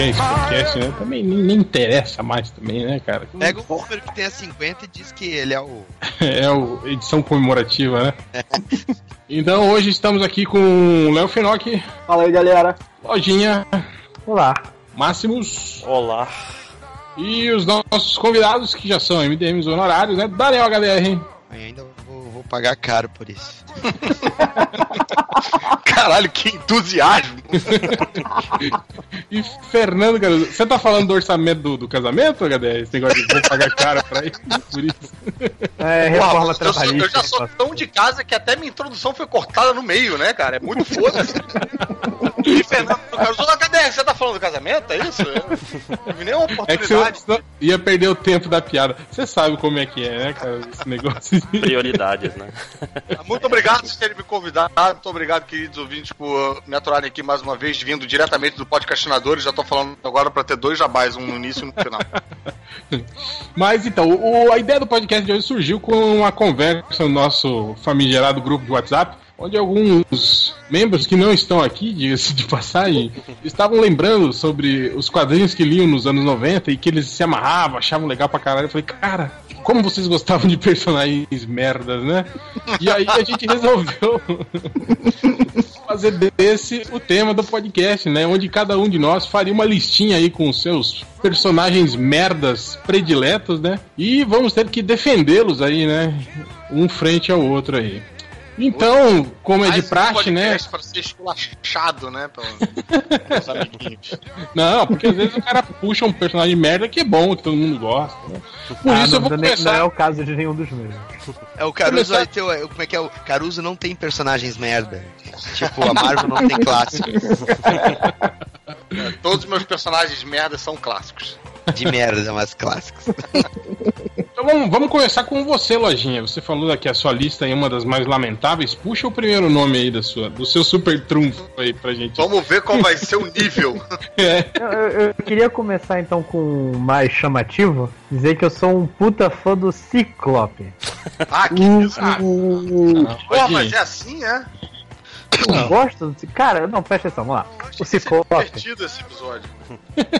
que é esse podcast, né? Também nem, nem interessa mais também, né, cara? Pega um número que tenha 50 e diz que ele é o. é o edição comemorativa, né? então hoje estamos aqui com o Léo Finock. Fala aí, galera. Lojinha. Olá. Máximos. Olá. E os nossos convidados, que já são MDMs honorários, né? Daniel HDR. Ainda vou, pagar caro por isso. Caralho, que entusiasmo! e Fernando Caruso, você tá falando do orçamento do, do casamento, HDR? Esse negócio de vou pagar caro pra isso, por isso. É, reforma eu, sou, eu já sou tão de casa que até minha introdução foi cortada no meio, né, cara? É muito foda-se. e Fernando Caruso, cadê? Você tá falando do casamento? É isso? Não vi nenhuma É que oportunidade. ia perder o tempo da piada. Você sabe como é que é, né, cara? Esse negócio de... Prioridades, né? Muito obrigado por terem me convidado. Muito obrigado, queridos ouvintes, por me aturarem aqui mais uma vez, vindo diretamente do podcastinadores. Já tô falando agora pra ter dois jabás, um no início e um no final. Mas então, o- a ideia do podcast de hoje surgiu com uma conversa no nosso famigerado grupo de WhatsApp, onde alguns membros que não estão aqui, diga-se de passagem, estavam lembrando sobre os quadrinhos que liam nos anos 90 e que eles se amarravam, achavam legal pra caralho. Eu falei, cara, como vocês gostavam de personagens merdas, né? E aí a gente resolveu fazer desse o tema do podcast, né? Onde cada um de nós faria uma listinha aí com os seus personagens merdas prediletos, né? E vamos ter que defendê-los aí, né? Um frente ao outro aí. Então, como é de um praxe, né? Pra ser esculachado, né? Pelos, amiguinhos. Não, porque às vezes o cara puxa um personagem merda que é bom, que todo mundo gosta. Né? Por Ah, isso eu não, vou não é- começar. não é o caso de nenhum dos meus. É o Caruso Começar- vai ter. o- Como é que é? O Caruso não tem personagens merda. Tipo, a Marvel não tem clássicos. É, Todos os meus personagens merda são clássicos. De merda, mas clássicos. Então vamos, vamos começar com você, Lojinha. Você falou que a sua lista é uma das mais lamentáveis. Puxa o primeiro nome aí da sua, do seu super trunfo aí pra gente. Vamos ver qual vai ser o nível. É. Eu, eu- eu queria começar então com o mais chamativo, dizer que eu sou um puta fã do Ciclope. Ah, que Uh, bizarro. uh, Porra, mas é assim, é? eu gosto do Ciclope. Cara, não, presta atenção, vamos lá. O Ciclope, divertido esse episódio.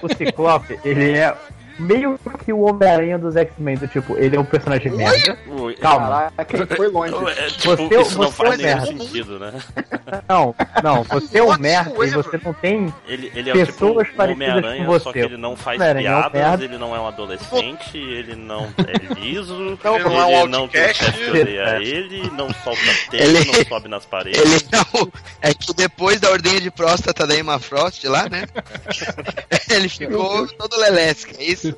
o Ciclope, ele é meio que o Homem-Aranha dos X-Men, do tipo, ele é um personagem merda. Ui, Calma. Caraca, foi longe. é, tipo, Você- isso não você faz é nenhum merda. sentido, né? Não, não, você é um merda e você não tem Ele, ele é Pessoas tipo um parecidas Homem-Aranha, com só você. que ele não faz é um piadas, merda. ele não é um adolescente, ele não é liso, Não, ele não é um não tem chefe odeia ele, não solta tempo, Ele- não sobe nas paredes. Ele não. É que depois da ordenha de próstata da Emma Frost lá, né? Ele ficou todo lelesque, é isso?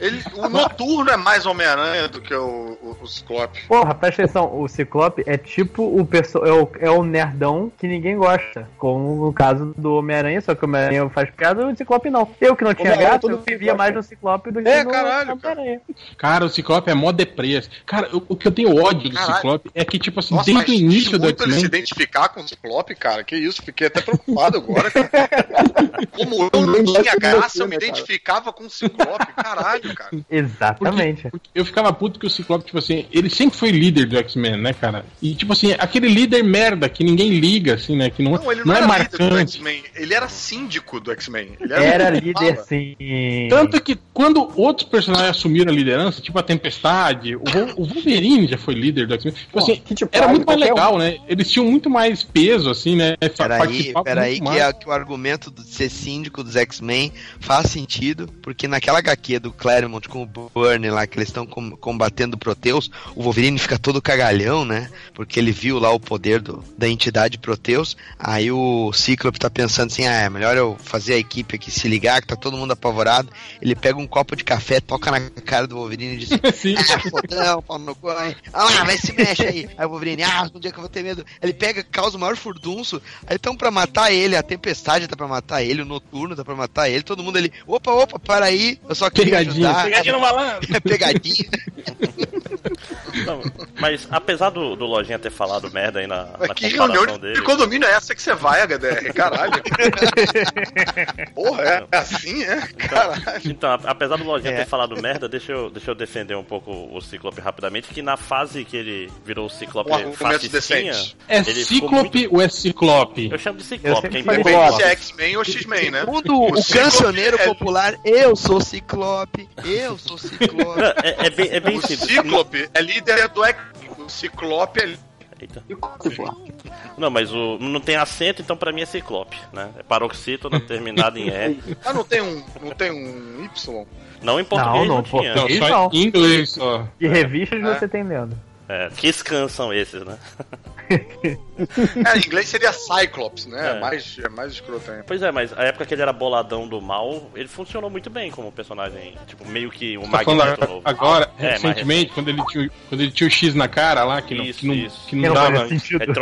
Ele, o Noturno é mais Homem-Aranha do que o, o, o Ciclope. Porra, presta atenção, o Ciclope é tipo o, perso é, o, é o nerdão que ninguém gosta. Como no caso do Homem-Aranha, só que o Homem-Aranha faz piada e o Ciclope não. Eu que não tinha gato, todo eu vivia mais no Ciclope do que É, no caralho. Homem-Aranha. Cara, o Ciclope é mó depressa. Cara, o, o que eu tenho ódio do Caralho. Ciclope é que, tipo assim, Nossa, desde o início do muito ele se identificar com o Ciclope, cara. Que isso, fiquei até preocupado agora. cara. Como eu não tinha graça, eu me identificava com o Ciclope. Caralho, cara. Exatamente. Eu ficava puto que o Ciclope, tipo assim, ele sempre foi líder do X-Men, né, cara? E, tipo assim, aquele líder merda que ninguém liga, assim, né? Que não, Não, ele não, não, é era líder do marcante. X-Men. Ele era síndico do X-Men. Ele Era o- líder Fala. sim. Tanto que quando outros personagens assumiram a liderança, tipo a Tempestade, o, o Wolverine já foi líder do X-Men. Tipo assim, Kit era muito mais qualquer um. legal, né? Eles tinham muito mais peso, assim, né? Peraí, peraí, que, é, que o argumento de ser síndico dos X-Men faz sentido, porque naquela HQ do Claremont com o Burnie lá, que eles estão com- combatendo o Proteus, o Wolverine fica todo cagalhão, né? Porque ele viu lá o poder do, da entidade Proteus. Aí o Cíclope tá pensando assim: ah, é melhor eu fazer a equipe aqui se ligar, que tá todo mundo apavorado. Ele pega um copo de café, toca na cara do Wolverine e diz: Sim. ah, fodão, pau no cu, hein? Ah lá, vai se mexe aí. Aí o Wolverine, ah, um dia que eu vou ter medo. Ele pega, causa o maior furdunço. Aí estão pra matar ele, a Tempestade tá pra matar ele, o Noturno tá pra matar ele, todo mundo ali, opa, opa, para aí, eu só queria Pegadinha, ajudar. pegadinha no malandro. É pegadinha. Não, mas apesar do, do Lojinha ter falado merda aí na, na Que reunião de dele. condomínio é essa que você vai, HDR? Caralho. Porra, é assim, é? Caralho. Então, a- apesar do Lojinha É. ter falado merda, deixa eu, deixa eu defender um pouco o Ciclope rapidamente, que na fase que ele virou o Ciclope Um fascistinha. É Cíclope muito- ou é Ciclope? Eu chamo de Ciclope, é Depende se é X-Men ou X-Men, né? Segundo o, Ciclope cancioneiro é- popular, eu sou Ciclope. Eu sou Ciclope. Não, É, é bem, é bem O simples. Cíclope é líder do X. O Ciclope é Eita. Pô. Não, mas o, não tem acento, então pra mim é Ciclope, né? É paroxítona terminado em E. Ah, não tem um, não tem um Y? Não em português não, não, pô. tinha. Não, Isso só não. em inglês só. Que revistas É. você tem lendo? É, que scans são esses, né? É, em inglês seria Cyclops, né? É. É mais, é mais escroto ainda. Pois é, mas a época que ele era boladão do mal, ele funcionou muito bem como personagem, tipo, meio que o Tá falando Magneto agora, novo. agora, É, recentemente, quando ele, tinha, o- quando ele tinha o X na cara lá, que não, Isso, que não, isso. que não Que não dava.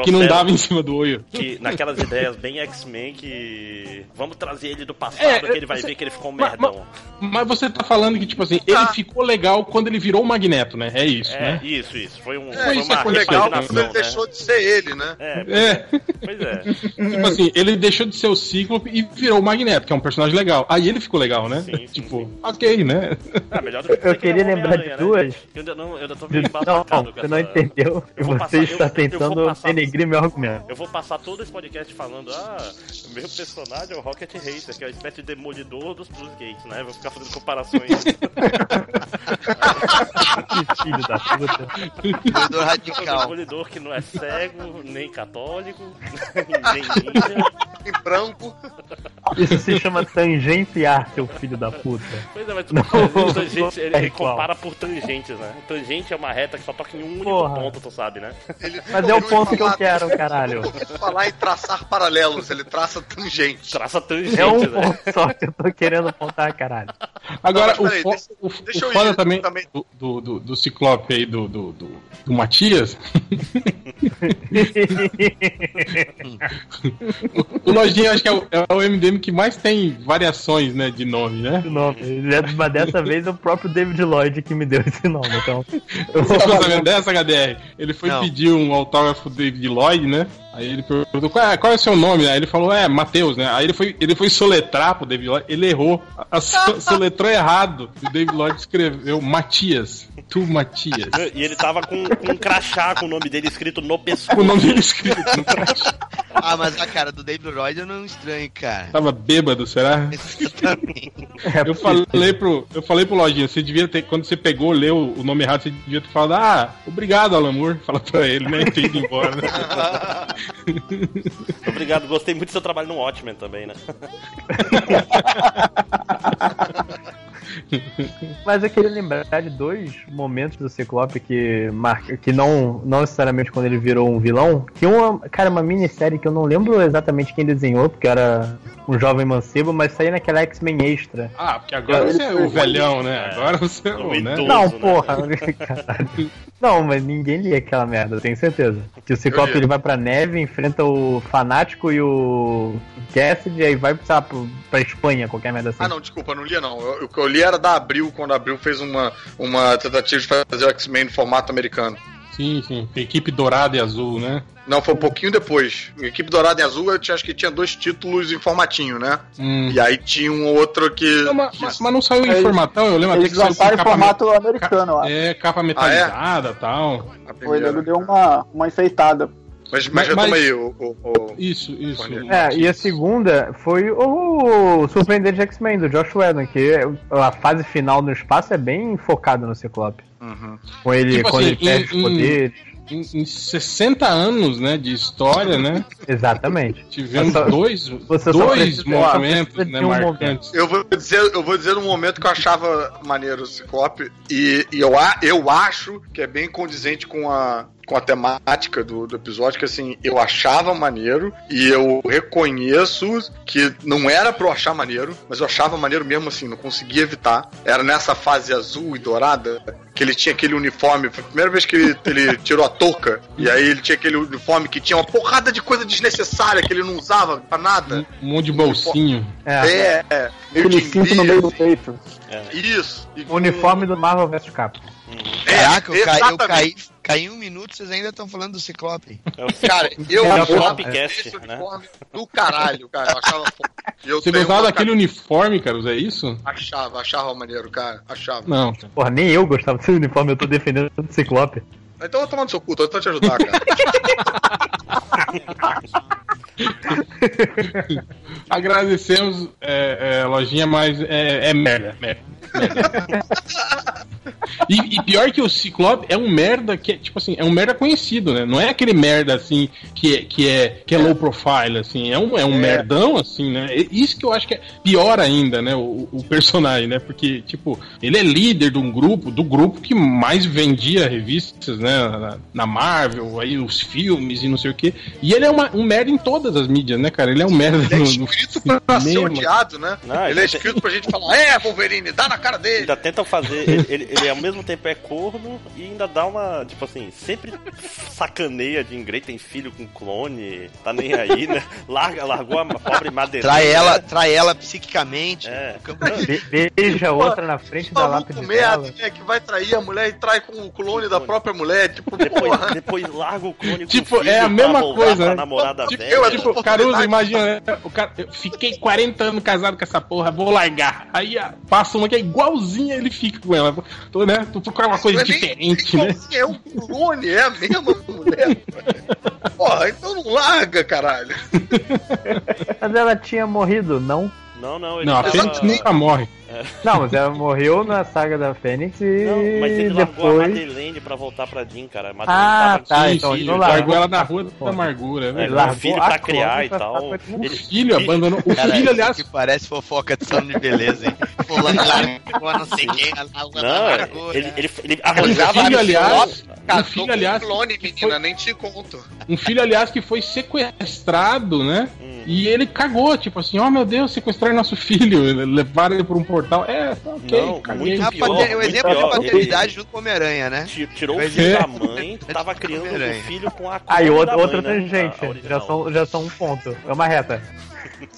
Que não dava em cima do olho. que naquelas ideias bem X-Men que vamos trazer ele do passado É, que ele vai você- ver que ele ficou um Mas- merdão. Mas você tá falando que, tipo assim, ele Ah. ficou legal quando ele virou o Magneto, né? É isso, É, né? isso, isso. Foi, um, É, foi isso uma é legal quando ele né? deixou de ser ele, né? É, É, pois é. tipo assim, ele deixou de ser o Cíclope e virou o Magneto, que é um personagem legal. Aí ele ficou legal, né? Sim, sim, tipo, sim. ok, né? Ah, melhor do que Eu queria é lembrar de Homem-Aranha, duas. Né? Eu ainda, não, eu ainda tô meio Não, com você não essa- entendeu. Eu vou Você passar- eu- está eu tentando passar- denegrir meu argumento. Eu vou passar todo esse podcast falando, ah, o meu personagem é o Rocket Racer, que é uma espécie de demolidor dos Plus Gates, né? Vou ficar fazendo comparações. Que filho da puta. Demolidor um radical. demolidor que não é cego, nem católico, nem ninja. Em branco. Isso se chama tangenciar, seu filho da puta. Pois é, mas tu Não, tangente, ele, é ele igual. compara por tangentes, né? Tangente é uma reta que só toca em um único Porra. ponto, tu sabe, né? Ele Mas é o ponto que eu quero, caralho. falar em traçar paralelos, ele traça tangente. Traça tangentes, É um né? ponto só que eu tô querendo apontar, caralho. Agora, Não, o, deixa- o, deixa o eu foda ir também, também. Do, do, do, do Ciclope aí, do, do, do, do Matias, o Lojinha acho que é o, é o MDM que mais tem variações, né, de nome, né? O nome. Mas dessa vez é o próprio David Lloyd que me deu esse nome. Então, eu Você tá sabendo dessa, HDR? Ele foi Não. pedir um autógrafo do David Lloyd, né? Aí ele perguntou qual é, qual é o seu nome, né? Aí ele falou, é, Matheus, né? Aí ele foi, ele foi soletrar pro David Lloyd, ele errou. A, a so- soletrou errado. E o David Lloyd escreveu Matias. Tu Matias. E ele tava com, com um crachá com o nome dele escrito no pescoço. Com o nome dele escrito no crachá. Ah, mas a cara do David Lloyd eu não estranho, cara. Tava bêbado, será? Exatamente. Eu falei pro, eu falei pro Lojinha, você devia ter, quando você pegou, leu o nome errado, você devia ter falado, ah, obrigado, Alan Moore. Fala pra ele, né? E ter ido embora, né? Obrigado, gostei muito do seu trabalho no Watchmen também, né? Mas eu queria lembrar de dois momentos do Ciclope que marca, que não, não necessariamente quando ele virou um vilão, que uma, cara, uma minissérie que eu não lembro exatamente quem desenhou, porque era um jovem mancebo, mas saiu naquela X-Men Extra. Ah, porque agora você é o velhão, né? Agora você é o, né? idoso. Não, né? porra, caralho. Não, mas ninguém lia aquela merda, eu tenho certeza. Que o Ciclope Eu ele vai pra neve, enfrenta o Fanático e o Cassidy, aí vai sei lá, pra Espanha, qualquer merda assim. Ah, não, desculpa, não lia não. Eu- que eu li era da Abril, quando a Abril fez uma, uma tentativa de fazer o X-Men no formato americano. Sim, sim. Equipe dourada e azul, né? Não, foi um pouquinho depois. Equipe Dourada em Azul, eu tinha- acho que tinha dois títulos em formatinho, né? Hum. E aí tinha um outro que. Não, mas, que- mas- não saiu em Eles- formatão, eu lembro até que saiu em formato americano, eu acho. É, capa metalizada e tal. a O primeira. nego deu uma, uma enfeitada. Mas, mas, Mas- retoma mas- aí, o. o- o- Isso, isso. É, e a segunda foi o Surpreendente X-Men, do Josh Whedon, que a fase final no espaço é bem focada no Ciclope. Uhum. Com ele, Tipo quando assim, ele perde em- os poderes. Em, em 60 anos, né, de história, né? Exatamente. Tivemos Só- dois, dois momentos, né, um marcantes. Eu vou dizer, eu vou dizer um momento que eu achava maneiro o Ciclope, e, e eu, a- eu acho que é bem condizente com a, com a temática do, do episódio, que assim, eu achava maneiro, e eu reconheço que não era pra eu achar maneiro, mas eu achava maneiro mesmo assim, não conseguia evitar. Era nessa fase azul e dourada, que ele tinha aquele uniforme, foi a primeira vez que ele, ele tirou a touca, e aí ele tinha aquele uniforme que tinha uma porrada de coisa desnecessária que ele não usava pra nada. Um monte de bolsinho. É. É, é. Meio Aquele cinto no meio do peito. Isso. E O uniforme do Marvel vs Capcom. É, Caraca, eu, caí, eu exatamente. Caí um minuto, vocês ainda estão falando do Ciclope. É o Cara, eu É, achava Flopcast, esse né? uniforme do caralho, cara. Eu achava foda. Eu Você gostava daquele uniforme, cara? É isso? Achava, achava maneiro, cara. Achava. Não. cara. Porra, nem eu gostava desse uniforme, eu tô defendendo o Ciclope. Então eu tô tomando seu cu, tô tentando te ajudar, cara. Agradecemos, é, é, lojinha, mas é, é merda, merda. merda. E, e pior que o Ciclope é um merda que é, tipo assim, é um merda conhecido, né? Não é aquele merda assim que é, que é, que é low profile, assim, é um, é um merdão, assim, né? Isso que eu acho que é pior ainda, né? O, o personagem, né? Porque, tipo, ele é líder de um grupo, do grupo que mais vendia revistas, né? Na, na Marvel, aí os filmes e não sei o quê. E ele é uma- um merda em todas as mídias, né, cara? Ele é um merda Ele é no, no escrito pra ser odiado, né? Não, ele é tem- escrito pra gente falar, é, Wolverine, dá na cara dele. Ainda tentam fazer. Ele, ele, ele, ao mesmo tempo é corno e ainda dá uma. Tipo assim, sempre sacaneia de Grey, tem filho com clone, tá nem aí, né? Larga, largou a pobre Madeira. Trai ela, trai ela psiquicamente. É. de- beija outra na frente da lápide Maluco merda, né? Que vai trair a mulher e trai com o clone da própria mulher. Tipo, Depois, porra. depois larga o clone com Tipo, o filho é a pra mesma coisa, né? namorada Tipo, velha. eu, Tipo, Caruso, imagina, né? o cara, eu fiquei 40 anos casado com essa porra, vou largar. Aí ah, passa uma que é igualzinha, ele fica com ela. Tô, né? Tô procurando uma coisa é diferente, nem né? É um clone, é a mesma mulher. Porra, então não larga, caralho. Mas ela tinha morrido, não? Não, não, ele Não, a tava- Fênix nunca morre. Não, mas ela morreu na saga da Fênix e Não, mas ele largou a depois. Madeleine pra voltar pra Jean, cara. A Madeleine Ah, tava tá, Sim, então sim, ele largou, largou. ela na rua da amargura, É, né? ele largou um filho pra criar e tal. O Ele- filho abandonou. O Cara, filho, aliás, aqui parece fofoca de salão de beleza, hein? Fulano largou não sei quem na rua da Não, amargura. ele, ele, ele um arranjava filho, aliás, um filho, aliás, um clone, que menina, foi- nem te conto. um filho, aliás, que foi sequestrado, né? Hum. E ele cagou, tipo assim, oh meu Deus, sequestraram nosso filho, levaram ele por um portal. É, tá ok, Não, caguei. muito pior, o muito exemplo de paternidade junto com o Homem-Aranha, né? Ti- Tirou o filho é. da mãe, tava criando o filho com a Aí outra, da outra né? tangente. A Já são, já são um ponto. É uma reta.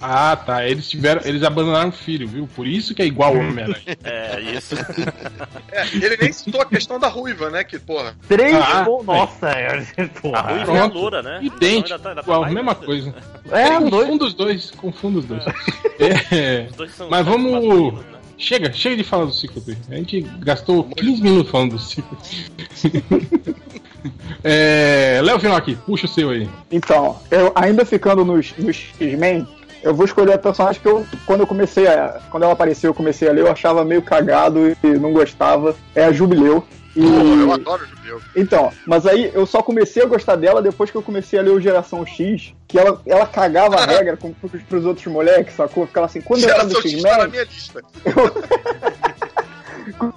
Ah, tá. Eles tiveram. Eles abandonaram o filho, viu? Por isso que é igual o Homem-Aranha. É, isso. É, ele nem citou a questão da ruiva, né? Que, porra. Três Ah, pontos. Nossa, é. A Porra. ruiva e a loura, né? Idêntico, tá- tá igual, mesma coisa. É, os dois. Confundo os dois, confundo os dois. É, Os dois são Mas vamos- né? chega, chega de falar do Ciclope. A gente gastou 15 minutos falando do Ciclope. é, Léo Finocchi, puxa o seu aí. Então, eu ainda ficando nos, nos X-Men, eu vou escolher a personagem que eu, quando eu comecei a. Quando ela apareceu, eu comecei a ler, eu achava meio cagado e não gostava. É a Jubileu. E, Porra, eu adoro Jubileu. então, mas aí eu só comecei a gostar dela depois que eu comecei a ler o Geração X, que ela, ela cagava a regra com, pros, pros outros moleques, sacou? Ficava assim, quando eu era do Geração X tá na X-Men, minha lista.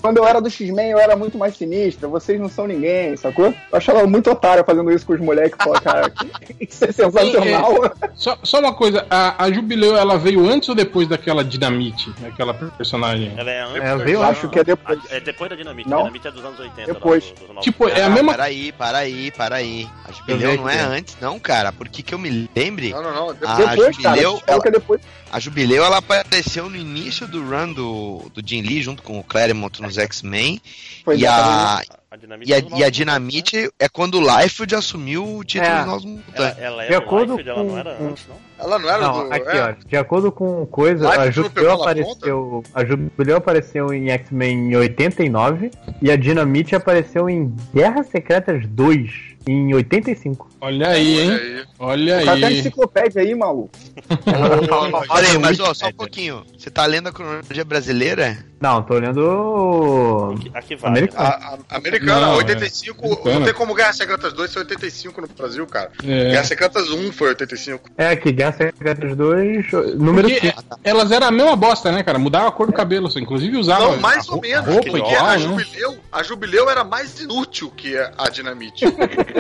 quando eu era do X-Men, eu era muito mais sinistra, vocês não são ninguém, sacou? Eu achava muito otário fazendo isso com os moleques, pô, cara, isso é sensacional. Só, só uma coisa, a, a Jubileu ela veio antes ou depois daquela Dinamite? Aquela personagem? Ela é antes. É, da- veio, acho que é depois. É depois da Dinamite. Não? A Dinamite é dos anos 80. Depois. lá, do- novos- Tipo, é a Ah, mesma. Para aí, para aí, para aí. A Eu Jubileu não aqui. é antes, não, cara. Porque que eu me lembre, Não, não, não. Ah, depois, cara, Jubileu, que é depois. A Jubileu ela apareceu no início do run do, do Jim Lee junto com o Claremont nos X-Men. Foi E a, A Dinamite e a, é e a Dinamite é quando o Liefeld assumiu o título É. dos Novos Mutantes. Ela, ela De é acordo do Life, ela não com- era com- antes, não? Ela não era Não, do. aqui, é, ó. De acordo com coisa, a Jubileu apareceu. A Jubileu apareceu em X-Men em 89 e a Dinamite apareceu em Guerras Secretas 2 em 85. Olha aí, olha hein? aí. Olha O cara tem aí. enciclopédia aí, maluco. Olha aí, mas ó, só um pouquinho. Você tá lendo a cronologia brasileira? Não, tô olhando. Aqui, vai. Americano. A, a americana, Não, 85. é. Não tem como Guerra Secretas 2 ser 85 no Brasil, cara. É. Guerra Secretas 1 foi 85. É aqui, Guerras Secretas 2, número Porque 5. elas eram a mesma bosta, né, cara? Mudava a cor do cabelo, assim. inclusive usava. Não, mais a ou menos. Roupa porque igual, a, né? Jubileu, a Jubileu era mais inútil que a Dinamite.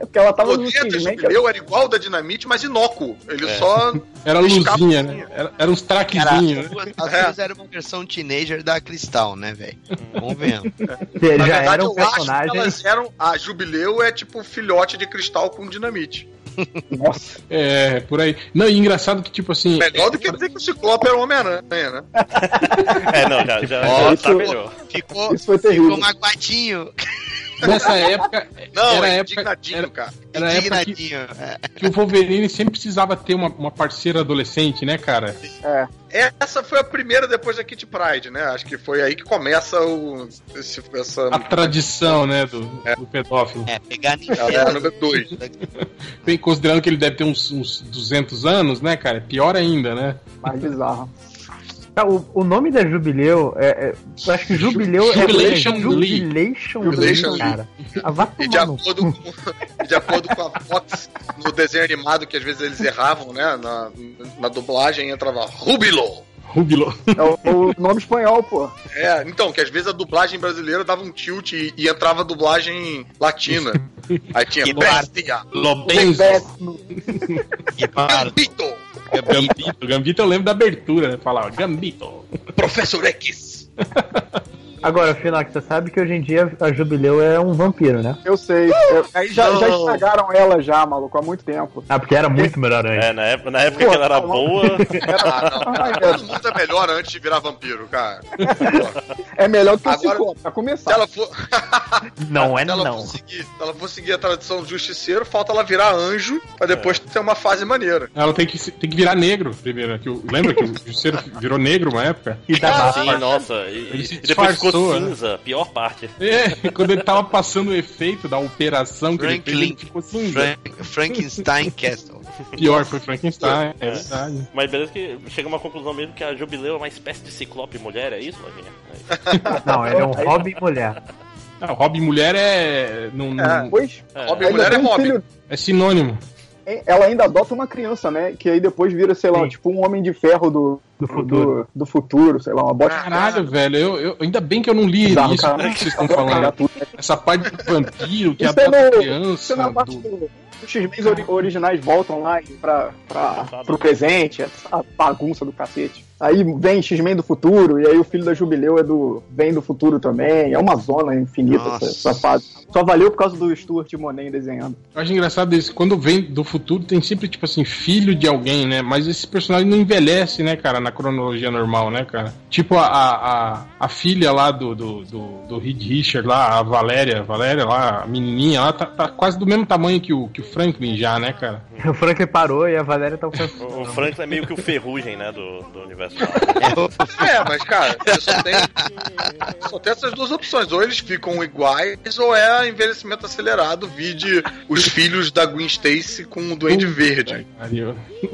Porque ela O tava no poder da X-Men. que- Jubileu era igual da Dinamite, mas inócuo. Ele É. só. Era luzinha, né? Era, era uns traquezinhos, as né? duas, as duas eram uma versão teenager da Cristal, né, velho? Vamos vendo. Na Já verdade, era um eu acho que personagem. elas eram. A Jubileu é tipo filhote de cristal com dinamite. Nossa. É, por aí. Não, e engraçado que, tipo assim. Melhor do que dizer que o Ciclope era o Homem-Aranha, né? É, não, já, já, Ó, já tá isso- melhor. Ficou, Isso foi terrível. ficou magoadinho. Nessa época. Não, era é época, indignadinho, era, cara. era época que, Indignadinho. É. que o Wolverine sempre precisava ter uma, uma parceira adolescente, né, cara? É. Essa foi a primeira depois da Kit Pride, né? Acho que foi aí que começa o, esse, essa. A tradição, né, do, do pedófilo. É, pegar Ela é a número 2. Bem, considerando que ele deve ter uns, uns 200 anos, né, cara? Pior ainda, né? Mais bizarro. Tá, o, o nome da Jubileu é. é- eu acho que Jubileu Jubilation é. Lee. Jubilation, Jubilation Lee, cara. Ah, vá E de acordo, com, de acordo com a Fox, no desenho animado, que às vezes eles erravam, né? Na, na dublagem entrava Rubilo. Rubilo. É o, o nome espanhol, pô. É, então, que às vezes a dublagem brasileira dava um tilt e, e entrava a dublagem latina. Aí tinha Que Bestia. Que pardo. Gambito, Gambito. Eu lembro da abertura, né? Falava Gambito. Professor X. Agora, Finox, você sabe que hoje em dia a Jubileu é um vampiro, né? Eu sei. Eu- aí já, já estragaram ela já, maluco, há muito tempo. Ah, porque era muito melhor antes. É, na época, na época Pô, que ela era tá boa. Ah, não. Ai, Todo mundo é melhor antes de virar vampiro, cara. É melhor que o Agora- Ciclope, pra Se começar. ela for, Não é se ela não. seguir, se ela for seguir a tradição do justiceiro, falta ela virar anjo pra depois ter uma fase maneira. Ela tem que, se- tem que virar negro primeiro. né? Que lembra que o Justiceiro virou negro uma época? E da massa. Sim, nossa. E, se e depois ficou disfarçou, né? cinza, pior parte. É, quando ele tava passando o efeito da operação que ele fez, ele ficou cinza. Frank- Frankenstein Castle. Pior, foi Frankenstein, é É. verdade. Mas beleza que chega uma conclusão mesmo que a Jubileu é uma espécie de ciclope mulher, é isso, Lojinha? Não, ele é um Robin mulher. Ah, Robin mulher é. Não, não- É. Robin ainda mulher é tem um Robin. filho- é sinônimo. Ela ainda adota uma criança, né? Que aí depois vira, sei lá, Sim. tipo um homem de ferro do, Do futuro. do, do futuro, sei lá, uma bosta. Caralho, velho, eu, eu- ainda bem que eu não li Bizarro, isso cara. que vocês estão falando. tudo, né? Essa parte do vampiro que Isso é adota no- criança. Isso na parte do- do, os X-Men ori- originais voltam lá pra, pra, pro presente, essa bagunça do cacete. Aí vem X-Men do futuro, e aí o filho da Jubileu é do vem do futuro também. É uma zona infinita essa, essa fase. Só valeu por causa do Stuart Monet desenhando. Eu acho engraçado isso. Quando vem do futuro, tem sempre, tipo assim, filho de alguém, né? Mas esse personagem não envelhece, né, cara, na cronologia normal, né, cara? Tipo a, a, a, a filha lá do, do, do, do Reed Richard, lá, a Valéria, Valéria lá, a menininha lá, tá, tá quase do mesmo tamanho que o, que o Franklin já, né, cara? O Franklin parou e a Valéria tá com O, o Franklin é meio que o ferrugem, né, do, do universo. É, mas, cara, você só tem, só tem essas duas opções. Ou eles ficam iguais, ou é envelhecimento acelerado, vide os filhos da Gwen Stacy com o Duende Verde. Aí,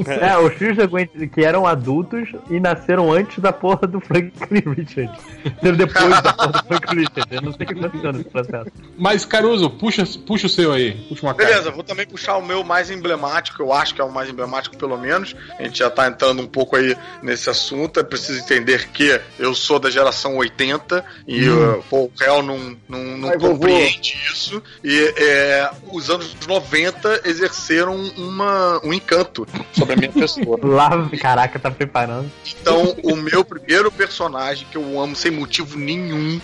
É, os filhos da Gwen que eram adultos e nasceram antes da porra do Franklin Richard. Depois da porra do Franklin Richard. Eu não sei o que aconteceu nesse processo. Mas, Caruso, puxa, puxa o seu aí. Puxa uma Beleza, vou também puxar o meu mais emblemático, eu acho que é o mais emblemático pelo menos. A gente já tá entrando um pouco aí nesse assunto. É preciso entender que eu sou da geração 80 e uh, pô, o réu não, não, não Ai, vovô. compreende isso. E é, os anos 90 exerceram uma, um encanto sobre a minha pessoa. Lá, caraca, tá preparando. Então, o meu primeiro personagem que eu amo sem motivo nenhum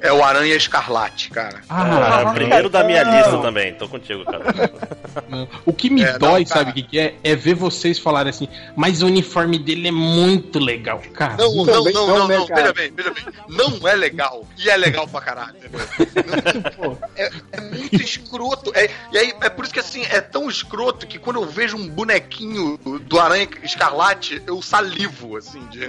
é o Aranha Escarlate, cara. Ah, Ah, primeiro da minha não. lista também, tô contigo, cara. Não. O que me É, não, dói, cara. sabe o que, que é? É ver vocês falarem assim, mas o uniforme dele é muito legal. Cara, Não, não, não, não, não, né, não, veja bem, veja bem. Não é legal. E é legal pra caralho, entendeu? Não, é, é muito escroto. É, e aí, é por isso que assim, é tão escroto que quando eu vejo um bonequinho do Aranha Escarlate, eu salivo, assim, de.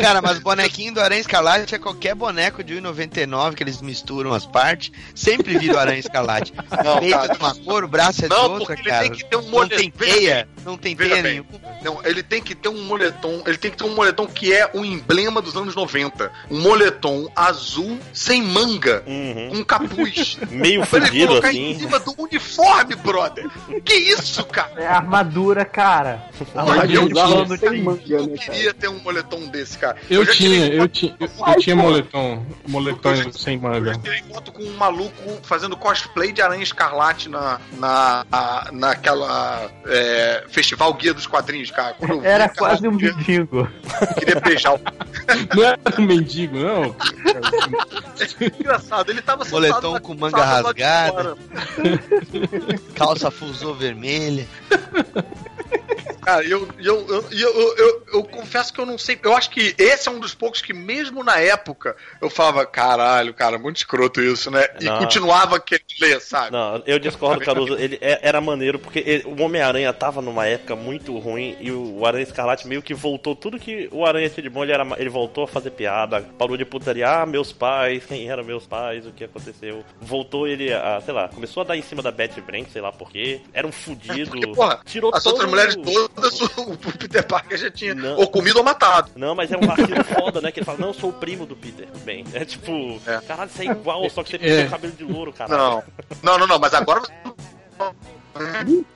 Cara, mas bonequinho do Aranha Escarlate é qualquer boneco de 1,99 que eles misturam as partes. Sempre vira o Aranha Escarlate. Não, Peito cara. de uma cor, o braço é de Não, outra, porque ele cara. tem que ter um Não tem teia, não tem Veja bem. Não, ele tem que ter um moletom. Ele tem que ter um moletom que é o emblema dos anos 90. Um moletom azul sem manga. Uhum. Um capuz. Meio Pra ele fudido colocar em assim. cima do uniforme, brother. Que isso, cara? É armadura, cara. Armadura eu plano Sem manga, Eu né, cara? queria ter um moletom desse, cara. eu, já tinha, eu tinha, eu, eu tinha moletom, moletom sem Eu manga. já tirei foto com um maluco fazendo cosplay de Aranha Escarlate na, na, a- naquela é, Festival Guia dos Quadrinhos, cara. Quando eu vi, Era cara, quase um queria, mendigo. queria beijar o Não era um mendigo, não. engraçado. Ele tava na com manga rasgada. Calça fusou vermelha. Cara, eu, eu, eu, eu, eu, eu- eu confesso que eu não sei. Eu acho que esse é um dos poucos que, mesmo na época, eu falava, caralho, cara, muito escroto isso, né? E Não. continuava querendo ler, sabe? Não, eu discordo, Caruso. Ele é- era maneiro porque ele- o Homem-Aranha tava numa época muito ruim e o Aranha Escarlate meio que voltou tudo que o Aranha tinha de bom. Ele, era, ele voltou a fazer piada, parou de putaria. Ah, meus pais, quem eram meus pais, o que aconteceu. Voltou ele a, sei lá, começou a dar em cima da Betty Brant, sei lá porquê. Era um fudido. Porque, porra, tirou as todo... outras mulheres todas, o, Peter Parker já tinha Não. ou comido ou matado. Não, mas é um vacilo foda, né? Que ele fala, não, eu sou o primo do Peter. Bem, é tipo, É. caralho, você é igual, só que você É. pintou o cabelo de louro, cara. Não. Não, não, não, mas agora.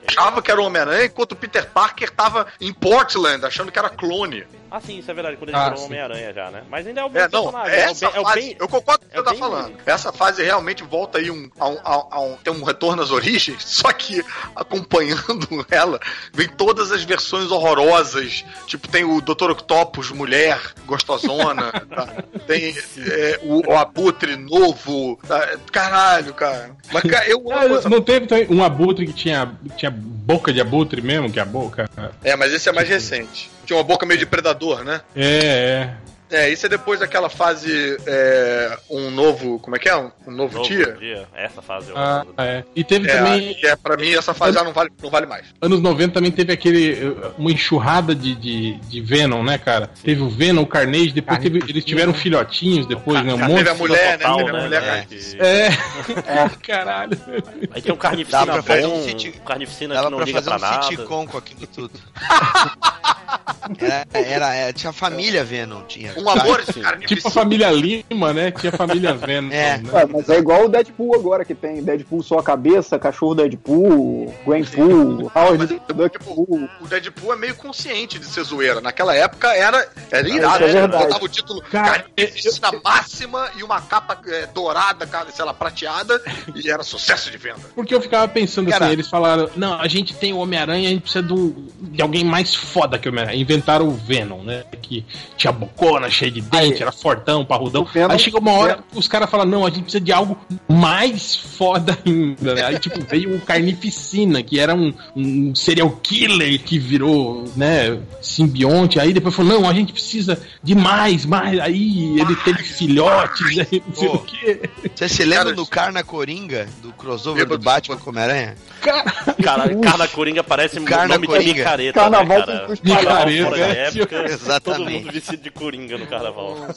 Achava que era o Homem-Aranha, enquanto o Peter Parker tava em Portland, achando que era clone. Ah, sim, isso é verdade, quando ele Ah, virou. Homem-Aranha já, né? Mas ainda é o mesmo É, não, personagem. é o essa bem- é o fase, bem- eu concordo com o que é você tá bem- falando. Essa fase realmente volta aí um, a um, a- a um- tem um retorno às origens, só que acompanhando ela, vem todas as versões horrorosas. Tipo, tem o Dr. Octopus, mulher, gostosona, tá? tem é, o, o Abutre novo, tá? caralho, cara. Mas, cara, eu amo essa... não teve um abutre que tinha, tinha boca de abutre mesmo, que é a boca. É, mas esse é mais recente. Tinha uma boca meio de predador, né? É, é. É, isso é depois daquela fase é, um novo, como é que é? Um, um novo, Novo dia? Essa fase eu Ah, é. E teve É, também, é, pra mim essa fase já não vale, não vale mais. anos 90 também teve aquele, uma enxurrada de, de, de Venom, né, cara? Teve o Venom, o Carnage, depois teve, eles tiveram filhotinhos depois, né? Um monte. Teve a mulher, né? total, Teve a mulher, né, que- É. Caralho. Aí tem um carnificina Dá pra fazer bom, um um carnificina Dava que não pra liga fazer pra um nada. sitcom com aquilo tudo. Era, era, era- tinha família Venom, tinha. Um amor de Sim. carnificina. Tipo a família Lima, né? Tinha a família Venom. É. né? Ué, mas é igual o Deadpool agora, que tem Deadpool só a cabeça, cachorro Deadpool, Gwenpool, Howard Mas, Deadpool. O Deadpool é meio consciente de ser zoeira. Naquela época era, era irado. É né? verdade. Botava o título Cara, Carnificina Máxima e uma capa é, dourada, cara, sei lá, prateada, e era sucesso de venda. Porque eu ficava pensando Cara. assim, eles falaram, não, a gente tem o Homem-Aranha, a gente precisa de, um- de alguém mais foda que o Homem-Aranha. Inventaram o Venom, né? Que tinha bocona, cheio de dente, Aí. era fortão, parrudão. O Venom- Aí chega uma hora, os caras falam, não, a gente precisa de algo mais foda ainda, né? Aí, tipo, veio o Carnificina, que era um, um serial killer que virou, né, simbionte. Aí depois falou, não, a gente precisa de mais, mais. Aí ele teve filhotes, aí não sei Pô. o quê. Você se lembra Cara, do Carna Coringa? Do crossover do Batman com Homem-Aranha? Caralho, Carna Coringa parece um Carna nome Coringa. de micareta, Carnaval né, cara? Palhaços. Fora da é, época, todo mundo vestido de Coringa no carnaval.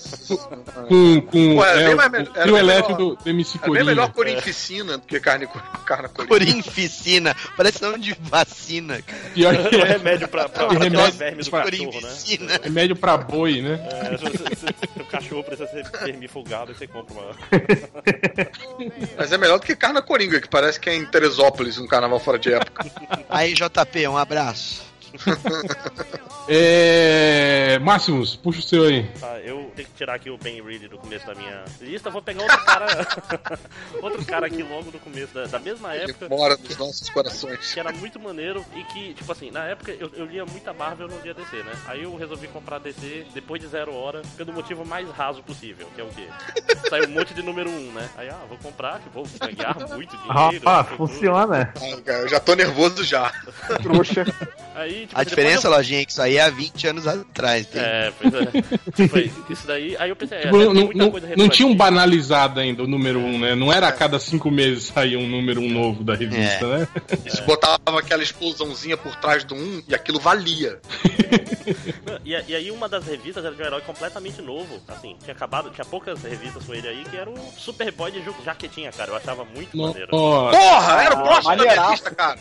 Com, com era é, bem o, trio elétrico melhor. do, do MC Era bem Coringa. melhor Corinficina do que carne, carne Coringa. Corinficina. Parece nome de vacina. Pior que É é, remédio pra, pra, pra Remédio verme do pra- cachorro, né? Remédio pra boi, né? É, se, se- se o cachorro precisa ser vermifugado, você compra uma. Mas é melhor do que carne Coringa, que parece que é em Teresópolis, um carnaval fora de época. Aí, JP, um abraço. É. Máximos, puxa o seu aí. Tá, eu tenho que tirar aqui o Ben Reilly do começo da minha lista. Vou pegar outro cara. outro cara aqui logo do começo, da, da mesma Ele época. mora nos nossos corações. Que era muito maneiro e que, tipo assim, na época eu, eu lia muita Marvel e eu não lia DC, né? Aí eu resolvi comprar DC depois de zero hora, pelo motivo mais raso possível, que é o quê? Saiu um monte de número um, né? Aí, ah, vou comprar, que vou ganhar muito dinheiro. Ah, funciona. Ah, cara, eu já tô nervoso já. Trouxa. Aí, tipo, A diferença, eu- lojinha, é que isso aí é há 20 anos atrás. Tem. É, pois é. Foi isso daí. Aí eu pensei, é, Tipo, deve não, não, muita coisa não tinha um banalizado ainda o número um, né? Não era a cada cinco meses sair um número um novo da revista, né? Eles botavam aquela explosãozinha por trás do um e aquilo valia. E, e aí uma das revistas era de um herói completamente novo. Assim, tinha acabado, tinha poucas revistas com ele aí, que era o Superboy de jaquetinha, cara. Eu achava muito maneiro. Nossa. Porra, era o próximo da lista, cara.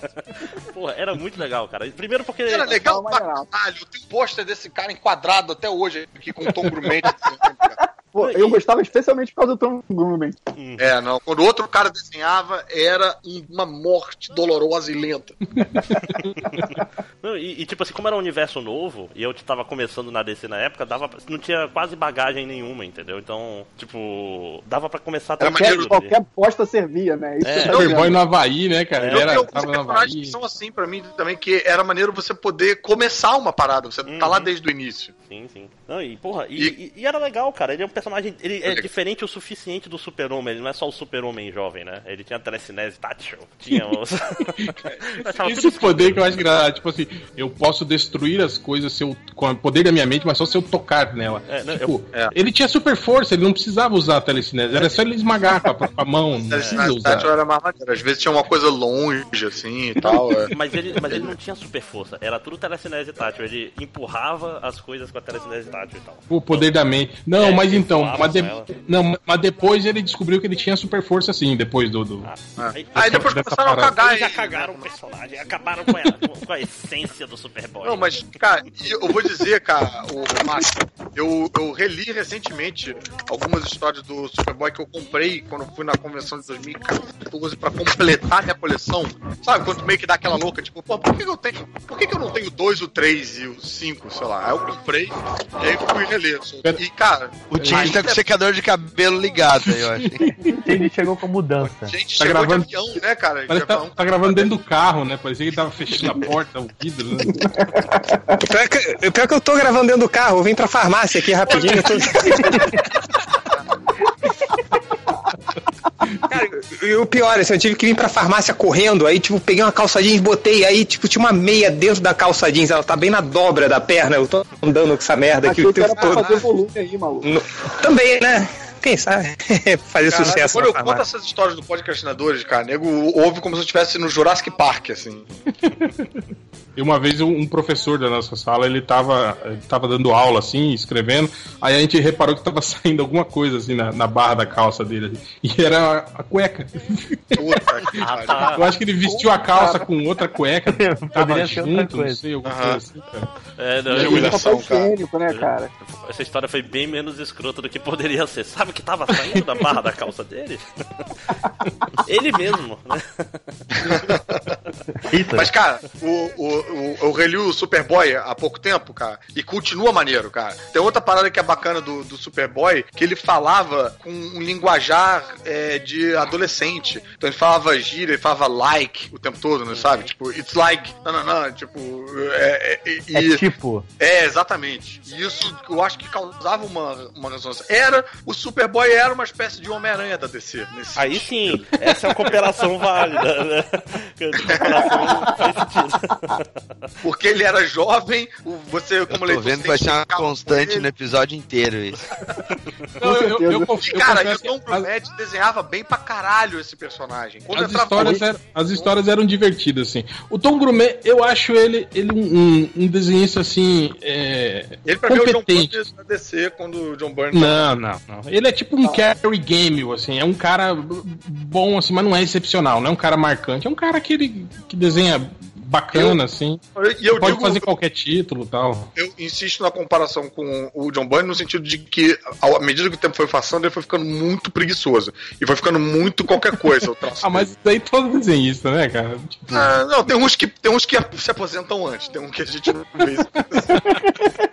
Porra, era muito legal, cara. Primeiro porque. Era legal pra caralho. Tem um pôster desse cara enquadrado até hoje aqui com o Tom Grumente. Pô, eu gostava especialmente por causa do Tom Grumman. É, não. Quando outro cara desenhava, era uma morte dolorosa e lenta. Não, e, e, tipo assim, como era um universo novo, e eu tava começando na DC na época, dava pra- não tinha quase bagagem nenhuma, entendeu? Então, tipo, dava pra começar Era maneiro. Qualquer bosta servia, né? Isso É. tô Superboy no Havaí, né, cara? É, Ele era, tava no personagens que Havaí. são assim pra mim também, que era maneiro você poder começar uma parada, você tá lá Uhum. desde o início. Sim, sim. Não, e, porra, e, E- e- e era legal, cara. Ele é um personagem. Ele é diferente o suficiente do super-homem. Ele não é só o super-homem jovem, né? Ele tinha a telecinese tátil. Tinha os. Esse tudo poder que eu acho engraçado, tipo assim, eu posso destruir as coisas se eu, com o poder da minha mente, mas só se eu tocar nela. É, não, tipo, eu- é. ele tinha super força, ele não precisava usar a telecinese, era só ele esmagar com a própria mão, não precisa Telecinese usar. tátil era mais maneiro. Às vezes tinha uma coisa longe, assim e tal. é. Mas ele, mas ele não tinha super força, era tudo telecinese tátil. Ele empurrava as coisas com a telecinese tátil e tal. O poder da mente. Não, É, mas ele então, mas, de- ela. não, mas depois ele descobriu que ele tinha super força sim, depois do. do- Aí, Aí depois começaram a cagar eles já cagaram o personagem, acabaram com a, com a essência do Superboy. Não, mas, cara, eu vou dizer, cara, o Márcio, eu, eu reli recentemente algumas histórias do Superboy que eu comprei quando fui na convenção de 2014 pra completar minha coleção. Sabe, quando meio que dá aquela louca, tipo, pô, por que, que eu tenho. Por que, que eu não tenho dois, o três e o cinco, sei lá? Aí eu comprei e aí fui reler. E, cara, O Tindy tá com o secador de cabelo ligado aí, eu acho. Ele chegou com mudança. a gente Tá chegou gravando- de avião, né, cara? Parece tá, tá gravando dentro do carro, né? Parecia que ele tava fechando a porta, o vidro, né? Pior, que, pior é que eu tô gravando dentro do carro, eu vim pra farmácia aqui rapidinho. eu tô- Cara, e o pior, assim, eu tive que vir pra farmácia correndo, aí, tipo, peguei uma calça jeans, botei, aí, tipo, tinha uma meia dentro da calça jeans, ela tá bem na dobra da perna, eu tô andando com essa merda aqui Achei o tempo todo. fazer volume aí, maluco. No- Também, né? Quem sabe? Fazer Caralho, sucesso quando eu conto farmácia. essas histórias do podcastinadores, cara, nego ouve como se eu estivesse no Jurassic Park, assim. E uma vez um professor da nossa sala, ele tava, ele tava dando aula, assim, escrevendo, aí a gente reparou que tava saindo alguma coisa, assim, na, na barra da calça dele, assim, e era a, cueca. Puta Ah, tá. Eu acho que ele vestiu a calça com outra cueca, tava Poderia ser outra junto, não sei, alguma Aham. coisa assim, cara. É, não, eu- humilhação, cara. higiênico, né, cara? essa história foi bem menos escrota do que poderia ser. Sabe o que tava saindo da barra da calça dele? Ele mesmo, né? Mas, cara, o, o, o, eu reli o Superboy há pouco tempo, cara, e continua maneiro, cara. Tem outra parada que é bacana do, do Superboy, que ele falava com um linguajar é, de adolescente. Então ele falava gíria, ele falava like o tempo todo, né, sabe? Tipo, it's like, não, não, não, tipo, é, é, e- É e- tipo. É, exatamente. E isso eu acho que causava uma, uma ressonância. Era, o Superboy era uma espécie de Homem-Aranha da DC. Nesse Aí sim, essa é uma cooperação válida, né? Cooperação faz sentido. Porque ele era jovem, você, Eu como tô leitor, vendo você que vai ser uma constante no episódio inteiro isso. Não, eu, eu, eu, E, eu cara, e que Tom as- Brunetti desenhava bem pra caralho esse personagem. Quando As entrava histórias, as histórias eram divertidas, assim. O Tom Grumet, eu acho ele, ele um, um, um desenhista, assim, é, Ele pra mim é o John competente. Byrne da DC quando o John Byrne. Não, não, não. Ele é tipo um Carrie Gamble, assim. É um cara bom, assim, mas não é excepcional. Não é um cara marcante. É um cara que, ele, que desenha bacana, assim. E eu Pode digo, fazer qualquer título tal. eu insisto na comparação com o John Byrne no sentido de que, à medida que o tempo foi passando, ele foi ficando muito preguiçoso. E foi ficando muito qualquer coisa Ah, mas daí todo desenhista, né, cara? Tipo, Ah, não, tem uns, que, tem uns que se aposentam antes, tem um que a gente não vê.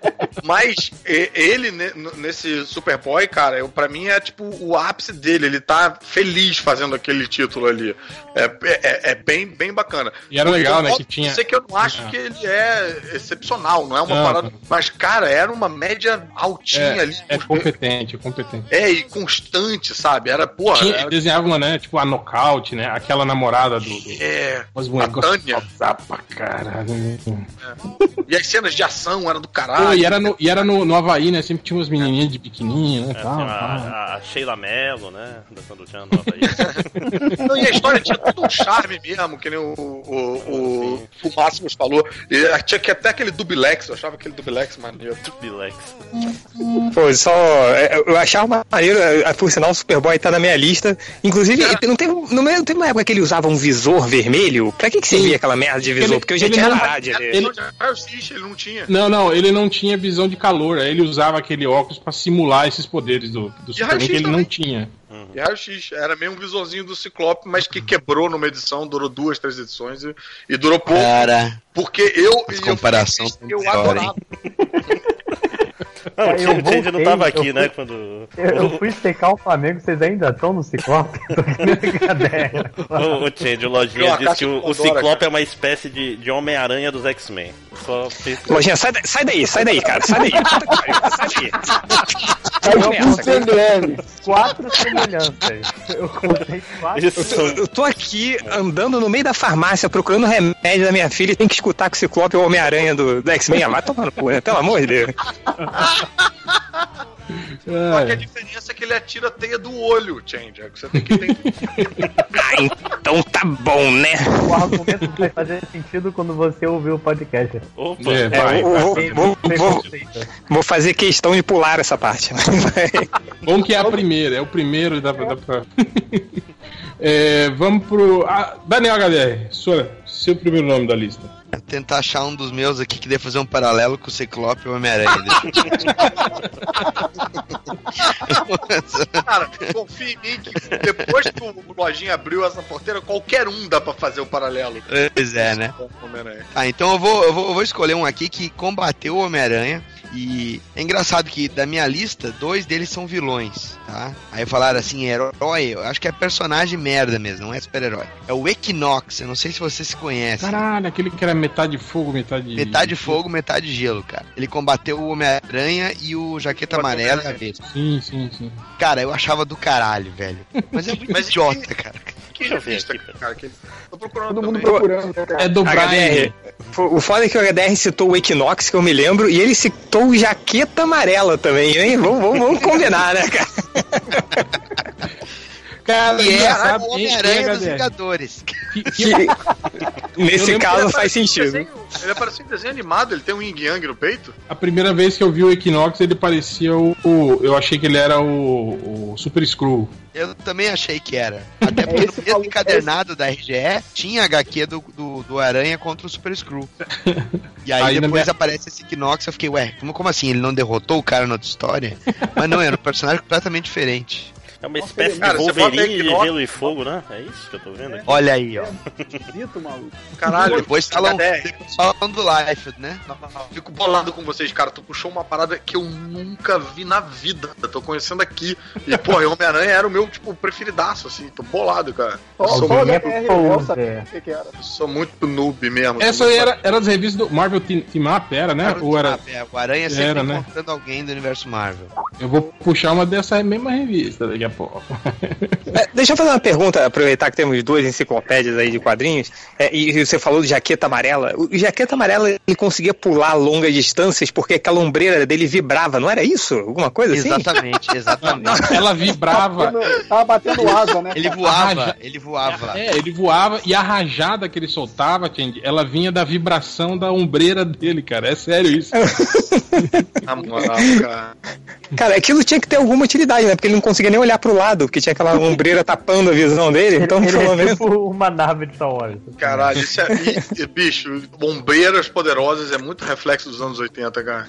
Mas ele, nesse Superboy, cara, eu, pra mim é tipo o ápice dele. Ele tá feliz fazendo aquele título ali. É, é, é bem, bem bacana. E era legal, né, que tinha- sei que eu não acho É. que ele é excepcional, não é uma Não, parada. Mas, cara, era uma média altinha ali. é, é competente, é competente. É, e constante, sabe? Era, porra. Tinha, era- desenhava uma, né? Tipo a Nocaute, né? Aquela namorada do. do é. as A bonecas Tânia. pra caralho. né? E as cenas de ação eram do Pô, caralho. e era, no, e era no, no Havaí, né? Sempre tinha umas menininhas de biquininho, né? É, tal, tem tal. a, a Sheila Mello, né? Dançando o Tchan no Havaí. Não, e a história tinha todo um charme mesmo, que nem o, o, o, o Máximos falou. E tinha que até aquele dublex, eu achava aquele dublex maneiro. Bilex. Pô, só. é, Eu achava maneiro, é, por sinal, o Superboy tá na minha lista. Inclusive, É. não teve, no meio, teve uma época que ele usava um visor vermelho. Pra que, que servia aquela merda de visor? Ele- Porque eu já ele tinha não- ali. visão de raio-x, ele não tinha. Não, não, ele não tinha visão de calor. Aí ele usava aquele óculos pra simular esses poderes do, do Superman que ele não tinha. E raio-x, era meio um visorzinho do Ciclope, mas que quebrou numa edição, durou duas, três edições e, e durou pouco. Cara, Porque eu. e eu comparação eu pior, adorava. Não, o eu Change não tava eu aqui, né? fui- Quando. Eu, eu fui secar o Flamengo, vocês ainda estão no Ciclope? O, o Change, o Lojinha disse que o, o Ciclope é uma espécie de, de Homem-Aranha dos X-Men. Só fez. Lojinha, sai, da- sai daí, sai daí, cara. Sai daí. Puta que pariu, Sai daí. Um cara. CDM. Quatro semelhanças. Eu contei quatro. Eu tô, eu tô aqui andando no meio da farmácia procurando remédio da minha filha e tem que escutar que o Ciclope é o Homem-Aranha do, do X-Men. Ah, vai tomar no cu, né? Pelo amor de Deus. Só que a É. diferença é que ele atira a teia do olho, Change. É Você tem que entender. Ah, então tá bom, né? O argumento vai fazer sentido quando você ouvir o podcast. Opa! É, É, vai, vou- Tem- vou- vou-. Vou fazer questão de pular essa parte. Bom que é a primeira, é o primeiro, dá pra. Dá pra... É, vamos pro. ah, Daniel HDR, sua, seu primeiro nome da lista. Tentar achar um dos meus aqui que dê fazer um paralelo com o Ciclope e o Homem-Aranha. Cara, confia em mim que depois que o Lojinha abriu essa porteira, qualquer um dá pra fazer o paralelo. pois é, né? Ah, então eu vou, eu vou, eu vou escolher um aqui que combateu o Homem-Aranha. E é engraçado que da minha lista, dois deles são vilões, tá? Aí falaram assim, herói, eu acho que é personagem merda mesmo, não é super-herói. É o Equinox, eu não sei se você se conhece. Caralho, aquele que era metade fogo, metade. Metade fogo, metade gelo, cara. Ele combateu o Homem-Aranha e o Jaqueta Amarela e. Sim, sim, sim. Cara, eu achava do caralho, velho. Mas é muito Mas idiota, cara. Que revista, aqui, cara? Que... Tô procurando Todo mundo também. procurando, né, cara? É do Brian. HDR. O foda é que o HDR citou o Equinox, que eu me lembro, e ele citou o Jaqueta Amarela também, hein? Vamos, vamos, vamos combinar, né, cara? Cara, E é engraçado, o hein, Homem-Aranha dos? Vingadores. Que- que- Que, nesse caso faz sentido. desenho- Ele apareceu em desenho animado, ele tem um Yin Yang no peito? A primeira vez que eu vi o Equinox, ele parecia o. o- eu achei que ele era o, o Super Screw. Eu também achei que era. Até porque no mesmo encadernado da RGE tinha HQ do, do, do Aranha contra o Super Screw. E aí, Aí depois minha- aparece esse Equinox, eu fiquei, ué, como, como assim? Ele não derrotou o cara na outra história? Mas não, era um personagem completamente diferente. É uma espécie Cara, de Wolverine de gelo e fogo, né? É isso que eu tô vendo aqui. Olha aí, ó. Esquisito, maluco. Caralho, Depois falam, depois falam do Life, né? Fico bolado com vocês, cara. Tu puxou uma parada que eu nunca vi na vida. Eu tô conhecendo aqui. E, pô, Homem-Aranha era o meu, tipo, preferidaço, assim. Tô bolado, cara. Eu sou, só o Alguém é eu sabia o que, que era. sou muito noob mesmo. Essa aí muito- era, era das revistas do Marvel Team, Team Up, era, né? Era Ou era. É, o Aranha sempre Era, né? encontrando alguém do universo Marvel. Eu vou puxar uma dessa mesma revista daqui a pouco. É, deixa eu fazer uma pergunta, aproveitar que temos duas enciclopédias aí de quadrinhos, é, e você falou do Jaqueta Amarela. O Jaqueta Amarela, ele conseguia pular longas distâncias porque aquela ombreira dele vibrava, não era isso? Alguma coisa assim? Exatamente, exatamente. Ela vibrava. Batendo- Tava batendo asa, né? Ele voava, ele voava. É, ele voava e a rajada que ele soltava, Change, ela vinha da vibração da ombreira dele, cara. É sério isso. Na moral, cara. Cara, aquilo tinha que ter alguma utilidade, né? Porque ele não conseguia nem olhar pro lado, porque tinha aquela ombreira tapando a visão dele, então ele pelo é menos. tipo uma nave de Star Wars. Caralho, isso é. E, e, bicho, bombeiras poderosas é muito reflexo dos anos 80, cara.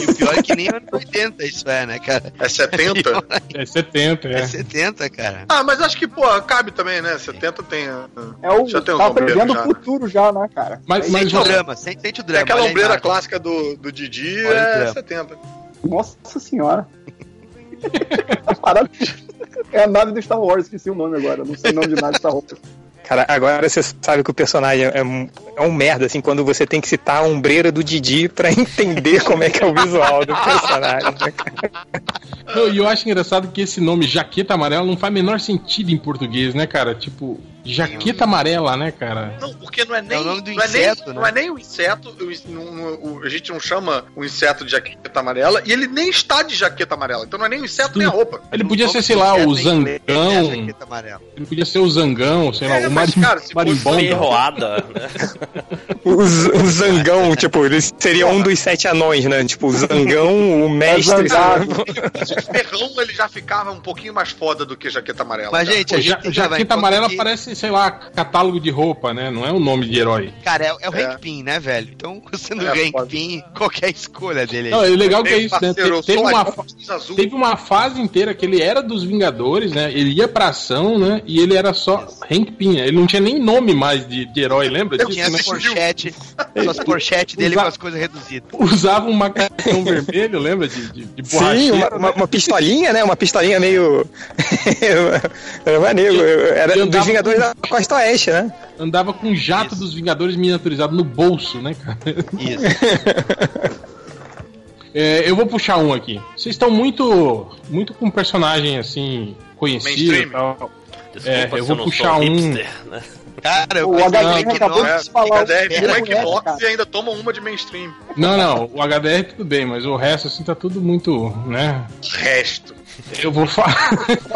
E o pior é que nem anos 80 isso é, né, cara? É 70? É 70, É é. 70, cara. ah, mas acho que, pô, cabe também, né? 70 tem. uh, É o, Já tem tá já, o né? futuro já, né, cara? Mas, mas Sente o drama, sente, sente o É drama. aquela olha a ombreira clássica do, do Didi Olha é drama. 70. Nossa senhora. A parada- É a nave do Star Wars, esqueci o nome agora. Não sei o nome de nada de Star Wars. Cara, agora você sabe que o personagem é, um- é um merda, assim, quando você tem que citar a ombreira do Didi pra entender como é que é o visual do personagem. né? Não, E eu acho engraçado que esse nome Jaqueta Amarela não faz menor sentido em português, né, cara? Tipo, Jaqueta Amarela, né, cara? Não, porque não é nem. É o nome do não, é nem inseto, né? não é nem o inseto. o in- não- não- o- a gente não chama o inseto de jaqueta amarela. E ele nem está de jaqueta amarela. Então não é nem o inseto Sim. nem a roupa. Ele podia ser, sei do lá, o inseto é Zangão. Ele podia ser o Zangão, sei lá, É, o mas, marim, cara. Ferroada, né? O, Zangão, tipo, ele seria um dos sete anões, né? Tipo, o Zangão, o mestre. Zangado. Mas o ferrão ele já ficava um pouquinho mais foda do que jaqueta amarela. Mas, cara. gente, a gente jaqueta amarela que... parece sei lá, catálogo de roupa, né? Não é o nome de herói. Cara, é, é o É. Hank Pym, né, velho? Então, sendo É, Hank pode- Pym, qualquer escolha dele Não, é legal que é isso, né? parceiro, eu Te- Teve uma, teve uma fase inteira que ele era dos Vingadores, né? Ele ia pra ação, né? E ele era só Hank Pym. né? Ele não tinha nem nome mais de, de herói, lembra Eu disso? tinha né? as pochetes, as pochetes dele com as coisas reduzidas. Usava um macacão vermelho, lembra? De, de, de Sim, uma, uma, uma pistolinha, né? Uma pistolinha meio. era maneiro. Era dos Vingadores com- da Costa Oeste, né? Andava com um jato Isso. dos Vingadores miniaturizado no bolso, né, cara? Isso. É, eu vou puxar um aqui. Vocês estão muito, muito com um personagem assim conhecido e tal. Desculpa É, eu vou não puxar sou um. hipster, né? Cara, eu O pensei HDR que acabou não. de falar o HDR é essa, Xbox e ainda toma uma de mainstream. Não, não, o HDR tudo bem, mas o resto assim tá tudo muito, né? Resto. Eu vou falar.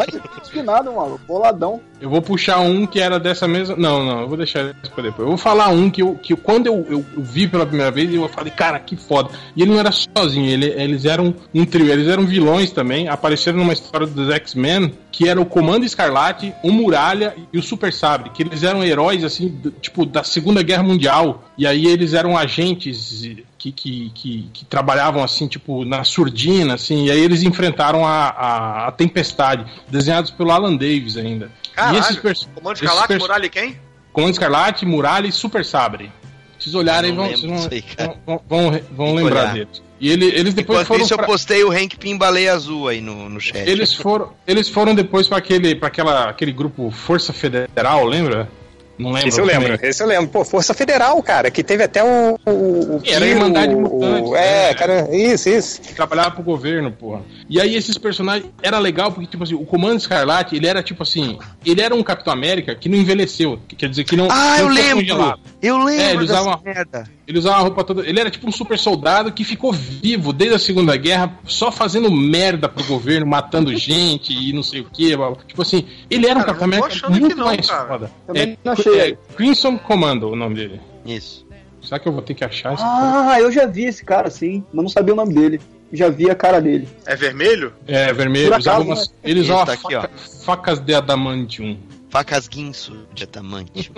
Maluco. Boladão. Eu vou puxar um que era dessa mesma. Não, não, eu vou deixar isso pra depois. Eu vou falar um que, eu, que eu- quando eu, eu, eu vi pela primeira vez, eu falei, cara, que foda. E ele não era sozinho, ele- eles eram um trio, eles eram vilões também. Apareceram numa história dos X-Men, que era o Comando Escarlate, o Muralha e o Super Sabre, que eles eram heróis, assim, do- tipo, da Segunda Guerra Mundial. E aí eles eram agentes que, que, que, que trabalhavam, assim, tipo, na surdina, assim. E aí eles enfrentaram a, a, a Tempestade, desenhados pelo Alan Davis ainda. Caralho. E esses Comando Escarlate, Muralha e quem? Comando Escarlate, Muralha e Super Sabre. Vocês olharem, Eu não vão, vão, aí, vão, vão, vão lembrar olhar. deles. E ele, eles depois Enquanto foram isso, eu pra- postei o Hank Pym Baleia Azul aí no, no chat. eles foram eles foram depois para aquele para aquela aquele grupo Força Federal, lembra? Não lembro. Esse eu lembro, esse eu lembro. Pô, Força Federal, cara, que teve até o. o, o Era a Irmandade o- Mutante, É, né? cara, isso, isso. trabalhava pro governo, porra. E aí esses personagens era legal porque tipo assim, o Comando Escarlate, ele era tipo assim, ele era um Capitão América que não envelheceu, que quer dizer que não Ah, eu não ficou lembro! congelado. Eu É, lembro ele dessa usava- merda. Ele usava uma roupa toda. Ele era tipo um super soldado que ficou vivo desde a Segunda Guerra, só fazendo merda pro governo, matando gente e não sei o que. Tipo assim, ele era um Cara, Capitão não tô América muito não, mais cara. foda. É, não achei. é Crimson Commando o nome dele. Isso. Será que eu vou ter que achar esse cara? Ah, eu já vi esse cara, sim. Mas não sabia o nome dele. Já vi a cara dele. É vermelho? É, vermelho. Por acaso, umas, ele Esse usava tá faca- facas de adamantium. Facas guinso de atamante.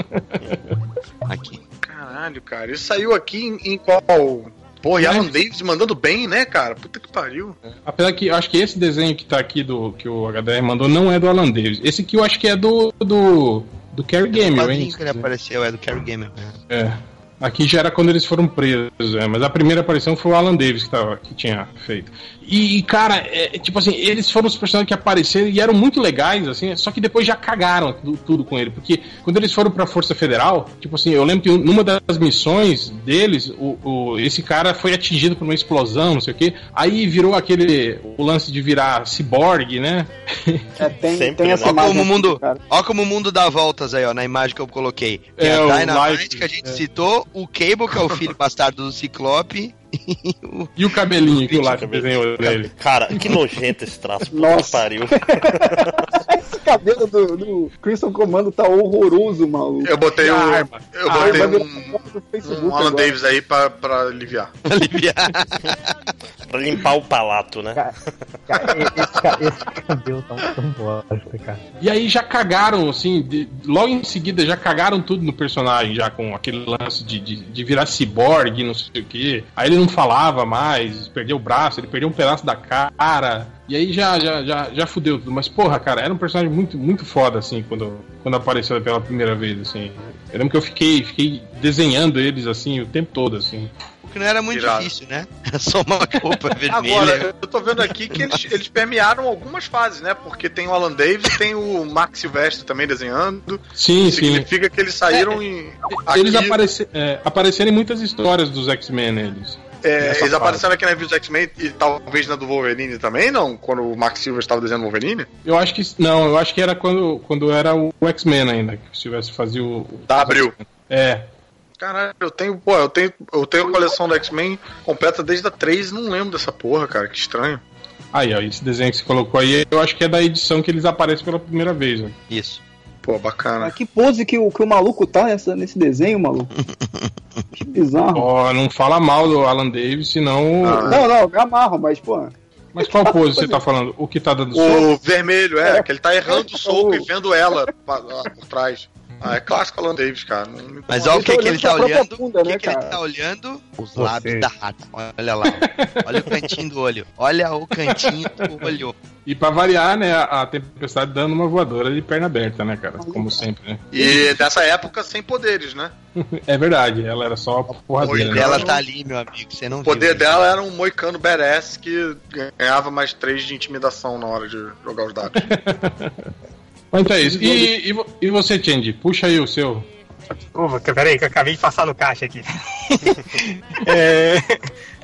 Aqui. Caralho, cara. Isso saiu aqui em, em qual? Pô, e Alan Davis mandando bem, né, cara? Puta que pariu. Apesar que eu acho que esse desenho que tá aqui do que o HDR mandou não é do Alan Davis. Esse aqui eu acho que é do do do O Gamer, hein? que ele apareceu é do Carrie Gamer. É. Aqui já era quando eles foram presos, é, mas a primeira aparição foi o Alan Davis que, tava, que tinha feito. E, cara, é, tipo assim, eles foram os personagens que apareceram e eram muito legais, assim, só que depois já cagaram tudo, tudo com ele. Porque quando eles foram pra Força Federal, tipo assim, eu lembro que numa das missões deles, o, o- esse cara foi atingido por uma explosão, não sei o quê. Aí virou aquele. o lance de virar ciborgue, né? É, tem, Sempre, tem né? essa Ó imagem. como o mundo, ó como o mundo dá voltas aí, ó, na imagem que eu coloquei. Tem É, a o Dynamite Life, que a gente é. citou, o Cable, que é o filho bastardo do Ciclope, e o E o cabelinho que o Cabelo. desenhou dele. Cara, que nojento esse traço. Nossa. pariu. Esse cabelo do, do Crimson Commando tá horroroso, maluco. Eu botei o. arma? Eu botei um, Facebook um Alan agora. Davis aí pra, pra aliviar. aliviar. pra limpar o palato, né? Cara, esse, ca- esse cabelo tá tão bosta, cara. E aí já cagaram, assim, de- logo em seguida já cagaram tudo no personagem, já com aquele lance de, de, de virar ciborgue, não sei o quê. Aí ele não falava mais, perdeu o braço, ele perdeu um pedaço da cara. E aí já, já, já, já fudeu tudo. Mas, porra, cara, era um personagem muito, muito foda, assim, quando, quando apareceu pela primeira vez, assim. Eu lembro que eu fiquei, fiquei desenhando eles, assim, o tempo todo, assim. Porque não era muito Irado. difícil, né? Só uma roupa vermelha. Agora, eu tô vendo aqui que eles, eles permearam algumas fases, né? Porque tem o Alan Davis e tem o Mark Silvestre também desenhando. Sim, sim. Significa que eles saíram em. Eles aparece, é, apareceram em muitas histórias dos X-Men, eles. É, eles fase. apareceram aqui na revista dos X-Men e talvez na do Wolverine também, não? Quando o Mark Silver estava desenhando o Wolverine? Eu acho que. Não, eu acho que era quando, quando era o X-Men ainda, que o Silvestre fazia o. o- Da Abril. É. Caralho, eu tenho, pô, eu tenho, eu tenho a coleção do X-Men completa desde a 3 e não lembro dessa porra, cara, que estranho. Aí, ó, esse desenho que você colocou aí, eu acho que é da edição que eles aparecem pela primeira vez. Ó. Isso. Pô, bacana. Mas que pose que o, que o maluco tá nessa, nesse desenho, maluco. Que bizarro. Ó, não fala mal do Alan Davis, senão. Ah. Não, não, me amarro, mas, pô. Mas qual pose você tá falando? O que tá dando soco? O vermelho, é, É. que ele tá errando o soco e vendo ela por trás. Ah, é clássico Alan Davis, cara. Não me Mas olha o que, que ele tá olhando bunda, O que, né, que ele tá olhando? Os Você. lábios da rata. Olha lá. Olha o cantinho do olho. Olha o cantinho do olho. E pra variar, né, a tempestade dando uma voadora de perna aberta, né, cara? Como sempre, né? E dessa época sem poderes, né? É verdade, ela era só porradeira. Oi, Né? Ela não- tá ali, meu amigo. Você não O poder viu. dela era um moicano badass que ganhava mais três de intimidação na hora de jogar os dados. Mas então é isso. E, e, e você, Change? Puxa aí o seu. Uva, peraí, que eu acabei de passar no caixa aqui. É,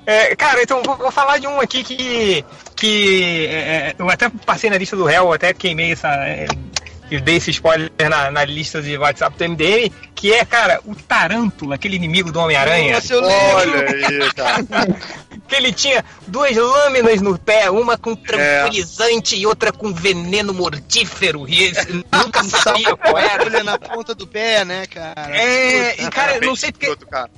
é, cara, então vou, vou falar de um aqui que. que é, é, eu até passei na lista do réu, até queimei essa. É, e dei esse spoiler na, na lista de WhatsApp do MDM, que é, cara, o Tarântula, aquele inimigo do Homem-Aranha. Olha aí, cara. Que ele tinha duas lâminas no pé, uma com tranquilizante e outra com veneno mortífero. E esse, nunca sabia qual era. Olha na ponta do pé, né, cara? É, e cara, não sei porque.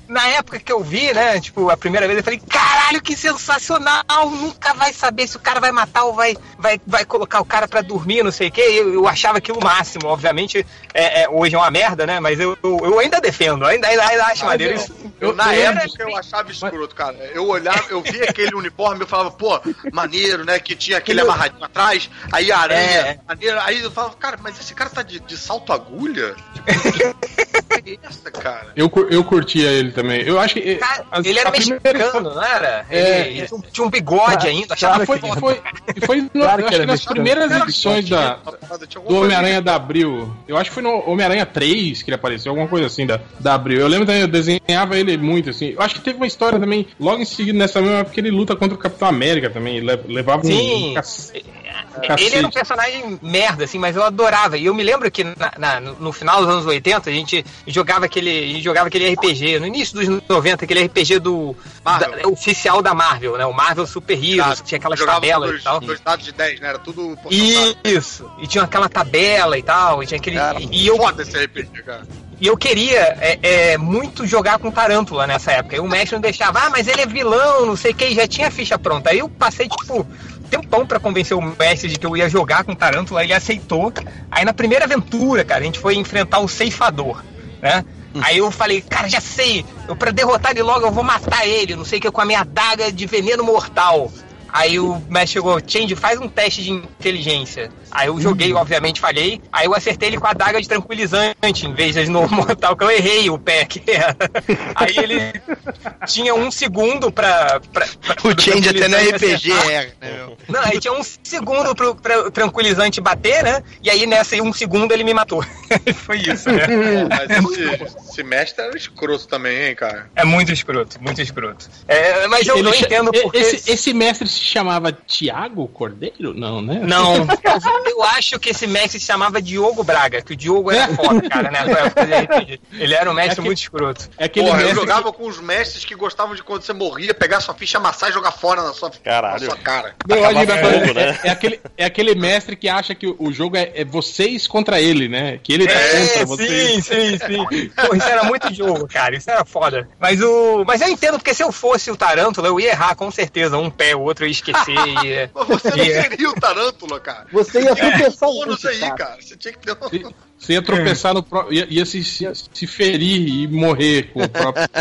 na época que eu vi, né, tipo, a primeira vez eu falei, caralho, que sensacional, nunca vai saber se o cara vai matar ou vai, vai, vai colocar o cara pra dormir, não sei o que, eu, eu achava aquilo máximo, obviamente, é, é, hoje é uma merda, né, mas eu, eu, eu ainda defendo, ainda, ainda, ainda acho maneiro isso. Eu, na eu época eu achava escroto, cara. Eu olhava, eu via aquele uniforme, eu falava, pô, maneiro, né? Que tinha aquele amarradinho atrás, aí a aranha, É. maneiro. Aí eu falava, cara, mas esse cara tá de, de salto agulha? Tipo, que é essa, cara? Eu, eu curtia ele também. Eu acho que. Cara, as- ele era a primeira- mexicano, não era? Ele, É, ele tinha um- tinha um bigode ainda, achava Claro Foi, que era. foi, e foi no- Claro que acho que nas mexicano. primeiras Cara, edições da, do alguma Homem-Aranha da Abril. Eu acho que foi no Homem-Aranha 3 que ele apareceu, alguma coisa assim da, da Abril. Eu lembro também, eu desenhava ele muito, assim. Eu acho que teve uma história também, logo em seguida, nessa mesma época, que ele luta contra o Capitão América também. le- Levava Sim. um cac- Ele era um cacete. personagem merda, assim, mas eu adorava. E eu me lembro que na- na- no final dos anos 80 a gente jogava aquele, a gente jogava aquele RPG, no início dos 90, aquele RPG do da- oficial da Marvel, né? O Marvel Super Heroes, que tinha aquelas tabelas dois, e tal. dois dados de 10, né? Era tudo. Isso, e tinha aquela tabela e tal, e tinha aquele. Cara, e eu, Foda esse RPG, cara. e eu queria é, é, muito jogar com Tarântula nessa época. E o mestre não deixava, ah, mas ele é vilão, não sei o que, e já tinha a ficha pronta. Aí eu passei, tipo, tempão pra convencer o mestre de que eu ia jogar com Tarântula, ele aceitou. Aí na primeira aventura, cara, a gente foi enfrentar o ceifador, né? Aí eu falei, cara, já sei, eu pra derrotar ele logo eu vou matar ele, não sei o que, com a minha adaga de veneno mortal. Aí o mestre chegou, Change, faz um teste de inteligência. Aí eu joguei, obviamente falhei. Aí eu acertei ele com a adaga de tranquilizante, em vez de no mortal, que eu errei o pé que era. Aí ele tinha um segundo pra. pra, pra O Change até no RPG é, né? Não, aí tinha um segundo pro, pro tranquilizante bater, né? E aí nessa aí, um segundo ele me matou. Foi isso, né? Mas esse, esse mestre era escroto também, hein, cara? É muito escroto, muito escroto. É, mas eu Ele não entendo porque. esse, esse mestre se chamava Tiago Cordeiro? Não, né? Não, eu, acho que esse mestre se chamava Diogo Braga, que o Diogo era foda, cara, né? Ele era um mestre É que- muito escroto. É aquele Porra, eu jogava com os mestres que gostavam de quando você morria, pegar sua ficha, amassar e jogar fora na sua, Caralho. na sua cara. Não, fogo, é, né? é aquele, é aquele mestre que acha que o, jogo é, é vocês contra ele, né? Que ele tá É, contra vocês. sim, sim, sim. Pô, isso era muito jogo, cara. Isso era foda. Mas o. Mas eu entendo, porque se eu fosse o Tarântula, eu ia errar com certeza. Um pé, o outro eu ia esquecer. e- você não e- seria o Tarântula, cara. Você ia tropeçar um Bônus monte, aí, cara. cara. Você tinha que ter um... Você ia tropeçar no próprio. Ia, ia se, se, se ferir e morrer com o próprio.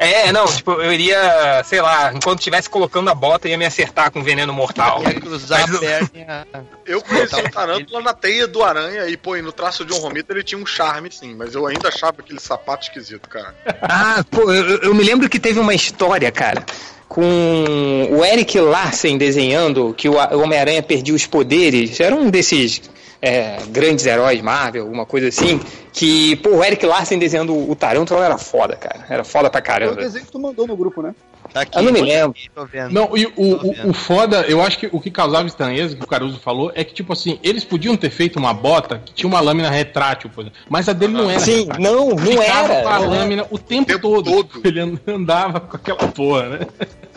É, não, tipo, eu iria, sei lá, enquanto estivesse colocando a bota, ia me acertar com veneno mortal. Ia cruzar Mas a perna. Eu conheci o Tarântula na teia do Aranha e, pô, e no traço de John Romita ele tinha um charme, sim. Mas eu ainda achava aquele sapato esquisito, cara. Ah, pô, eu, eu me lembro que teve uma história, cara, com o Eric Larsen desenhando que o o Homem-Aranha perdia os poderes. Era um desses é, grandes heróis Marvel, alguma coisa assim. Que, pô, o Eric Larsen desenhando o Tarântula era foda, cara. Era foda pra Foi o caramba. desenho que tu mandou no grupo, né? Tá aqui, Eu não me lembro. aqui, Tô vendo. Não, e o, o, o foda, eu acho que o que causava estranheza, que o Caruso falou, é que, tipo assim, eles podiam ter feito uma bota que tinha uma lâmina retrátil, por exemplo, mas a dele não era. Sim, retrátil. não, não Ficava era. com a lâmina o tempo, tempo todo. todo. Ele andava com aquela porra, né?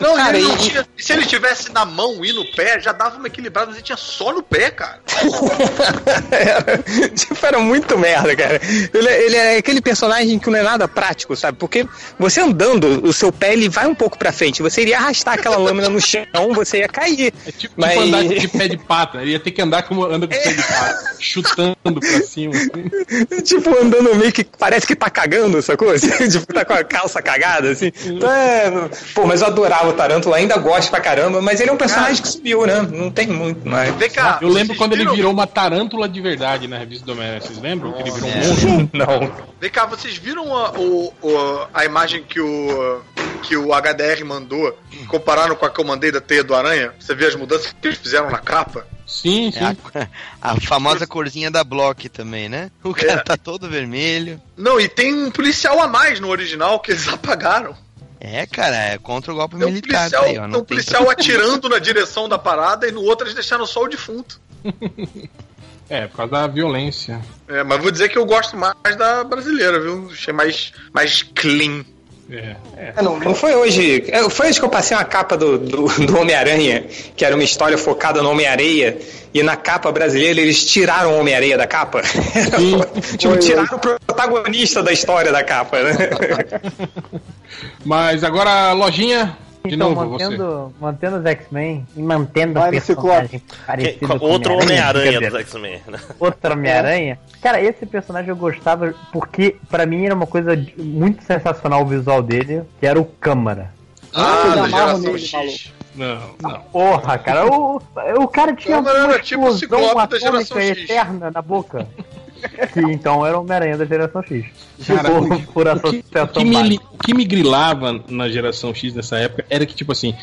Não, Cara, ele não e- tinha. Se ele tivesse na mão e no pé, já dava uma equilibrada, mas ele tinha só no pé, cara. Era, tipo, era muito merda, cara. Ele, é- ele é aquele personagem que não é nada prático, sabe? Porque você andando, o seu pé ele vai um pouco pra frente. Você iria arrastar aquela lâmina no chão, você ia cair. É tipo, Mas- tipo andar de pé de pata. Ele ia ter que andar como anda com pé de pata, chutando pra cima. assim. tipo, andando meio que parece que tá cagando, sacou? Assim, tipo, tá com a calça cagada, assim. Então, é, Pô, mas eu adorava o Tarântula, ainda gosto pra caramba, mas ele é um personagem que sumiu, né? Não tem muito mais. Vem cá. Eu lembro quando ele viram- virou uma tarântula de verdade na revista do Homem-Aranha. Vocês lembram? Que ele virou um monstro? Não. Vem cá, vocês viram a, o, a imagem que o, que o HDR mandou, comparando com a que eu mandei da teia do Aranha? Você vê as mudanças que eles fizeram na capa? Sim, sim. É a, a famosa corzinha da Block também, né? O cara É. tá todo vermelho. Não, e tem um policial a mais no original que eles apagaram. É, cara, é contra o golpe Tem um militar. policial, tá aí, ó, tem um tem policial atirando na direção da parada e no outro eles deixaram só o defunto. É, por causa da violência. É, mas vou dizer que eu gosto mais da brasileira, viu? Achei mais, mais clean. É, é. É, não, não foi hoje. é, Foi hoje que eu passei uma capa do, do, do Homem-Aranha, que era uma história focada no Homem-Areia, e na capa brasileira eles tiraram o Homem-Areia da capa. tipo, Foi tiraram o protagonista da história da capa, né? Mas agora, lojinha, de Então, novo, você. mantendo, mantendo os X-Men e mantendo o personagem Que- parecido com outro Homem-Aranha dos X-Men. né? Outro Homem-Aranha. Cara, esse personagem eu gostava porque, pra mim, era uma coisa muito sensacional o visual dele, que era o Câmara. Ah, da geração nele, X. maluco. Não, não. Porra, cara, o, o cara tinha Câmara uma era tipo o explosão Ciclope da geração X. eterna na boca. Que então era o Homem-Aranha da geração X. Cara, por, por O que, o, que me, o que me grilava na geração X nessa época era que, tipo assim,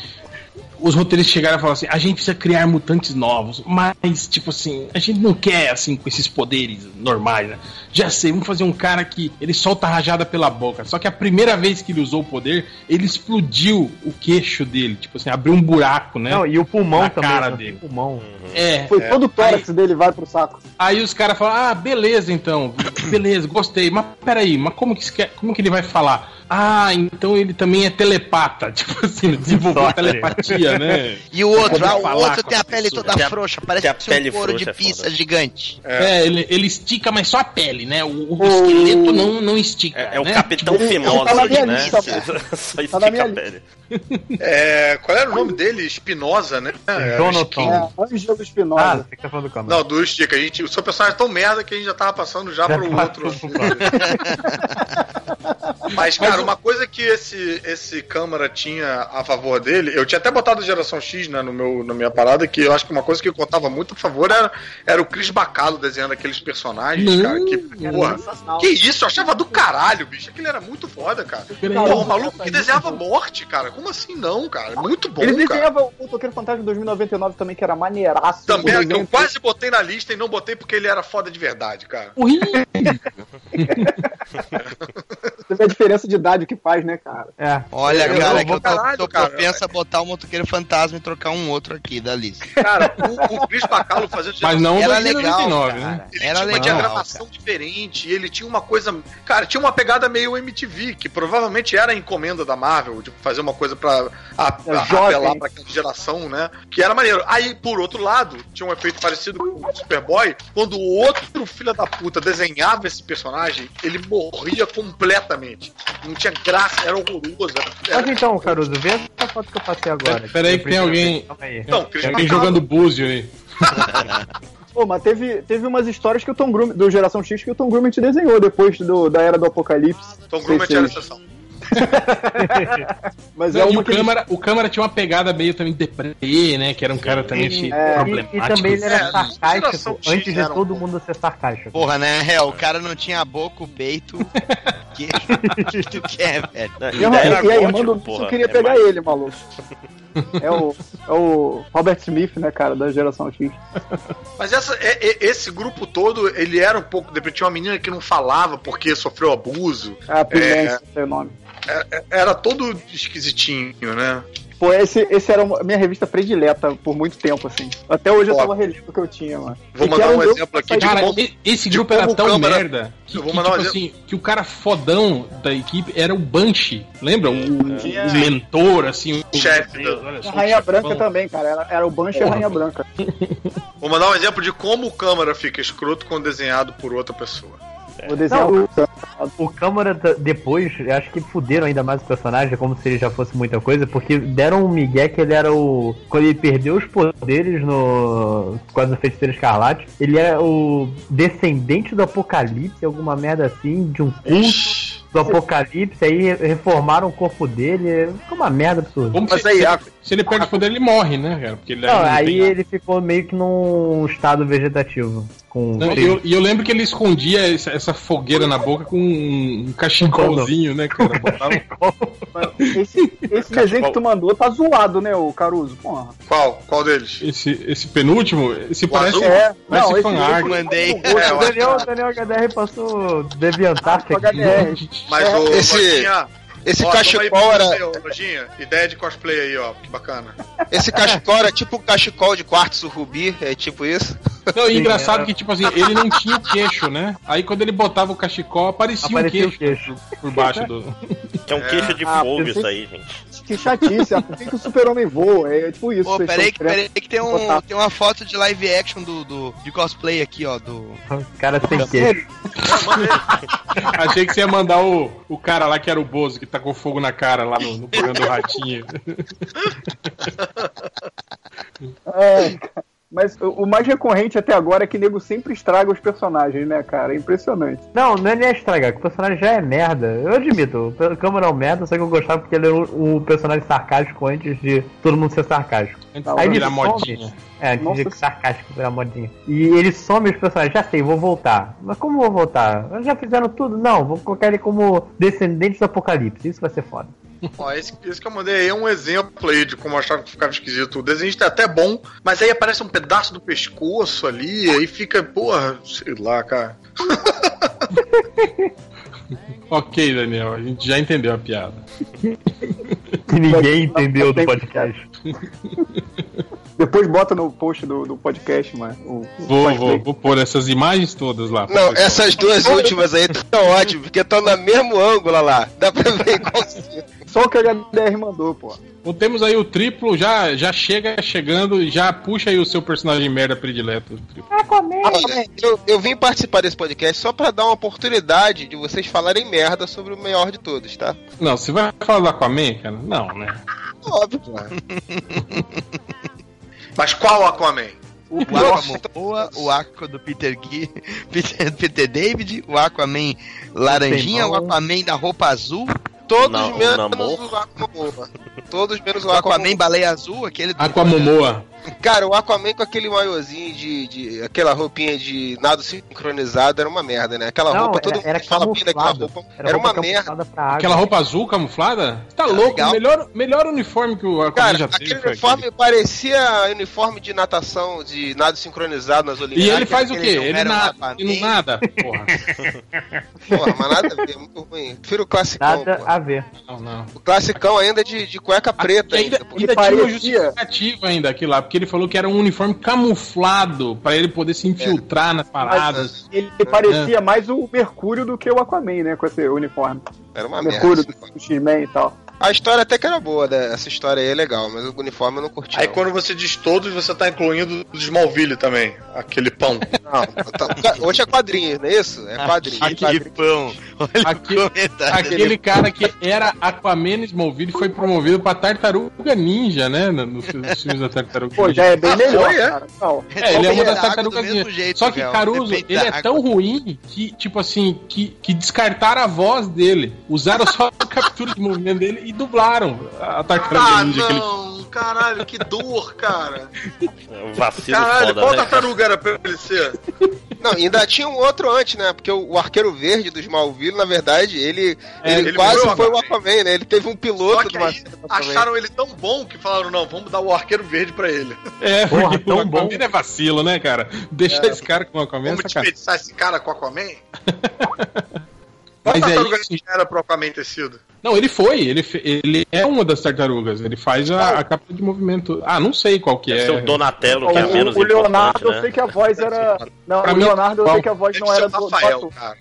os roteiristas chegaram e falaram assim: a gente precisa criar mutantes novos, mas, tipo assim, a gente não quer, assim, com esses poderes normais, né? Já sei, vamos fazer um cara que ele solta a rajada pela boca. Só que a primeira vez que ele usou o poder, ele explodiu o queixo dele, tipo assim, abriu um buraco, né? Não, e o pulmão Na também. cara né? dele. O pulmão. É. Foi todo o tórax dele vai pro saco. Aí os caras falam, ah, beleza então, beleza, gostei. Mas peraí, mas como que, isso quer- como que ele vai falar? Ah, então ele também é telepata. Tipo assim, desenvolveu Sorte. telepatia, né? E o outro, ah, o outro tem a pele toda Tem frouxa, tem a parece pele um couro de é pizza foda. gigante. É, ele, ele estica, mas só a pele, né? O, o esqueleto não, não estica. É, é o né? Capitão ele tá né? lista, Só na estica minha a pele. É, qual era o nome dele? Espinosa, né? É, Jonathan. É, Ângelo Ah, Espinosa. você que tá falando do. Não, do Estica. A gente, o seu personagem é tão merda que a gente já tava passando já, Já pro passou outro. pro. Mas, cara, uma coisa que esse, esse câmara tinha a favor dele, eu tinha até botado a geração X né, no meu, na minha parada, que eu acho que uma coisa que eu contava muito a favor era, era o Chris Bacalo desenhando aqueles personagens, Não, cara. Que, porra, que isso? Eu achava do caralho, bicho. Aquele era muito foda, cara. Porra, o maluco que desenhava morte, cara. Como assim não, cara? Muito bom, Ele cara. desenhava o Toqueiro Fantasma 2099 também, que era maneiraço. Também, que eu quase botei na lista e não botei porque ele era foda de verdade, cara. Horrível. Você vê a diferença de idade que faz, né, cara? É. Olha, Eu cara, não que vou eu tô, caralho, tô cara. propenso a botar o motoqueiro fantasma e trocar um outro aqui da lista. Cara, o, o Chris Bacalo fazia Mas não Era 2099, legal, né? cara. Ele Era tinha uma legal. diagramação diferente, e ele tinha uma coisa. Cara, tinha uma pegada meio MTV, que provavelmente era a encomenda da Marvel, de fazer uma coisa pra a, a- É jovem. apelar pra aquela geração, né? Que era maneiro. Aí, por outro lado, tinha um efeito parecido com o Superboy, quando o outro filho da puta desenhava esse personagem, ele morria completamente. Não tinha graça, era horroroso. Era, Mas então, Caruso, vê essa foto que eu passei agora. Pera aí que tem alguém-. Não, Tem alguém jogando búzio aí. Pô, mas teve, teve umas histórias que o Tom Grummett, do Geração X, que o Tom Grummett desenhou depois do, da Era do Apocalipse. Tom se era vocês- exceção. Mas Não, é e uma o câmara, o câmara tinha uma pegada meio também deprê, né? Que era um cara também cheio- É. E, problemático. e também ele era É, sarcástico X antes de um todo pouco. mundo ser sarcástico. Porra, né? É, o cara não tinha a boca, o peito. que, que tu quer, velho? E, e a irmã gótico, do Lúcio porra, queria é pegar mais- ele, maluco. É o, é o Robert Smith, né, cara, da geração X. Mas essa, é- é- esse grupo todo, ele era um pouco. de Tinha uma menina que não falava porque sofreu abuso. É a Pimenta, é. o nome. Era todo esquisitinho, né? Pô, esse, esse era a minha revista predileta por muito tempo, assim. Até hoje eu Ó. tava relendo o que eu tinha, mano. Vou E mandar um grupo exemplo aqui de Cara, como- esse de grupo era tão câmara- merda que, Eu vou que, mandar um tipo exemplo. assim, que o cara fodão da equipe era o Banshee. Lembra? O, É. o mentor, assim. O Chefe da- olha A Rainha o Branca chefão. também, cara. Era, era o Banshee e a. Rainha Branca. Vou mandar um exemplo de como o câmara fica escroto quando desenhado por outra pessoa. Vou desenhar Não, o O Câmara, t- depois, eu acho que fuderam ainda mais o personagem, como se ele já fosse muita coisa, porque deram um migué que ele era o. Quando ele perdeu os poderes no. Quase no Feiticeiro Escarlate, ele era o descendente do Apocalipse, alguma merda assim, de um culto do Apocalipse, aí reformaram o corpo dele, ficou uma merda absurda. Como Mas aí, se, ele, perde o poder, ele morre, né, cara? Porque ele Não, não aí tem- ele ficou meio que num estado vegetativo. Com Não, e eu, e eu lembro que ele escondia essa, essa fogueira na boca com um, cachecolzinho, né, cara? Botava- Esse, esse desenho que tu mandou tá zoado, né, o Caruso? Porra. Qual? Qual deles? Esse, esse penúltimo, esse parece, azul? É, parece não, esse fanart. Mandei. com gosto É, O Daniel, o Daniel HDR passou. HDR. Mas o Esse- Esse ó, cachecol era. Lojinha, ideia de cosplay aí, ó, que bacana. Esse cachecol era tipo um cachecol de quartzo rubi, é tipo isso. Não, e Sim, engraçado era- que, tipo assim, ele não tinha o queixo, né? Aí quando ele botava o cachecol, aparecia, Aparecia um o queixo, queixo. Por, baixo do. Que é um queixo de Ah, fogo pensei- isso aí, gente. Que chatice, por que, que o super-homem voa? É tipo isso. Pô, peraí, que- peraí que tem, um, botar. tem uma foto de live action do, do, de cosplay aqui, ó. Do... Cara sem queixo. Achei que você ia mandar o, o cara lá que era o Bozo, que tá com fogo na cara lá no, no programa do Ratinho. É, cara. Mas o mais recorrente até agora é que nego sempre estraga os personagens, né, cara? É impressionante. Não, não é nem estragar, que o personagem já é merda. Eu admito, o Câmara é um merda, só que eu gostava porque ele era o, o personagem sarcástico antes de todo mundo ser sarcástico. Antes de Aí ele virar modinha. É, antes Nossa. de sarcástico virar modinha. E ele some os personagens, já sei, vou voltar. Mas como vou voltar? Já fizeram tudo? Não, vou colocar ele como descendente do apocalipse, isso vai ser foda. Ó, esse, esse que eu mandei aí é um exemplo aí de como eu achava que ficava esquisito. O desenho é até bom, mas aí aparece um pedaço do pescoço ali, aí fica, porra, sei lá, cara. Ok, Daniel, a gente já entendeu a piada. Que ninguém entendeu do podcast. Depois bota no post do, do podcast, mano. O, Vou, vou, vou pôr essas imagens todas lá. Não, essas duas últimas aí estão ótimas, porque estão no mesmo ângulo lá. Dá pra ver igualzinho. Só o que a HDR mandou, pô. Então temos aí o triplo, já, já chega chegando, já puxa aí o seu personagem merda predileto. triplo. Olha, eu, eu vim participar desse podcast só pra dar uma oportunidade de vocês falarem merda sobre o melhor de todos, tá? Não, você vai falar do Aquaman, cara? Não, né? Óbvio, pô. Mas qual Aquaman? O Aquamoa, o Aqua do Peter Gui, Peter, Peter David, o Aquaman laranjinha, o. Aquaman da roupa azul, Todos o menos o Aquamoa. Todos menos o o Aquaman Aquaman. baleia azul, aquele do... Aquamomoa. Cara, o Aquaman com aquele maiozinho de, de. aquela roupinha de nado sincronizado era uma merda, né? Aquela Não, roupa, todo era- era fala bem daquela roupa. Era, roupa uma merda. Aquela roupa azul camuflada? Tá louco, legal. melhor, melhor uniforme que o Aquaman Cara, já aquele teve. foi uniforme parecia uniforme de natação, de nado sincronizado nas E Olimpíadas. ele faz o quê? aquele não Ele era nada. Ele não nada. Porra. Porra, mas nada a ver, é muito ruim. Prefiro o classicão, Nada pô. a ver. Não, não. O classicão ainda de, de cueca preta ainda, ainda. ainda tinha uma justificativa ainda aqui lá, porque ele falou que era um uniforme camuflado pra ele poder se infiltrar nas paradas. Ele parecia mais o Mercúrio do que o Aquaman, né? Com esse uniforme. Era uma Mercúrio merda. do, do X-Men e tal. A história até que era boa, né? essa história aí é legal, mas o uniforme eu não curti. Aí não. quando você diz todos, você tá incluindo o Smallville também, aquele pão. Não, tá- hoje é quadrinho, não é isso? É quadrinho. Aquele pão. Olha Aqui- o comentário. Aquele cara que era Aquaman Smallville foi promovido pra Tartaruga Ninja, né? no- Nos filmes da Tartaruga Pô, Ninja. já é bem melhor, foi, é? cara. Não. É, ele é uma das tartarugas ninja. jeito, Só que Caruso, depende ele é tão ruim que, tipo assim, que, que descartaram a voz dele. Usaram só a captura de movimento dele e dublaram a tartaruga Ah, ninja. não, caralho, que dor, cara. Vacilo Caralho, foda, qual né? tartaruga era pra ele ser? Não, ainda tinha um outro antes, né? Porque o, Arqueiro Verde do Na verdade, ele, É, ele, ele quase foi o Aquaman. Aquaman, né? Ele teve um Só piloto que de uma do acharam ele tão bom que falaram, não, vamos dar o arqueiro verde pra ele. É, Porra, tão o Aquaman bom. é vacilo, né, cara? Deixa esse cara com o Aquaman, Vamos é desperdiçar esse cara com o Aquaman? Qual Mas é tartaruga isso. ninja era pro Aquaman ter sido? Não, ele foi, ele, ele é uma das tartarugas, ele faz a, a captura de movimento. Ah, não sei qual que Deve é. ser o Donatello, que é O, menos o Leonardo, importante, eu né? sei que a voz era. Não, Pra o mim, Leonardo, eu qual? sei que a voz Deve não ser era o do, do Rafael, ator. cara.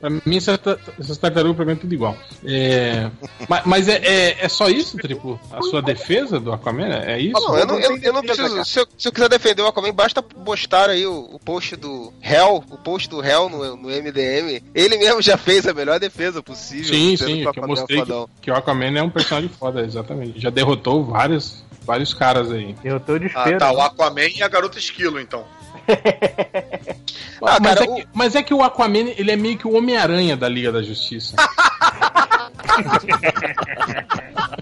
Pra mim, essas, ta- essas tartarugas pra mim é tudo igual. É, mas mas é, é, é só isso, Triplo? A sua defesa do Aquaman? É isso? Ah, não, eu não, eu, eu não preciso. Se eu, se eu quiser defender o Aquaman, basta postar aí o, o post do Hell, o post do Hell no, no MDM. Ele mesmo já fez a melhor defesa possível. Sim, sim, que o que eu Aquaman é um mostrei que, que o Aquaman é um personagem foda, exatamente. Já derrotou vários, vários caras aí. Eu tô de Ah, espera. tá, o Aquaman e a garota esquilo, então. Ah, mas, cara, é que, mas é que o Aquaman, ele é meio que o Homem-Aranha da Liga da Justiça.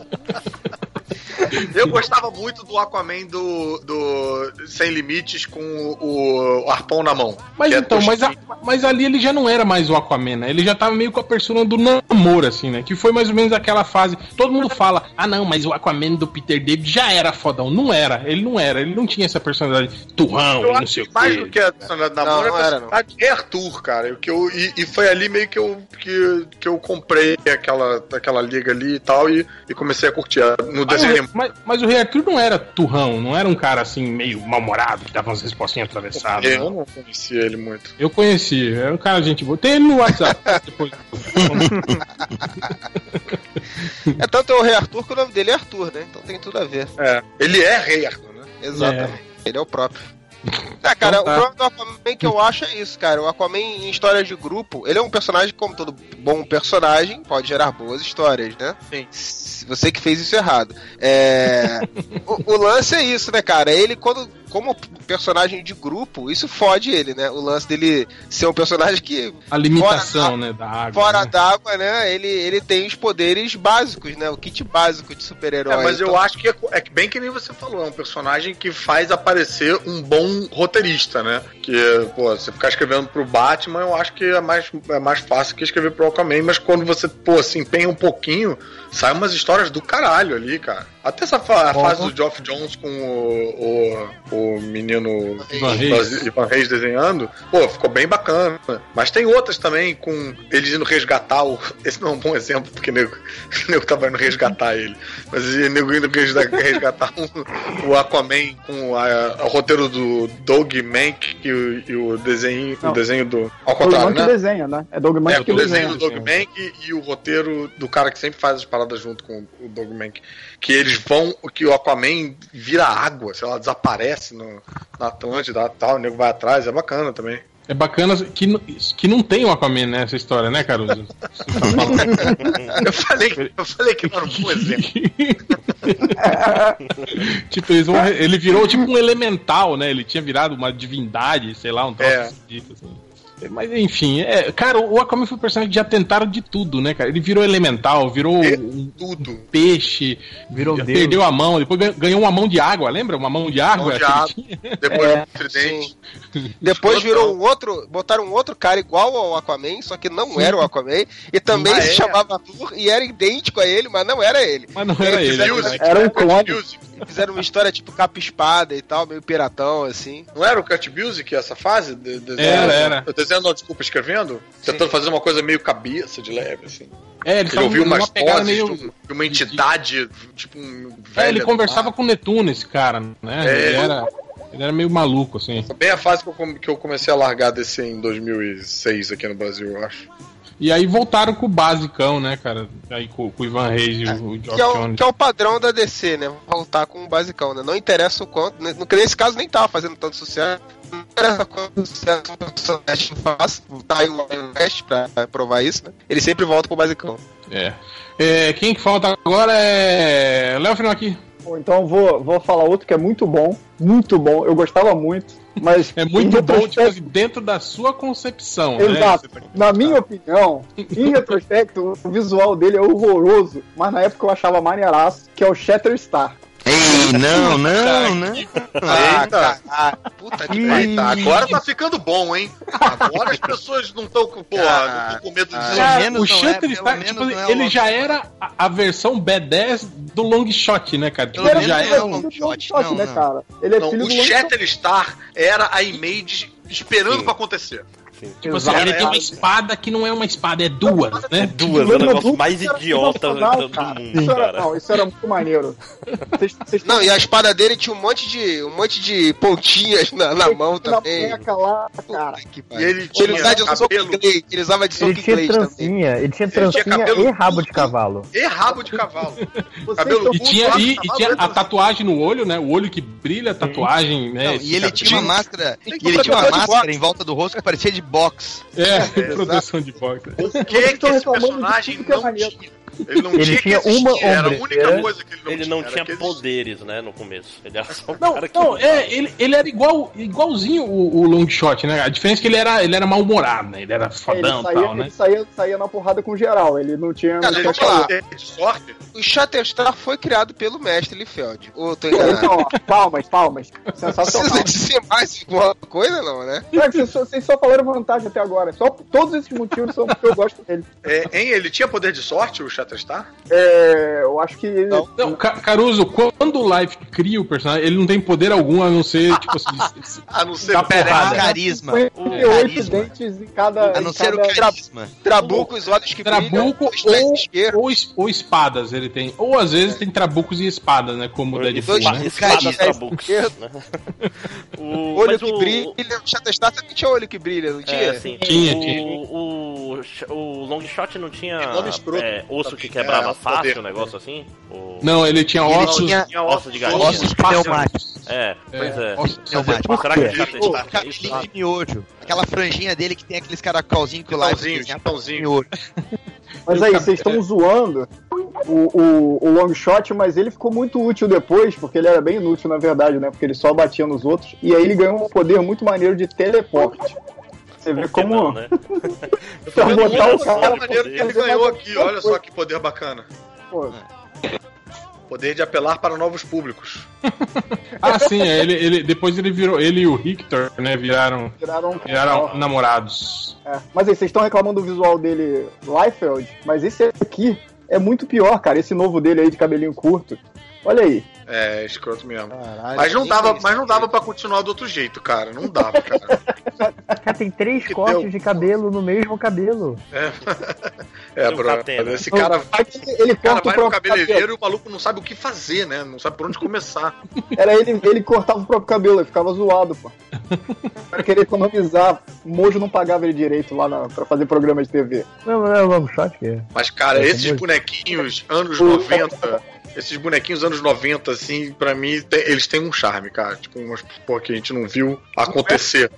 Eu gostava muito do Aquaman do, do Sem Limites com o, o arpão na mão. Mas é então, mas, a- mas ali ele já não era mais o Aquaman, né? Ele já tava meio com a persona do namoro, assim, né? Que foi mais ou menos aquela fase. Todo mundo fala, ah não, mas o Aquaman do Peter David já era fodão. Não era, ele não era, ele não tinha essa personalidade turrão, Eu não acho sei o que mais do que a personalidade da Não, namoro, não é a era, não. é Arthur, cara. Que eu, e, e foi ali meio que eu, que, que eu comprei aquela, aquela liga ali e tal, e, e comecei a curtir. No o desenho mas, mas o Rei Arthur não era turrão, não era um cara assim, meio mal-humorado, que dava umas respostinhas atravessadas. eu não. conhecia ele muito. Eu conheci, era um cara de gente boa. Tem ele no WhatsApp depois. É tanto é o Rei Arthur que o nome dele é Arthur, né? Então tem tudo a ver. É, ele é rei Arthur, né? Exatamente. Ele é o próprio. Ah, cara, Então tá. o problema do Aquaman que eu acho é isso, cara. O Aquaman em histórias de grupo, ele é um personagem, como todo bom personagem, pode gerar boas histórias, né? Sim. Você que fez isso errado. É... o, o lance é isso, né, cara? Ele, quando, como personagem de grupo, isso fode ele, né? O lance dele ser um personagem que A limitação, né, da água. fora né? d'água, né? Ele, ele tem os poderes básicos, né? O kit básico de super-herói. É, mas eu Então, acho que é, é bem que nem você falou, é um personagem que faz aparecer um bom roteirista, né? Que, pô, você ficar escrevendo pro Batman, eu acho que é mais, é mais fácil que escrever pro Aquaman, mas quando você, pô, se empenha um pouquinho, sai umas histórias do caralho ali, cara. Até essa fa- a fase do Geoff Jones com o, o, o menino Ivan Reis. Ivan Reis desenhando, pô, ficou bem bacana. Mas tem outras também com eles indo resgatar o. Esse não é um bom exemplo, porque o nego, o nego tava indo resgatar ele. Mas o nego indo resga- resgatar o, o Aquaman com a- o roteiro do Doug Mank e o, e o desenho, o Não. desenho do. Ao Doug contrário, que né? desenha, né? É Doug Mank É, que o desenho desenha. do Doug Mank e o roteiro do cara que sempre faz as paradas junto com o Doug Mank. Que eles vão, que o Aquaman vira água, sei lá, desaparece no, na Atlântida e tal, o nego vai atrás, é bacana também. É bacana que, que não tem o Aquaman nessa história, né, Caruso? Tá. Eu falei, que- eu falei que não era um bom exemplo. tipo, eles vão- ele virou tipo um elemental, né? Ele tinha virado uma divindade, sei lá, um troço É. assim. Mas enfim, é, cara, o Aquaman foi um personagem que já tentaram de tudo, né, cara? Ele virou elemental, virou É. um Tudo. peixe, Virou Deus. perdeu a mão, depois ganhou- uma mão de água, lembra? Uma mão de água Mão de água. Depois É, tridente. Depois virou um outro, botaram um outro cara igual ao Aquaman, só que não era o Aquaman, e também Ah, se é? chamava Arthur e era idêntico a ele, mas não era ele. Mas não era ele. fizeram- né? Era um clone. Music. Fizeram uma história tipo capa-espada e tal, meio piratão, assim. Não era o Cut Music essa fase? De, desenhando- Era, era. Eu desenhando, não, desculpa, escrevendo? Tentando fazer uma coisa meio cabeça de leve, assim. É, ele Ele ouviu umas pegada vozes meio. de, um- de uma entidade, tipo um É, velha ele conversava mar. com o Netuno, esse cara, né? É. Ele, era, ele era meio maluco, assim. Bem a fase que eu, que eu comecei a largar desse em 2006 aqui no Brasil, eu acho. E aí voltaram com o basicão, né, cara? Aí com, com o Ivan Reis e o, o Geoff Que é, o, Jones. que é o padrão da DC, né? Voltar com o basicão, né? Não interessa o quanto. né? No- Nesse caso nem tava fazendo tanto sucesso. Não interessa quanto sucesso o personagem faz. Tá aí o West pra provar isso, né? Ele sempre volta com o basicão. É. É, Quem que falta agora é. Léo Final aqui. Bom, Então eu vou, vou falar outro que é muito bom, muito bom. Eu gostava muito, mas É muito bom, tipo assim, dentro da sua concepção. Exato. Né? Na minha opinião, em retrospecto, o visual dele é horroroso, mas na época eu achava maneiraço, que é o Shatterstar. Ei, não, não, não. Ah, Eita. caralho. Puta que pariu. Agora tá ficando bom, hein? Agora as pessoas não estão com, porra, com medo de menos o é, Shutter pelo Star, tipo, é o ele já era a, a versão B10 do long shot, né, cara? Tipo, ele já era é um... o long shot, shot, não, né, não. cara? Ele é Não, filho o do. Shatterstar era a Image esperando Sim. pra acontecer. Sim. Tipo assim, ele tem uma espada que não é uma espada, é duas, né? Duas, é o Lembra negócio mais idiota do, mundo, Isso era, cara. não, isso era muito maneiro. Não, e a espada dele tinha um monte de, um monte de pontinhas na, na mão também. lá, cara. E ele Ele tinha usava de soco cabelo inglês, ele usava de soco Ele tinha inglês também. trancinha, ele tinha trancinha e rabo de cavalo. e rabo de cavalo. Cabelo E tinha, e, e tinha a tatuagem no olho, né? O olho que brilha, a tatuagem, né? E ele tinha uma máscara. E ele tinha uma máscara em volta do rosto que parecia de boxe. É, proteção de boxe. O que, que estão esse de personagem que é não tinha? Ele não Ele tinha, tinha uma Era a única coisa que ele não Ele tinha. não tinha poderes, né, no começo. Ele era só um Não, cara que não, é, ele, ele era igual, igualzinho o, o Long Shot, né? A diferença é que ele era, ele era mal-humorado, né? Ele era fodão e tal, né? ele saía, saía na porrada com geral. Ele não tinha. Cara, não Ele de sorte. O Shatterstar foi criado pelo mestre Liefeld. Ou tô enganado? Palmas, palmas. Precisa Sensacional. dizer mais alguma coisa, não, né? Cara, vocês, só, vocês só falaram vantagem até agora. Só todos esses motivos são porque eu gosto dele. É, hein, ele tinha poder de sorte, o Shatterstar? É, eu acho que ele. Não. Não, Ca- Caruso, quando o Life cria o personagem, ele não tem poder algum a não ser, tipo assim. A não ser porrada. Carisma. 58 carisma. dentes em cada. A não em ser o cada- carisma. Trabuco, os olhos que brilham, Trabuco pés ou, ou, ou espadas ele tem. Ou às vezes tem trabucos e espadas, né? Como o Deadpool, dois- né? Espada Carisma. Trabucos. né? o, Olho mas que o- brilha. O Shatterstar também tinha olho que brilha, não tinha? É, sim. Tinha, o, tinha. O, o Long Shot não tinha É é, osso que É, quebrava o fácil, poder. um negócio assim? O- Não, ele tinha Ele ossos. tinha Tinha Ossos de galinha. ossos pneumáticos. É, pois é. ossos Pneumáticos. Será que O tinha isso? cabelinho de miojo. Aquela franjinha dele que tem aqueles caracolzinhos que o Life Chitãozinho, desenha chitãozinho. miojo. Mas aí, vocês estão zoando o, o, o long shot, mas ele ficou muito útil depois, porque ele era bem inútil, na verdade, né? Porque ele só batia nos outros. E aí ele ganhou um poder muito maneiro de teleporte. Você vê como. não, né? Botar o o cara. maneiro que ele ganhou aqui, olha só que poder bacana. Pô, Poder de apelar para novos públicos. Ah, sim, é, ele, ele, depois ele virou. Ele e o Victor, né? Viraram, Tiraram um viraram namorados. É. Mas aí, vocês estão reclamando do visual dele, Liefeld, mas esse aqui é muito pior, cara. Esse novo dele aí de cabelinho curto. Olha aí. É, escroto mesmo. Caralho, Mas não dava, mas não dava para continuar do outro jeito, cara. Não dava, cara. Cara, tem três Que cortes deu? de cabelo no mesmo cabelo. É, Tem um bro. catena. Esse cara, ele o cara corta o vai no próprio cabelo. cabeleireiro e o maluco não sabe o que fazer, né? Não sabe por onde começar. Era ele, ele cortava o próprio cabelo, ele ficava zoado, pô. Pra querer economizar. O Mojo não pagava ele direito lá na, pra fazer programa de TV. Não, não é long shot? que é. Mas, cara, É, esses bonequinhos anos 90, esses bonequinhos anos 90, assim, pra mim, tem- eles têm um charme, cara. Tipo, umas porra que a gente não viu acontecer.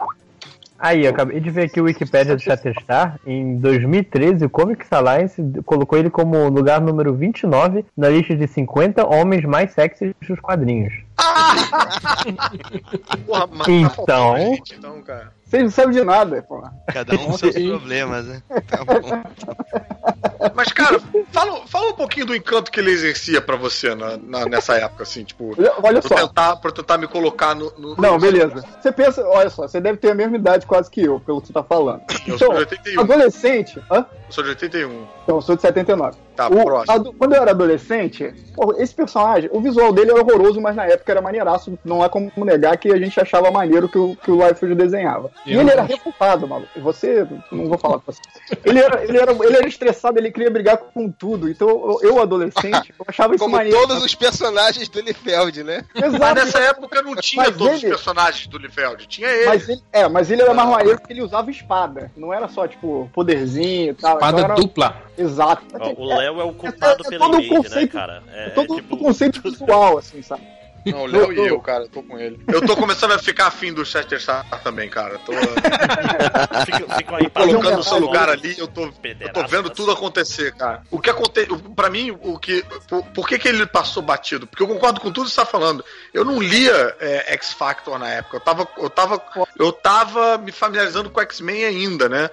Aí, eu acabei de ver aqui o Wikipedia do Shatterstar. Em 2013, o Comics Alliance colocou ele como lugar número 29 na lista de 50 homens mais sexys dos quadrinhos. Porra, mas Então? tá gente, então, cara. Vocês não sabem de nada, pô. Cada um com seus problemas, né? Tá bom. Mas, cara, fala, fala um pouquinho do encanto que ele exercia pra você na, na- nessa época, assim, tipo. Olha- Pra só. tentar, pra tentar me colocar no. no- Não, beleza. Você pensa, olha só, você deve ter a mesma idade quase que eu, pelo que você tá falando. Eu Então, sou de 81. adolescente. Hã? Eu sou de 81. Então, eu sou de 79. Tá, O- próximo. ado- quando eu era adolescente, esse personagem, o visual dele era horroroso, mas na época era maneiraço. Não há como negar que a gente achava maneiro que o, que o Liefeld desenhava. E Eu ele era acho. refutado, maluco. E Você, não vou falar com você. Ele era, ele, era, ele era estressado, ele queria brigar com tudo. Então, eu, eu, adolescente, eu achava isso Como maneiro. todos os personagens do Liefeld, né? Mas Exato. nessa época não tinha Mas todos ele- os personagens do Liefeld. Tinha ele. Mas ele, é, mas ele era mais maneiro porque ele usava espada. Não era só, tipo, poderzinho e tal. Espada Então era- dupla. Exato. Ó, o Léo é o culpado é pela todo um image, né, conceito- cara? É, É todo é tipo, o conceito visual, assim, sabe? Não, o Léo e Eu- cara, tô com ele. Eu tô começando a ficar afim do Shatterstar também, cara. Tô fica, fica aí colocando um seu lugar ali, eu tô, eu tô vendo tudo acontecer, cara. O que acontece, pra mim, o que, por, por que que ele passou batido? Porque eu concordo com tudo que você tá falando. Eu não lia é, X Factor na época. Eu tava, eu tava, eu tava me familiarizando com X-Men ainda, né?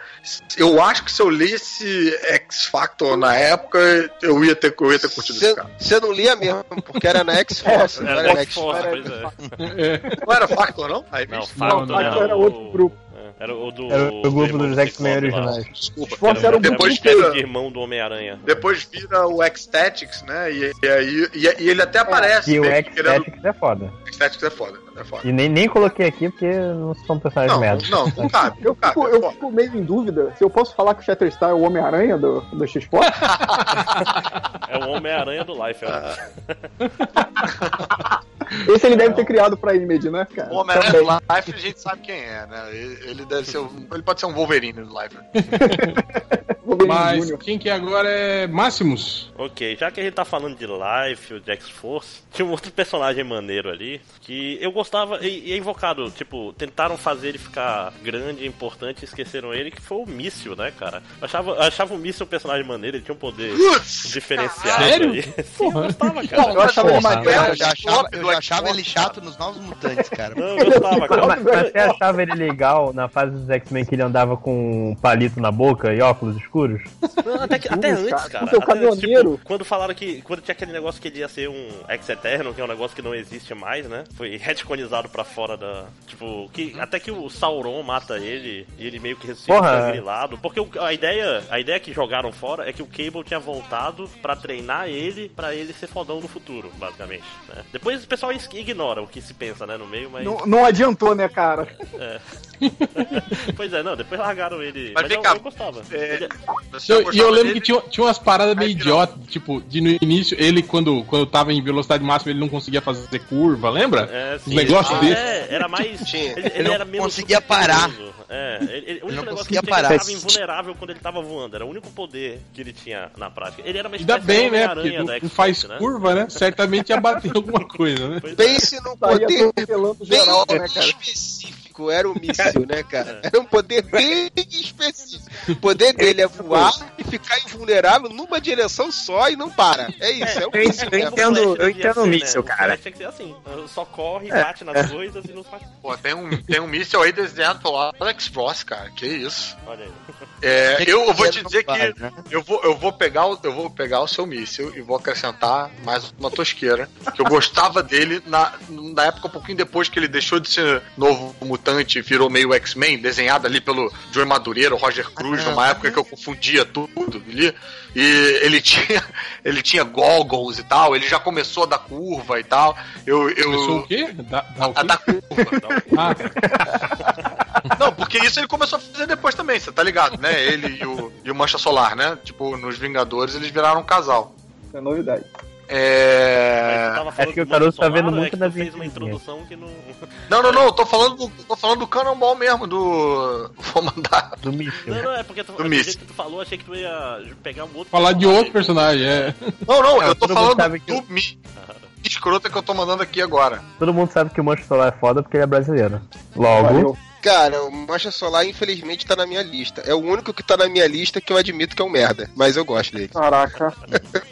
Eu acho que se eu lesse X Factor na época, eu ia ter, eu ia ter curtido esse cara. Você não lia mesmo, porque era na X-Force. É, era Force, pois é. É. Não era Factor, não? Não. Factor Factor é era outro grupo. É. Era o do. Era o grupo dos do X-Men originais. Desculpa. Force era o Depois grupo vira, irmão do Homem-Aranha. depois vira o Ecstatics, né? E, e aí e, e ele até aparece. E o querendo- X-Tactics é foda. Ecstatics é foda. É foda. E nem, nem coloquei aqui porque não são personagens Não, merda. não, não cabe. Eu Não cabe. fico, é eu fico meio em dúvida se eu posso falar que o Shatterstar é o Homem-Aranha do, do X-Force. É o Homem-Aranha do Life. Ah. Esse ele deve ter criado pra Image, né, cara? O Homem-Aranha do Life a gente sabe quem é, né? Ele deve ser. um- Ele pode ser um Wolverine do Life. Wolverine Mas Jr. quem que é agora é Máximos. Ok, já que a gente tá falando de Life, o de X-Force, tinha um outro personagem maneiro ali que eu gostava e, e é invocado. Tipo, tentaram fazer ele ficar grande, importante e esqueceram ele, que foi o Míssil, né, cara? Eu achava, eu achava o Míssil um personagem maneiro, ele tinha um poder diferenciado Sério? Sim, eu gostava, cara. Eu achava ele maneiro. Eu já achava, eu já achava ele chato nos Novos Mutantes, cara. Não, eu gostava, cara. Mas, mas você achava ele legal na fase dos X-Men que ele andava com um palito na boca e óculos escuros? Não, até, que- até antes, cara. cara. Até, caminhoneiro. tipo, quando falaram que. Quando tinha aquele negócio que ele ia ser um ex-eterno, que é um negócio que não existe mais, né? Foi retconizado pra fora da. Tipo, que até que o Sauron mata ele e ele meio que ressuscita grilado. Porque o- a ideia. A ideia que jogaram fora é que o Cable tinha voltado pra treinar ele pra ele ser fodão no futuro, basicamente. né? Depois o pessoal is- ignora o que se pensa, né, no meio, mas. Não, não adiantou, né, cara? pois é, não, depois largaram ele. Mas Mas, vem eu, cá, eu gostava. É, Ele- você Eu- e eu lembro dele? que tinha, tinha umas paradas meio Aí, não. idiota, tipo, de no início, ele quando, quando tava em velocidade máxima, ele não conseguia fazer curva, lembra? É, Os sim, negócios ele- desse. É, era mais. Tinha. Ele, Ele não era menos conseguia parar. É, ele, ele- o único não negócio que ele é que parar. ele tava invulnerável quando ele tava voando. Era o único poder que ele tinha na prática. Ele era uma Ainda espécie bem, de né? Porque não faz né? curva, né? Certamente ia bater alguma coisa, né? Pense Estaria poder bem geral, né, cara? Específico. Era o míssil, né, cara? Era um poder bem específico. O poder dele é voar e ficar invulnerável numa direção só e não para. É isso, é, o eu míssil. entendo. né? O Flash eu entendo ser, o míssil, O cara. Tinha que ser assim. Só corre, bate nas coisas e não faz. Pô, tem um, tem um míssil aí desenhado pelo Alex Ross, cara. Que isso. Olha aí. É, eu, eu vou te dizer que né? eu vou, eu, vou pegar o, eu vou pegar o seu míssil e vou acrescentar mais uma tosqueira. Que eu gostava dele na, na época, um pouquinho depois que ele deixou de ser novo mutante virou meio X-Men, desenhado ali pelo Joey Madureira, o Roger Cruz, numa época que eu confundia tudo ali. E ele tinha, ele tinha goggles e tal, ele já começou a dar curva e tal. Eu, eu, Começou o quê? Da, da o a quê? dar curva. Ah, Não, porque isso ele começou a fazer depois também, você tá ligado, né? Ele e o, e o Mancha Solar, né? Tipo, nos Vingadores eles viraram um casal. É novidade. É. tava falando que o do Caruso tá vendo Solar, muito é tu fez uma introdução que não. Não, não, não, eu tô falando do, tô falando do Cannonball mesmo, do. Vou mandar. Do míssil. Não, não, é porque tu, Do do Míssil. jeito que tu falou, achei que tu ia pegar um outro falar de outro personagem, é. Não, não, Não, eu tô falando sabe que do Mi. Escrota que eu tô mandando aqui agora. Todo mundo sabe que o Mancho Solar é foda porque ele é brasileiro. Logo, Valeu. Cara, o Mancha Solar, infelizmente, tá na minha lista. É o único que tá na minha lista que eu admito que é um merda. Mas eu gosto dele. Caraca.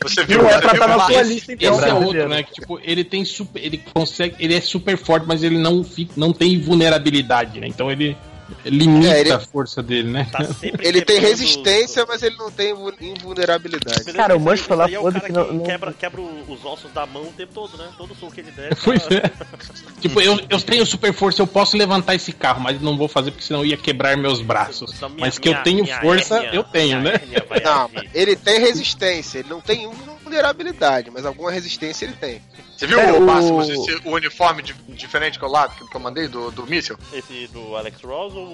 Você viu? Não é Você pra viu tá na esse, lista, então. esse é brasileiro. outro, né? Que tipo, ele tem super. Ele consegue. Ele é super forte, mas ele não, fica, não tem vulnerabilidade, né? Então ele limita É, ele- a força dele, né? Tá Ele tem resistência, os- mas ele não tem vu- invulnerabilidade. Beleza, Cara, o Solar aí é o foda cara que que, não- não- quebra, quebra os ossos da mão o tempo todo, né? Todo soco que ele der. Pois tá- é. tipo, eu, eu tenho super força, eu posso levantar esse carro, mas não vou fazer porque senão ia quebrar meus braços. Então, minha- mas que eu minha- tenho minha força, hérnia- eu tenho, né? Não, ele tem resistência. Ele não tem invulnerabilidade, mas alguma resistência ele tem. Você viu, É, o o- Máximo, esse- o uniforme di- diferente que eu lá, que eu mandei do, do míssil? Esse do Alex Ross ou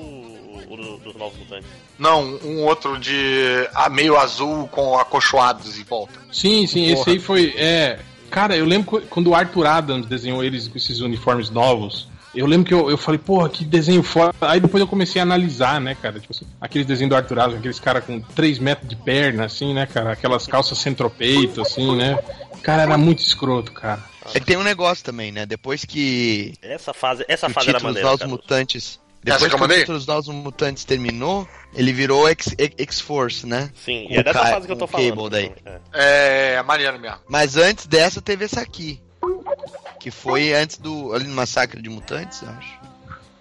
o, do- dos Novos Mutantes? Não, um outro de ah, meio azul com acolchoados em volta. Sim, sim, esse aí foi. É. Cara, eu lembro qu- quando o Arthur Adams desenhou eles com esses uniformes novos. Eu lembro que eu, eu falei, porra, que desenho foda. Aí depois eu comecei a analisar, né, cara? Tipo assim, aqueles desenhos do Arthur Adams, aqueles caras com 3 metros de perna, assim, né, cara? Aquelas calças centropeito, assim, né? Cara, era muito escroto, cara. É que tem um negócio também, né? Depois que Essa fase, essa fase era maneira. Cara. Mutantes. Essa Depois que eu que o título dos Novos Mutantes terminou, ele virou X- X-Force, né? Sim, Com e é dessa fase que eu tô falando. Cable daí. É. É, maneiro mesmo. Mas antes dessa teve essa aqui. Que foi antes do. Ali no Massacre de Mutantes, eu acho.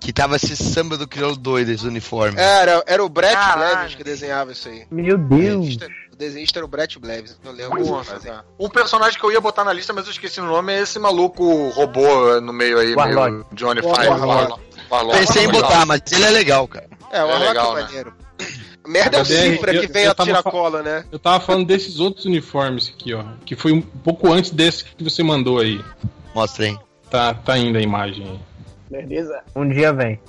Que tava esse samba do crioulo doido, esse uniforme. Era, era o Brett Caralho. Blevins que desenhava isso aí. meu Deus. o desenhista era o Brett Blevins. Eu lembro cara. Um personagem que eu ia botar na lista, mas eu esqueci o nome, é esse maluco robô no meio aí, Warlock. meio Johnny. Five. Warlock. Warlock. Pensei em botar, mas ele é legal, cara. É, o É Warlock legal, é né? maneiro. Merda é o Cifra eu- que vem a tiracola, né? Eu tava falando desses outros uniformes aqui, ó. Que foi um pouco antes desse que você mandou aí. Mostra aí. Tá, tá indo a imagem aí. Beleza. Um dia vem.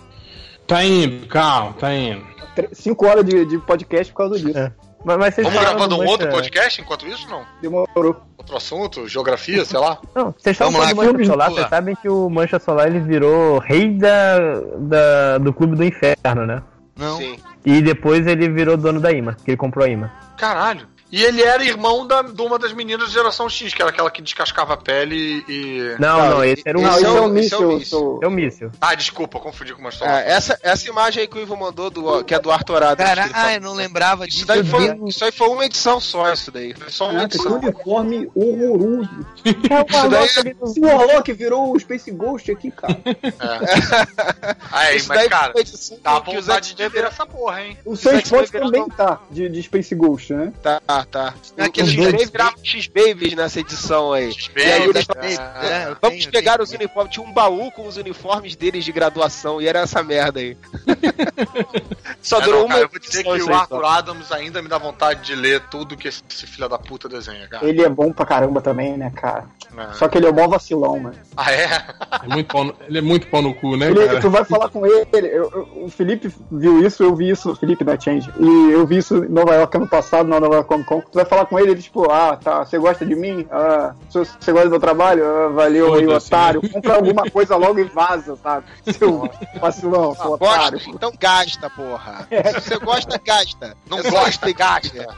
Tá indo, calma, tá indo. Tre- Cinco horas de, de podcast por causa disso. É. Mas, mas vocês Vamos falaram gravando do um outro Mancha- podcast enquanto isso, não? Demorou. Outro assunto, geografia, sei lá. Não, vocês Vamos do lá, Mancha filme, Solar, vocês sabem que o Mancha Solar ele virou rei da, da, do Clube do Inferno, né? Não. Sim. E depois ele virou dono da IMA, que ele comprou a IMA. Caralho. E ele era irmão da, de uma das meninas de geração X, que era aquela que descascava a pele e. Não, Não, não, esse era o Não, esse isso é é o- é míssil. É o míssil. Ah, desculpa, confundi com uma história. É, essa, essa imagem aí que o Ivo mandou, do, que é do Arthur Adams. que Caralho, fala- eu não lembrava Isso disso. daí foi, isso aí foi uma edição só, isso daí. Foi só uma Caraca, que edição. uniforme horroroso. Isso daí, Se o Warlock virou o Space Ghost aqui, cara. Aí, isso mas, daí cara, dá que vontade de ver essa porra, hein? O Isso Spot foi também tá, de, de Space Ghost, né? Tá, tá. Aqueles X-Men viraram X-Babies nessa edição aí. E aí eles é, é, Vamos tenho, pegar os uniformes. Tinha um baú com os uniformes deles de graduação e era essa merda aí. Só É, durou não, uma cara, eu vou dizer que o Arthur só. Adams ainda me dá vontade de ler tudo que esse filho da puta desenha, cara. Ele é bom pra caramba também, né, cara? É. Só que ele é mó vacilão, mano. Ah, é? É muito pau no- ele é muito pau no cu, né, Ele- cara? tu vai falar com ele, eu- eu- o Felipe viu isso, eu vi isso, o Felipe da Change, e eu vi isso em Nova York ano passado, na Nova York Comic Con. Tu vai falar com ele, ele tipo, ah, tá, você gosta de mim? Ah, você gosta do meu trabalho? Ah, valeu aí, otário. Compra alguma coisa logo e vaza, sabe? Seu vacilão, seu otário. Gosta? Então gasta, porra. Se você gosta, gasta. Não É gosta, que gasta.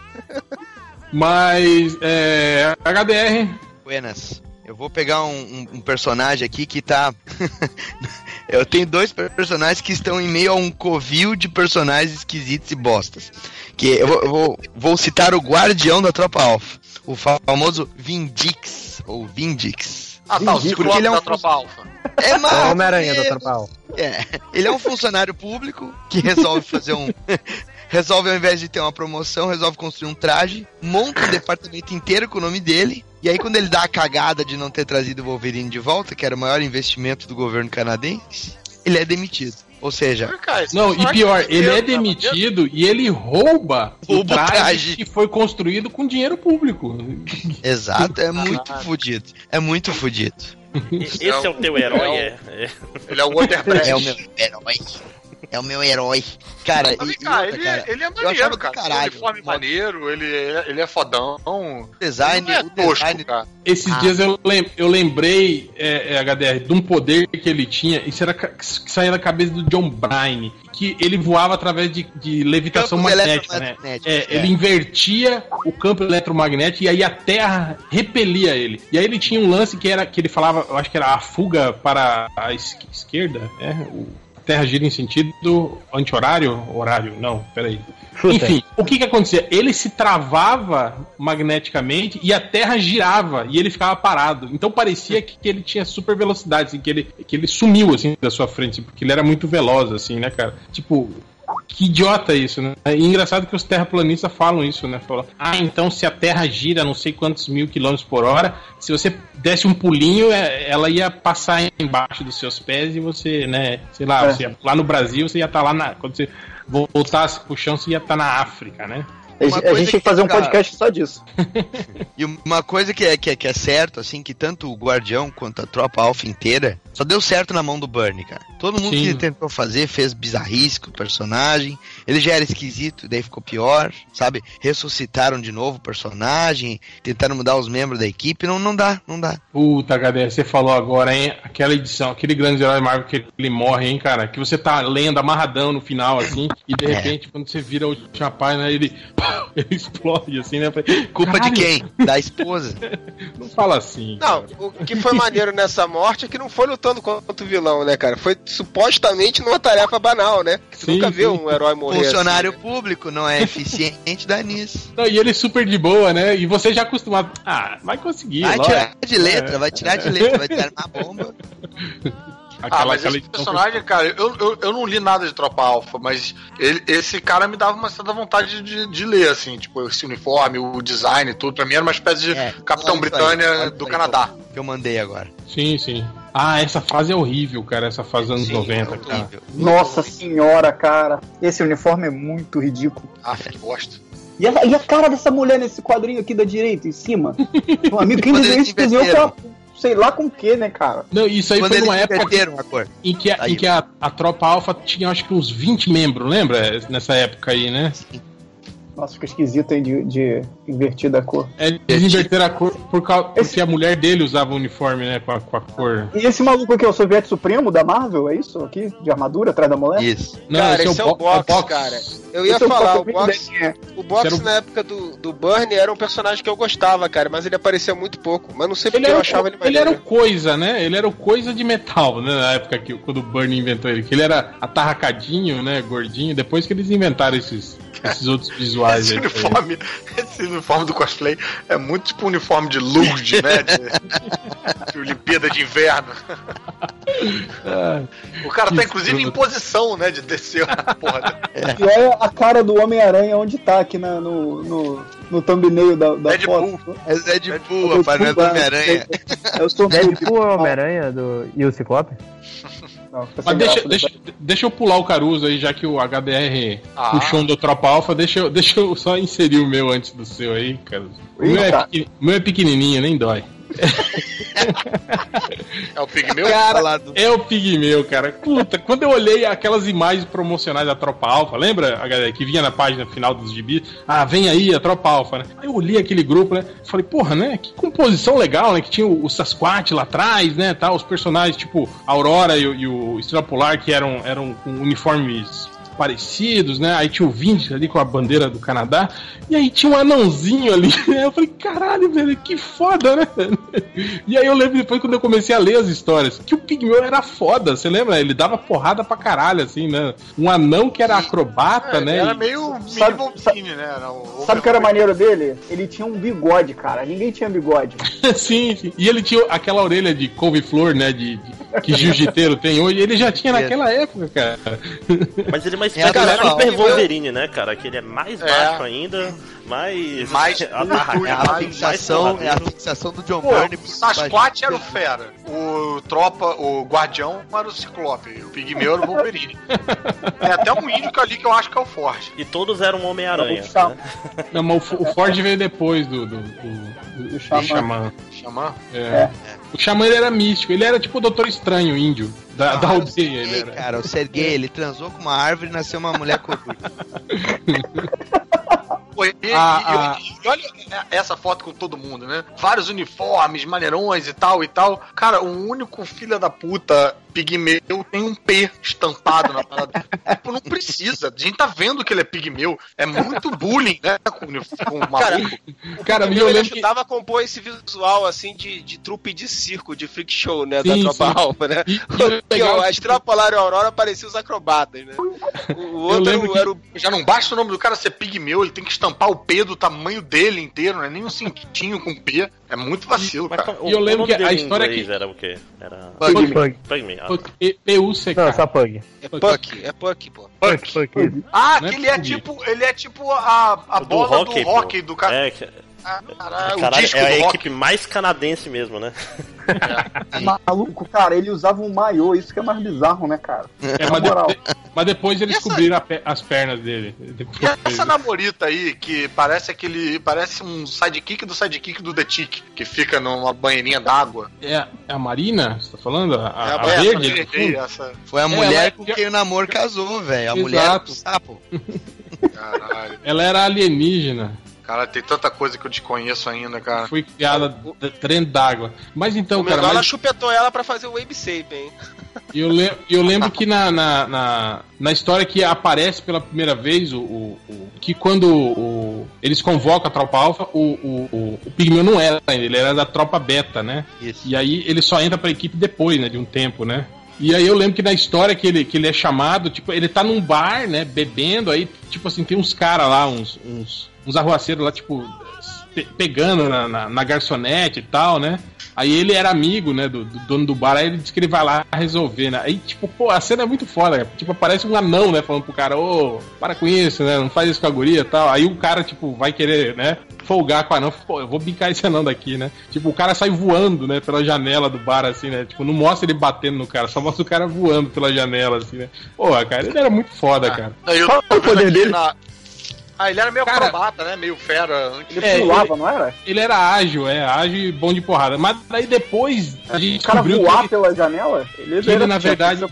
Mas, é. HDR. Buenas. Eu vou pegar um, um- um personagem aqui que tá. eu tenho dois personagens que estão em meio a um covil de personagens esquisitos e bostas. Que eu vou, eu vou, vou citar o guardião da tropa Alpha. O famoso Vindix. Ou Vindix. Ah, tá, o Porque Ciclope ele é um da Tropa Alpha. É É o mal. Homem-Aranha da Tropa É, ele é um funcionário público que resolve fazer um. resolve, ao invés de ter uma promoção, resolve construir um traje, monta um departamento inteiro com o nome dele. E aí, quando ele dá a cagada de não ter trazido o Wolverine de volta, que era o maior investimento do governo canadense, ele é demitido. Ou seja, esse Não, e personagem pior, é ele é demitido e ele rouba o traje, traje. que foi construído com dinheiro público. exato, é muito fudido. É muito fudido. E- Esse é o teu herói? É, é. Ele é o Waterbreast. É o meu herói. É o meu herói. Cara, Mas, e, cara, outra, ele, cara, ele é maneiro, do cara. caralho. Tem uniforme maneiro, ele é, ele é fodão. o design, Ele é o design tosco, cara. Esses Ah. dias eu, lem- eu lembrei, é, é, HDR, de um poder que ele tinha, isso era que saía da cabeça do John Bryan, que ele voava através de, de levitação Campos magnética, né? É, é. Ele invertia o campo eletromagnético e aí a Terra repelia ele. E aí ele tinha um lance que era que ele falava, eu acho que era a fuga para a es- esquerda, é, o, Terra gira em sentido anti-horário? Horário? Não, peraí. Shooter. Enfim, o que que acontecia? Ele se travava magneticamente e a Terra girava e ele ficava parado. Então parecia que, que ele tinha super velocidade, assim, que ele, que ele sumiu assim da sua frente, porque ele era muito veloz, assim, né, cara? Tipo, que idiota isso, né? E engraçado que os terraplanistas falam isso, né? Falam, ah, então se a Terra gira não sei quantos mil quilômetros por hora, se você desse um pulinho, é- ela ia passar embaixo dos seus pés e você, né? Sei lá, É. você ia- lá no Brasil você ia estar lá na. Quando você voltasse pro chão, você ia estar na África, né? A, gente tem que fazer um fica- podcast só disso. E uma coisa que é, que, é, que é certo, assim, que tanto o Guardião quanto a tropa Alpha inteira só deu certo na mão do Bernie, cara. Todo mundo Sim. que ele tentou fazer fez bizarrice com o personagem. Ele já era esquisito, daí ficou pior, sabe? Ressuscitaram de novo o personagem, tentaram mudar os membros da equipe. Não, não dá, não dá. Puta, HD, você falou agora, hein? Aquela edição, aquele grande herói Marvel que ele morre, hein, cara? Que você tá lendo amarradão no final, assim, e de É. repente, quando você vira a última página, ele, ele explode, assim, né? Culpa Caralho, de quem? Da esposa. Não fala assim. Não, cara. o que foi maneiro nessa morte é que não foi lutando contra o vilão, né, cara? Foi supostamente numa tarefa banal, né? Que tu Sim, nunca viu um herói morrer. Funcionário assim, público não é eficiente, dá nisso. Não, e ele super de boa, né? E você já acostumado. Ah, vai conseguir. Vai lógico. tirar de letra, É. vai tirar de letra, vai tirar uma bomba. Aquela, ah, mas aquela esse personagem, cara, eu, eu, eu não li nada de Tropa Alpha, mas ele- esse cara me dava uma certa vontade de, de ler, assim, tipo, esse uniforme, o design e tudo. Pra mim era uma espécie de É, Capitão aí, Britânia olha do aí, Canadá. Que eu mandei agora. Sim, sim. Ah, essa fase é horrível, cara. Essa fase anos Sim, 90, é cara. Nossa senhora, cara. Esse uniforme é muito ridículo. Ah, que bosta. E a, e a cara dessa mulher nesse quadrinho aqui da direita, em cima? Meu amigo, quem desenhou eles isso desenhou inverteram. Sei lá com o que, né, cara? Não, isso aí Quando foi numa época inverteram a cor. em que, a, em que a, a tropa alfa tinha acho que uns 20 membros, lembra? Nessa época aí, né? Nossa, fica esquisito, hein, de, de invertir da cor. É, Eles inverteram a cor por causa, porque a mulher dele usava o uniforme, né? Com a, com a cor. E esse maluco aqui é o soviético supremo da Marvel, é isso? Aqui, de armadura, atrás da mulher? Isso. Não, Cara, esse é o bo- box, cara. Eu ia Esse é o falar, o box, Deck, é. o box Esse era o- na época do, do Burnie era um personagem que eu gostava, cara, mas ele aparecia muito pouco. Mas não sei Ele porque eu achava o, ele ele era o coisa, né? Ele era o coisa de metal, né? Na época que quando o Bernie inventou ele. Que ele era atarracadinho, né? Gordinho. Depois que eles inventaram esses, esses outros visuais Esse aí. uniforme, esse uniforme do cosplay é muito tipo um uniforme de Lourdes, né? De, de Olimpíada de Inverno. O cara tá inclusive em posição, né? De descer a porra. E olha a cara do Homem-Aranha onde tá aqui na- no, no, no thumbnail da, da Deadpool. foto. É Zé de Boa, Eu rapaz, não é do Homem-Aranha. Eu sou Deadpool, Homem-Aranha do... e o Ciclope? Não, Mas deixa, graça, deixa, deixa eu pular o Caruso aí, já que o HDR Ah. puxou um do Tropa Alpha, deixa eu, deixa eu só inserir o meu antes do seu aí, Caruso. O meu é, meu é pequenininho, nem dói. É o Pigmeu? Cara. É o Pigmeu, cara. Puta, quando eu olhei aquelas imagens promocionais da Tropa Alpha, lembra, a galera, que vinha na página final dos gibis? Ah, vem aí a Tropa Alpha, né? Aí eu olhei aquele grupo, né? Falei, porra, né? Que composição legal, né? Que tinha o, o Sasquatch lá atrás, né? Tal, os personagens, tipo, a Aurora e, o- e o Estrela Polar, que eram, eram com uniformes parecidos, né? Aí tinha o Vinci ali com a bandeira do Canadá, e aí tinha um anãozinho ali. né? Eu falei, caralho, velho, que foda, né? E aí eu lembro depois quando eu comecei a ler as histórias, que o Pigmeu era foda, você lembra? Ele dava porrada pra caralho, assim, né? Um anão que era acrobata, É, né? Era meio Sabe- Wolverine, né? Era o- Sabe o que era maneiro dele? Ele tinha um bigode, cara. Ninguém tinha bigode. sim, sim. E ele tinha aquela orelha de couve-flor, né? De, de- que jiu-jiteiro tem hoje. Ele já tinha naquela época, cara. Mas ele é uma É espécie de atual. Super Wolverine, né, cara? Que ele é mais É. baixo ainda, mais. Mais atarracado, É a fixação, é a fixação do John Pô, Byrne. o Sasquatch era o fera, o tropa, o guardião era o Ciclope, o Pigmeu era o Wolverine. Tem até um índio ali que eu acho que é o Forte. E todos eram Homem-Aranha. Né? Não, mas o, Ford veio depois do, do, do, do Xamã. Xamã. Xamã? É. O Xamã ele era místico, ele era tipo o Doutor Estranho, índio, da, da Ah, o aldeia. Ele Sergei, era. cara, o Sergei, ele transou com uma árvore e nasceu uma mulher coruja. Pô, e, e- Ah, e- e olha essa foto com todo mundo, né? Vários uniformes, maneirões e tal e tal. Cara, o único filho da puta pigmeu tem um P estampado na parada. tipo, não precisa. A gente tá vendo que ele é pigmeu. É muito bullying, né? Com, com o maluco. Cara, O meu, eu ele lembro que. ajudava a compor esse visual, assim, de, de trupe de circo, de freak show, né, Sim, da Tropa sim. Alfa, né? E- e Porque legal- ó, a Estrela Polar e a Aurora pareciam os acrobatas, né? O, o outro lembro que- era o... Já não basta o nome do cara ser pigmeu, ele tem que estampar o P do tamanho dele inteiro, não é nem um cintinho com P. É muito vacilo, Mas cara. E eu lembro que a história inglês que- era o quê? Era. Pug. Pug. Pugme. Ah, P- P-U-C-K. Não, só Pug. É Puck, é Puck, pô. Pug, Pug. Ah, é que ele é tipo. Ele é tipo a, a do bola hockey, do rock do cara. É, que- caralho, o caralho, disco é a rock. equipe mais canadense mesmo, né? Maluco, cara, ele usava um maiô, isso que é mais bizarro, né, cara? É, Na mas, de- moral. mas depois eles essa- descobriram a pe- as pernas dele. Depois- E essa namorita aí, que parece aquele. Parece um sidekick do sidekick do The Tick, que fica numa banheirinha d'água. É, é a Marina? Você tá falando? A, a- É a essa verde? aí, essa. Foi a É, mulher ela- com quem o namoro casou, velho. A Exato. mulher do sapo. Caralho. Ela era alienígena. Cara, tem tanta coisa que eu desconheço ainda, cara. Foi criada dentro d'água. Mas então, o cara, Menor, ela mas chupetou ela pra fazer o Wave Sape, hein? eu, le- eu lembro que na, na, na, na história que aparece pela primeira vez o, o- o- que quando o- eles convocam a tropa alfa, o, o, o, o Pigmeu não era ainda, ele era da tropa beta, né? Isso. E aí ele só entra pra equipe depois, né? De um tempo, né? E aí eu lembro que na história que ele, que ele é chamado, tipo, ele tá num bar, né, bebendo, aí, tipo assim, tem uns caras lá, uns, uns, uns arruaceiros lá, tipo, pe- pegando na, na, na garçonete e tal, né? Aí ele era amigo, né, do, do dono do bar, aí ele disse que ele vai lá resolver, né? Aí, tipo, pô, a cena é muito foda, tipo, aparece um anão, né, falando pro cara, ô, para com isso, né, não faz isso com a guria e tal. Aí o cara, tipo, vai querer, né, folgar com o anão, pô, eu vou bicar esse anão daqui, né? Tipo, o cara sai voando, né, pela janela do bar, assim, né? Tipo, não mostra ele batendo no cara, só mostra o cara voando pela janela, assim, né? Pô, cara, ele era muito foda, cara. Eu Qual é o poder dele? na- Ah, ele era meio Cara- acrobata, né? Meio fera antes. Ele É, pulava, não era? Ele era ágil, é, ágil e bom de porrada. Mas daí depois a gente O cara voar ele, pela janela? Ele, que ele, era- na verdade-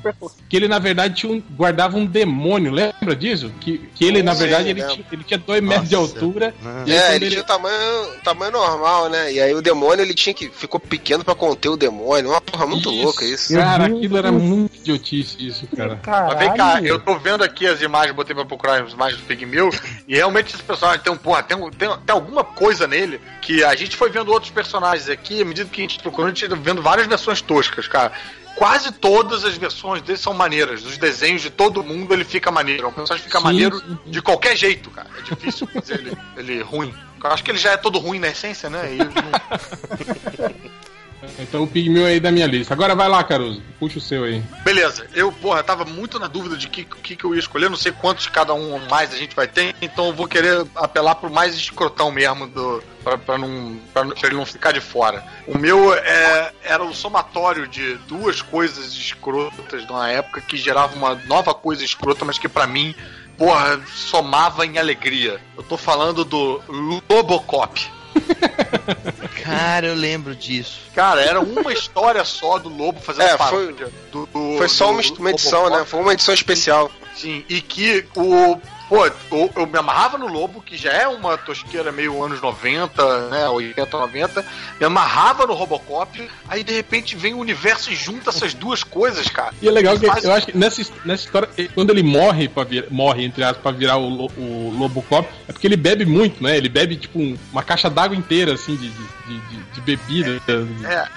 que ele, na verdade, tinha um- guardava um demônio, lembra disso? Que, que ele, na Sim, verdade, ele tinha, ele tinha dois metros de Nossa. altura. E É, quando ele tinha o tamanho, tamanho normal, né? E aí o demônio ele tinha que. ficou pequeno pra conter o demônio. Uma porra muito Isso. louca isso. Cara, aquilo era muito idiotice, isso, cara. Mas vem cá, eu tô vendo aqui as imagens, botei pra procurar as imagens do Pigmeu, e realmente esse personagem tem um, porra, tem, um- tem, tem alguma coisa nele que a gente foi vendo outros personagens aqui, à medida que a gente procurou, a gente tá vendo várias versões toscas, cara. Quase todas as versões dele são maneiras. Os desenhos de todo mundo ele fica maneiro. O personagem fica Sim, maneiro sim, de qualquer jeito, cara. É difícil fazer ele, ele ruim. Eu acho que ele já é todo ruim na essência, né? E Então o Pigmeu aí da minha lista. Agora vai lá, Caruso. Puxa o seu aí. Beleza, eu, porra, tava muito na dúvida de que, que, que eu ia escolher, não sei quantos cada um mais a gente vai ter, então eu vou querer apelar pro mais escrotão mesmo, do, pra, pra não, pra, ele não ficar de fora. O meu é, era o somatório de duas coisas escrotas uma época que gerava uma nova coisa escrota, mas que pra mim, porra, somava em alegria. Eu tô falando do Lobocop. Cara, eu lembro disso. Cara, era uma história só do Lobo fazendo É, paródia do, do- Foi só uma, do uma edição, né? Foi uma edição especial. Sim, e que o. Pô, eu, eu me amarrava no Lobo, que já é uma tosqueira meio anos 90, né? 80, 90. Me amarrava no Robocop, aí de repente vem o universo e junta essas duas coisas, cara. E é legal que Faz- eu acho que nessa, nessa história, quando ele morre para vir, morre, entre aspas, pra virar o, o Lobocop, é porque ele bebe muito, né? Ele bebe, tipo, um- uma caixa d'água inteira, assim, de, de, de, de- bebida.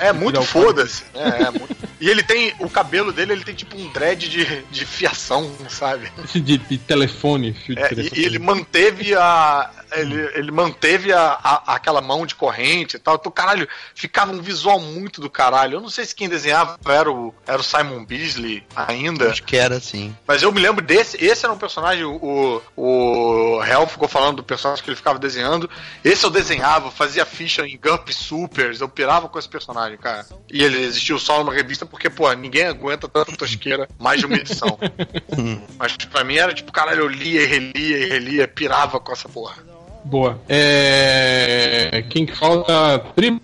É, é muito Virar o foda-se. É, é muito- E ele tem. O cabelo dele, ele tem tipo um dread de, de fiação, sabe? De, de telefone, fio de É, e, e ele manteve a. Ele, ele manteve a, a- aquela mão de corrente e tal. Então, caralho, ficava um visual muito do caralho. Eu não sei se quem desenhava era o, era o Simon Beasley ainda. Acho que era assim. Mas eu me lembro desse. Esse era um personagem. O, o Hell ficou falando do personagem que ele ficava desenhando. Esse eu desenhava, fazia ficha em Gump Supers. Eu pirava com esse personagem, cara. E ele existiu só numa revista porque, pô, ninguém aguenta tanta tosqueira mais de uma edição. Mas pra mim era tipo, caralho, eu lia e relia e relia, pirava com essa porra. Boa. É... Quem que falta? Primo?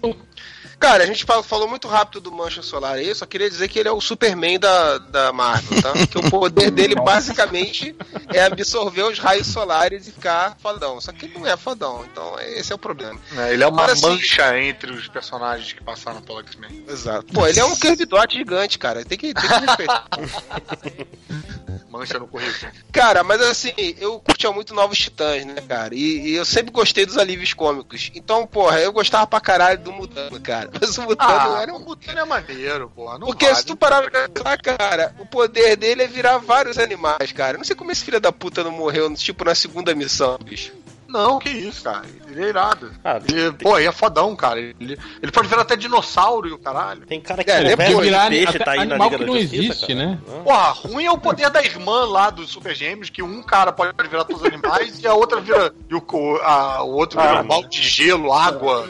Cara, a gente fal- falou muito rápido do Mancha Solar aí, eu só queria dizer que ele é o Superman da, da Marvel, tá? Que o poder dele basicamente é absorver os raios solares e ficar fodão. Só que ele não é fodão, então esse é o problema. É, ele é uma Mas, assim- mancha entre os personagens que passaram pelo X-Men. Exato. Pô, ele é um Kirby Dot gigante, cara. Tem que, tem que respeitar. Mancha no currículo. Cara, mas assim, eu curtia muito Novos Titãs, né, cara? E, e eu sempre gostei dos alívios cômicos. Então, porra, eu gostava pra caralho do Mutano, cara. Mas o Mutano Ah, era o um. Mutano é maneiro, porra. Não Porque vale. se tu parar pra pensar, cara, o poder dele é virar vários animais, cara. Eu Não sei como esse filho da puta não morreu, tipo, na segunda missão, bicho. Não, que isso, cara. Ele é irado. Ah, Ele, pô, ele é fodão, cara. Ele, ele pode virar até dinossauro e o caralho. Tem cara que É, conversa depois de virar peixe, até tá aí na animal Liga que não Justiça, existe, cara. né? Porra, ruim é o poder da irmã lá dos Super Gêmeos, que um cara pode virar todos os animais e a outra vira. E o, o- a- o outro vira Ah, um balde de gelo, água.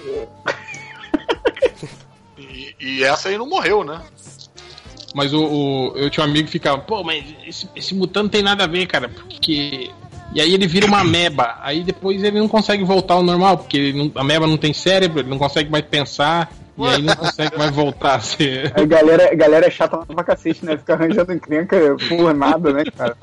E, e essa aí não morreu, né? Mas o, o- eu tinha um amigo que ficava, pô, mas esse, esse mutante não tem nada a ver, cara, porque. E aí ele vira uma ameba. Aí depois ele não consegue voltar ao normal, porque ele não- a ameba não tem cérebro, ele não consegue mais pensar, e aí não consegue mais voltar a ser. A galera, a galera é chata pra cacete, né? Fica arranjando encrenca por nada, né, cara?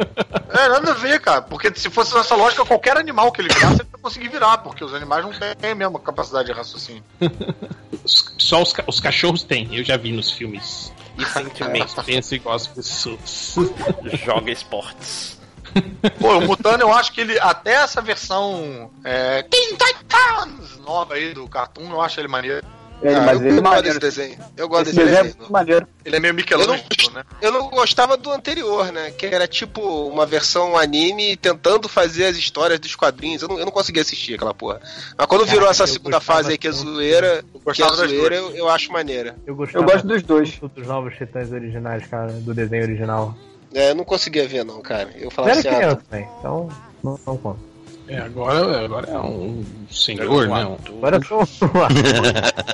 É, nada a ver, cara. Porque se fosse nessa lógica, qualquer animal que ele virasse, ele ia conseguir virar, porque os animais não têm a mesma capacidade de raciocínio. Só os, ca- os cachorros têm, eu já vi nos filmes. E sentimentos. Pensa igual as pessoas. Joga esportes. Pô, o Mutano, eu acho que ele, até essa versão é, Teen Titans nova aí do Cartoon, eu acho ele maneiro. Ele, Ah, mas eu, ele é eu gosto maneiro. desse desenho. Eu gosto Esse desse desenho é desenho. muito maneiro. Ele é meio Michelangelo, né? Eu não gostava do anterior, né? Que era tipo uma versão anime tentando fazer as histórias dos quadrinhos. Eu não, eu não conseguia assistir aquela porra. Mas quando virou essa eu segunda fase aí, que é zoeira, que é zoeira, eu, eu acho maneira. Eu, Eu gosto dos dois. dos novos titãs originais, cara, do desenho original. É, eu não conseguia ver, não, cara. Eu falava assim, ah, criança também, então não, não conta. É, agora, agora é um senhor, né? Um- Agora eu sou.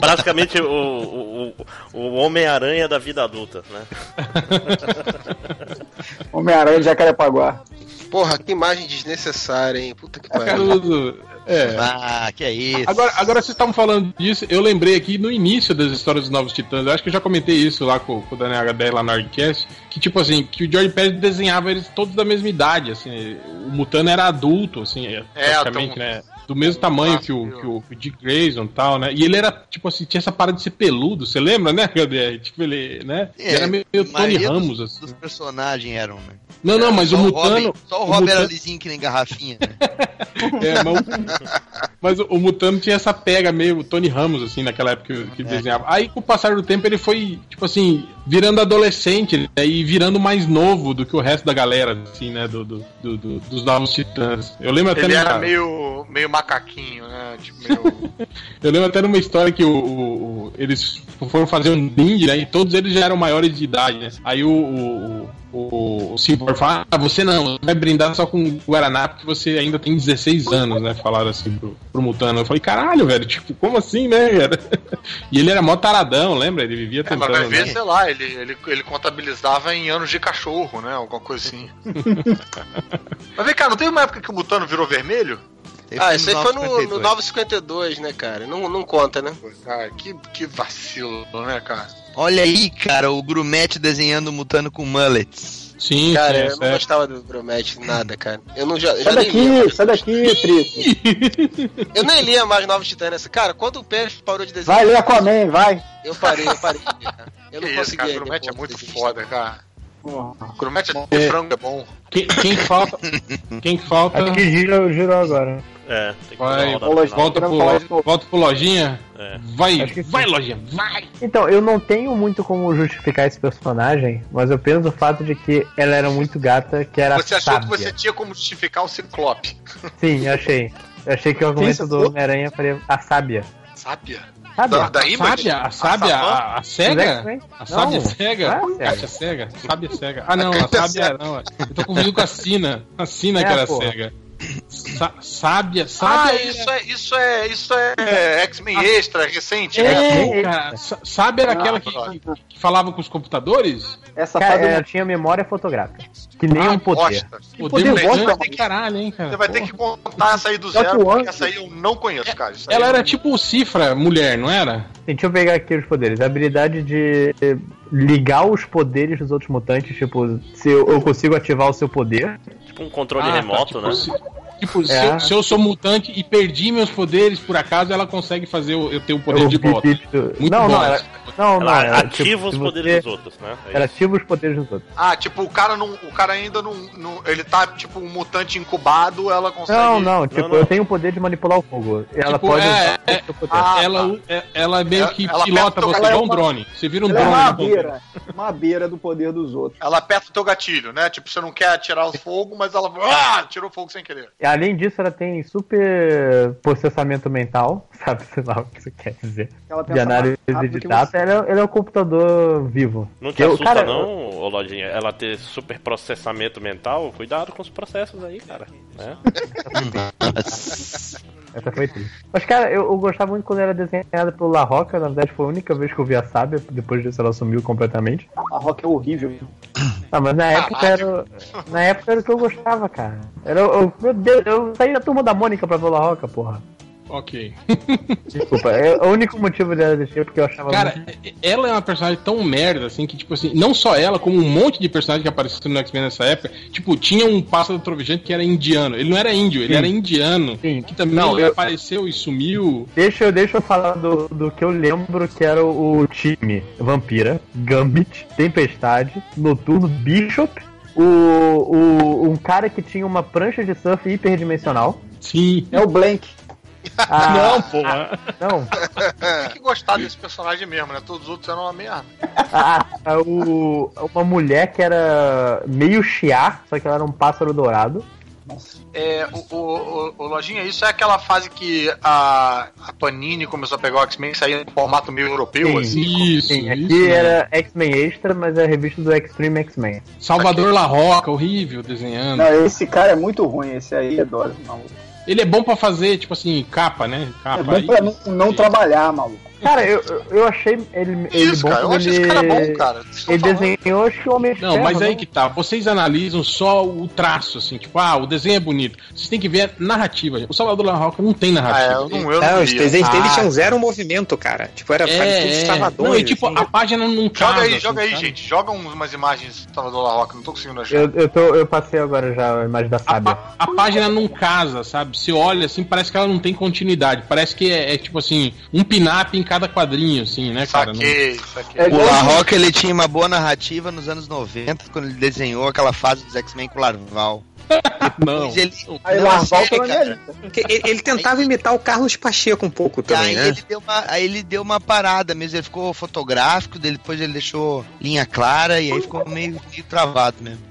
Basicamente o, o, o- Homem-Aranha da vida adulta, né? Homem-Aranha de Jacarepaguá. porra, que imagem desnecessária, hein? Puta que Cara, pariu. É. Ah, que é isso. Agora, agora vocês estavam falando disso, eu lembrei aqui no início das histórias dos Novos Titãs, eu acho que eu já comentei isso lá com, com o Daniel HDR lá no Argcast, que tipo assim, que o George Pérez desenhava eles todos da mesma idade, assim, o Mutano era adulto, assim, praticamente, então- né? Do mesmo tamanho que o, Fácil. que o, que o Dick Grayson e tal, né? E ele era, tipo assim, tinha essa parada de ser peludo, você lembra, né, HDR? Tipo, ele, né? É, ele era meio Tony Ramos, dos, assim. dos personagens eram, né? Não, não, mas o Mutano... Robin- só o o Robin era lisinho que nem garrafinha, né? É, mas, o, mas o, o Mutano tinha essa pega meio Tony Ramos, assim, naquela época que, que É. desenhava. Aí, com o passar do tempo, ele foi, tipo assim, virando adolescente né, e virando mais novo do que o resto da galera, assim, né, do, do- do- do- dos novos titãs. Eu lembro até Ele era meio, meio macaquinho, né? Tipo, meio. Eu lembro até numa história que o, o- o- eles foram fazer um brinde, né? E todos eles já eram maiores de idade, né? Aí o, o, o, o Cyborg fala, ah, você não, vai brindar só com Guaraná porque você ainda tem 16 anos, né? Falaram assim pro, pro Mutano. Eu falei, caralho, velho, tipo, como assim, né, cara? E ele era mó taradão, lembra? Ele vivia É, mas tentando. vai ver, né? sei lá, ele, ele, ele contabilizava em anos de cachorro, né? Alguma coisa assim. mas vem cá, não teve uma época que o Mutano virou vermelho? Teve Ah, isso aí foi no, 952. no 952, né, cara? Não, não conta, né? Cara, que, que vacilo, né, cara? Olha aí, cara, o Grumete desenhando o Mutano com mullets. Sim, Cara, sim, eu não gostava do Bromete nada, cara. Eu não já, já Sai nem lia. daqui, sai daqui, Trito. Eu nem lia mais Novos Titãs. Cara, quando o Pérez parou de desenhar, Vai ler Aquaman, vai. eu parei, eu parei. de ler, cara. Eu não cara, o Grumete é muito foda, cara. Porra. O Grumete de É. frango é bom. Quem, quem que falta? Quem que falta? Acho que gira, girou agora. É, tem que Vai, uma volta de pro, volta pro lojinha. É. Vai, que sim. vai, lojinha, vai! Então, eu não tenho muito como justificar esse personagem, mas eu penso no fato de que ela era muito gata, que era Você achou sábia. que você tinha como justificar o Ciclope? Sim, eu achei. Eu achei que o argumento do? Homem-Aranha faria a sábia. Sábia? Sábia? Da, da A Image? sábia, a sábia, a, a? X-Men? A sábia cega? é a Caixa cega. Sábia cega. Ah, não, a sábia não. Eu tô confundindo com a Sina. A Sina É, que era porra. cega. Sa- sábia, Ah, sábia. isso é, isso é, isso é X-Men extra, recente, né? É, É, cara, sábia era aquela que, que, que falava com os computadores? Essa Cara, fase ela tinha memória fotográfica. Que nem Ah, um poder. Poder poder bosta, de caralho, hein, cara. Você vai ter que contar essa aí do que zero, porque essa aí eu não conheço, cara. Isso aí Ela era não- tipo Cifra mulher, não era? Deixa eu pegar aqui os poderes. A habilidade de ligar os poderes dos outros mutantes, tipo, se eu, eu consigo ativar o seu poder. Tipo um controle Ah, tá, remoto, tipo, né? Se- Tipo, se, É. eu, se eu sou mutante e perdi meus poderes, por acaso ela consegue fazer eu, eu ter o poder eu de volta. Muito não, bom. não, ela, não, não, Ela ela, ativa tipo, os se poderes você- dos outros, né? É Ela ativa os poderes dos outros. Ah, tipo, o cara não. O cara ainda não. não- ele tá, tipo, um mutante incubado, ela consegue. Não, não, tipo, não. eu tenho o poder de manipular o fogo. Ela Tipo, pode é, usar é, o seu poder. Ah, ela, tá. é- ela meio que ela pilota você ela é igual um uma- drone. Você vira um Ela é drone. uma no controle. beira. Uma beira do poder dos outros. Ela aperta o teu gatilho, né? Tipo, você não quer atirar o fogo, mas ela. Ah, tirou o fogo sem querer. Além disso, ela tem super processamento mental, sabe sei lá o que isso quer dizer. Ela De análise de dados, ela, é- ela é um computador vivo. Não te Eu- assusta, cara, não, ô Lodinha? Ela ter super processamento mental? Cuidado com os processos aí, cara. Né? Essa foi triste. Mas, cara, eu, eu gostava muito quando era desenhada pelo La Roca. Na verdade, foi a única vez que eu vi a Sábia. Depois disso, ela sumiu completamente. A Rock é horrível. Ah, mas na época era. Na época era o que eu gostava, cara. Era, eu, meu Deus, eu saí da turma da Mônica pra ver o La Roca, porra. Ok. Desculpa, é o único motivo dela existir é porque eu achava Cara, muito... ela é uma personagem tão merda, assim, que, tipo assim, não só ela, como um monte de personagens que apareceram no X-Men nessa época, tipo, tinha um pássaro trovejante que era indiano. Ele não era índio, ele Sim. era indiano. Sim. Que também Não, eu- apareceu e sumiu. Deixa, eu- deixa eu falar do, do que eu lembro que era o, o time Vampira, Gambit, Tempestade, Noturno, Bishop, o, o, um cara que tinha uma prancha de surf hiperdimensional. Sim. É o Blank. Ah, Não, porra. Não, Tem que gostar desse personagem mesmo, né? Todos os outros eram uma merda. Ah, o, uma mulher que era meio chiar, só que ela era um pássaro dourado. É, o, o, o, o Lojinha, isso é aquela fase que a, a Panini começou a pegar o X-Men e sair em formato meio europeu, Sim. assim. Isso, Sim, aqui isso. era X-Men Extra, mas é a revista do Extreme X-Men. Salvador La Roca, horrível desenhando. Não, esse cara é muito ruim, esse aí é Dora, maluco. Ele é bom pra fazer, tipo assim, capa, né? É Capa. bom pra não, não trabalhar, maluco. Cara, eu, eu- achei ele, ele Isso, bom cara, eu acho ele, esse cara bom, cara. Ele falando. desenhou, acho que o Homem de Não, Ferro, mas aí né? que tá. Vocês analisam só o traço, assim, tipo, ah, o desenho é bonito. Vocês têm que ver a narrativa. O Salvador La Roca não tem Ah, é, narrativa. eu não, eu Não, não os desenhos dele Ah. tinham zero movimento, cara. Tipo, era É, parecido é. Não, e tipo, assim. a página não casa. Joga aí, assim, joga aí, sabe? gente. Joga umas imagens do Salvador La Roca, não tô conseguindo achar. Eu, eu, tô, eu passei agora já a imagem da A, Sábia. pá- a página não casa, sabe? Você olha assim, parece que ela não tem continuidade. Parece que é, é, tipo assim, um pin-up em cada quadrinho, assim, né, cara? Não- Saquei, saquei. É O igual- La Roca, ele tinha uma boa narrativa nos anos 90, quando ele desenhou aquela fase dos X-Men com o Larval. Não. Ele, Aí não, é minha cara. ele, ele tentava imitar o Carlos Pacheco um pouco também, aí, né? ele deu uma, aí ele deu uma parada mesmo, ele ficou fotográfico, depois ele deixou linha clara e aí ficou meio, meio travado mesmo.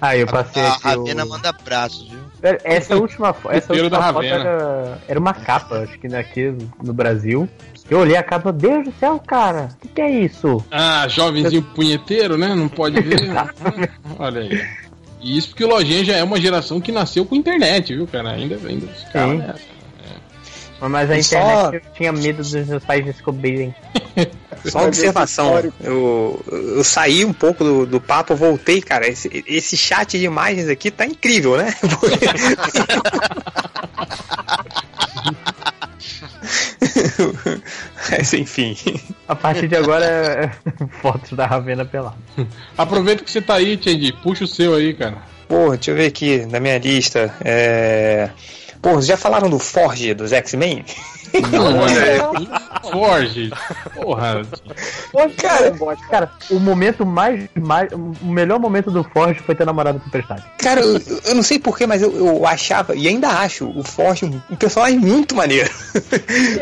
Ah, eu passei a aqui. Ravena o... manda abraços, viu? Pera, Essa última, essa última foto era, era uma capa, acho que aqui no Brasil. Eu olhei a capa, Deus do céu, cara, o que, que é isso? Ah, jovenzinho punheteiro, né? Não pode ver. Olha aí. E isso porque o Lojinha já é uma geração que nasceu com internet, viu, cara? Ainda, ainda os caras Sim. nessa. Mas a E só- internet eu tinha medo dos meus pais descobrirem. Só uma observação. Eu, eu saí um pouco do, do papo, voltei, cara. Esse, esse chat de imagens aqui tá incrível, né? Mas enfim. A partir de agora é fotos da Ravena pelada. Aproveita que você tá aí, Tchendi. Puxa o seu aí, cara. Porra, deixa eu ver aqui na minha lista. É... Porra, vocês já falaram do Forge dos X-Men? Não, é. Forge. Porra. Cara, cara, o momento mais, mais. O melhor momento do Forge foi ter namorado com o Tempestade. Cara, eu, eu não sei porquê, mas eu, eu achava, e ainda acho, o Forge um, personagem muito maneiro.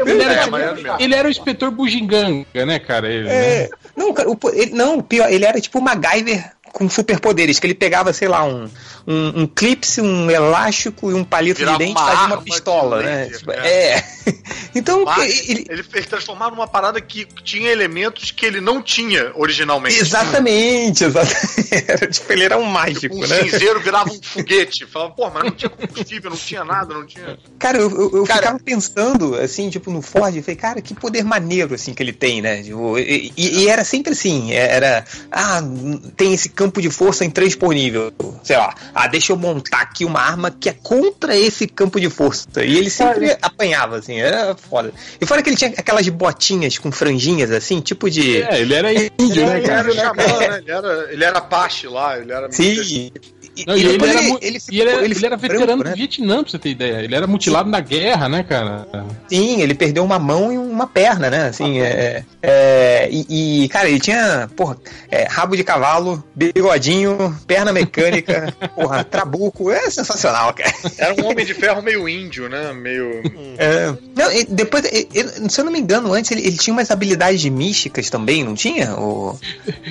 Ele era, É, tipo- mesmo. ele era o inspetor bugiganga, né, cara? Ele, É. né? Não, cara, o ele, não, pior, ele era tipo o MacGyver com superpoderes, que ele pegava, sei lá, um, um, um clipse, um elástico e um palito Virava de dente uma e fazia uma arma de pistola, né? Tipo, é. é. Então, Mas ele, ele, ele transformava numa parada que tinha elementos que ele não tinha originalmente. Exatamente, exatamente. Era, tipo, ele era um mágico, Tipo, um né? cinzeiro virava um foguete. Falava, pô, mas não tinha combustível, não tinha nada, não tinha. Cara, eu, eu, eu Cara- ficava pensando, assim, tipo, no Ford, eu falei, cara, que poder maneiro, assim, que ele tem, né? Tipo, e, e- e era sempre assim, era, ah, tem esse campo de força em 3 por nível, sei lá, ah, deixa eu montar aqui uma arma que é contra esse campo de força. E ele sempre apanhava, assim, era foda. E fora que ele tinha aquelas botinhas com franjinhas, assim, tipo de... É, ele era índio, né, Ele cara? era xamã, né? Ele era, ele era Apache lá, ele era. Sim. E, Não, e e ele, era, ele, ele e ficou- ele era, ele ele era branco, veterano né? do Vietnã, pra você ter ideia. Ele era mutilado na guerra, né, cara? Sim, ele perdeu uma mão e uma perna, né? Assim, é, é, e, e, cara, ele tinha, porra, é, rabo de cavalo, bigodinho, perna mecânica, porra, trabuco, é sensacional, cara. Era um homem de ferro meio índio, né? Meio. É, não, depois, se eu não me engano, antes ele, ele tinha umas habilidades místicas também, não tinha? O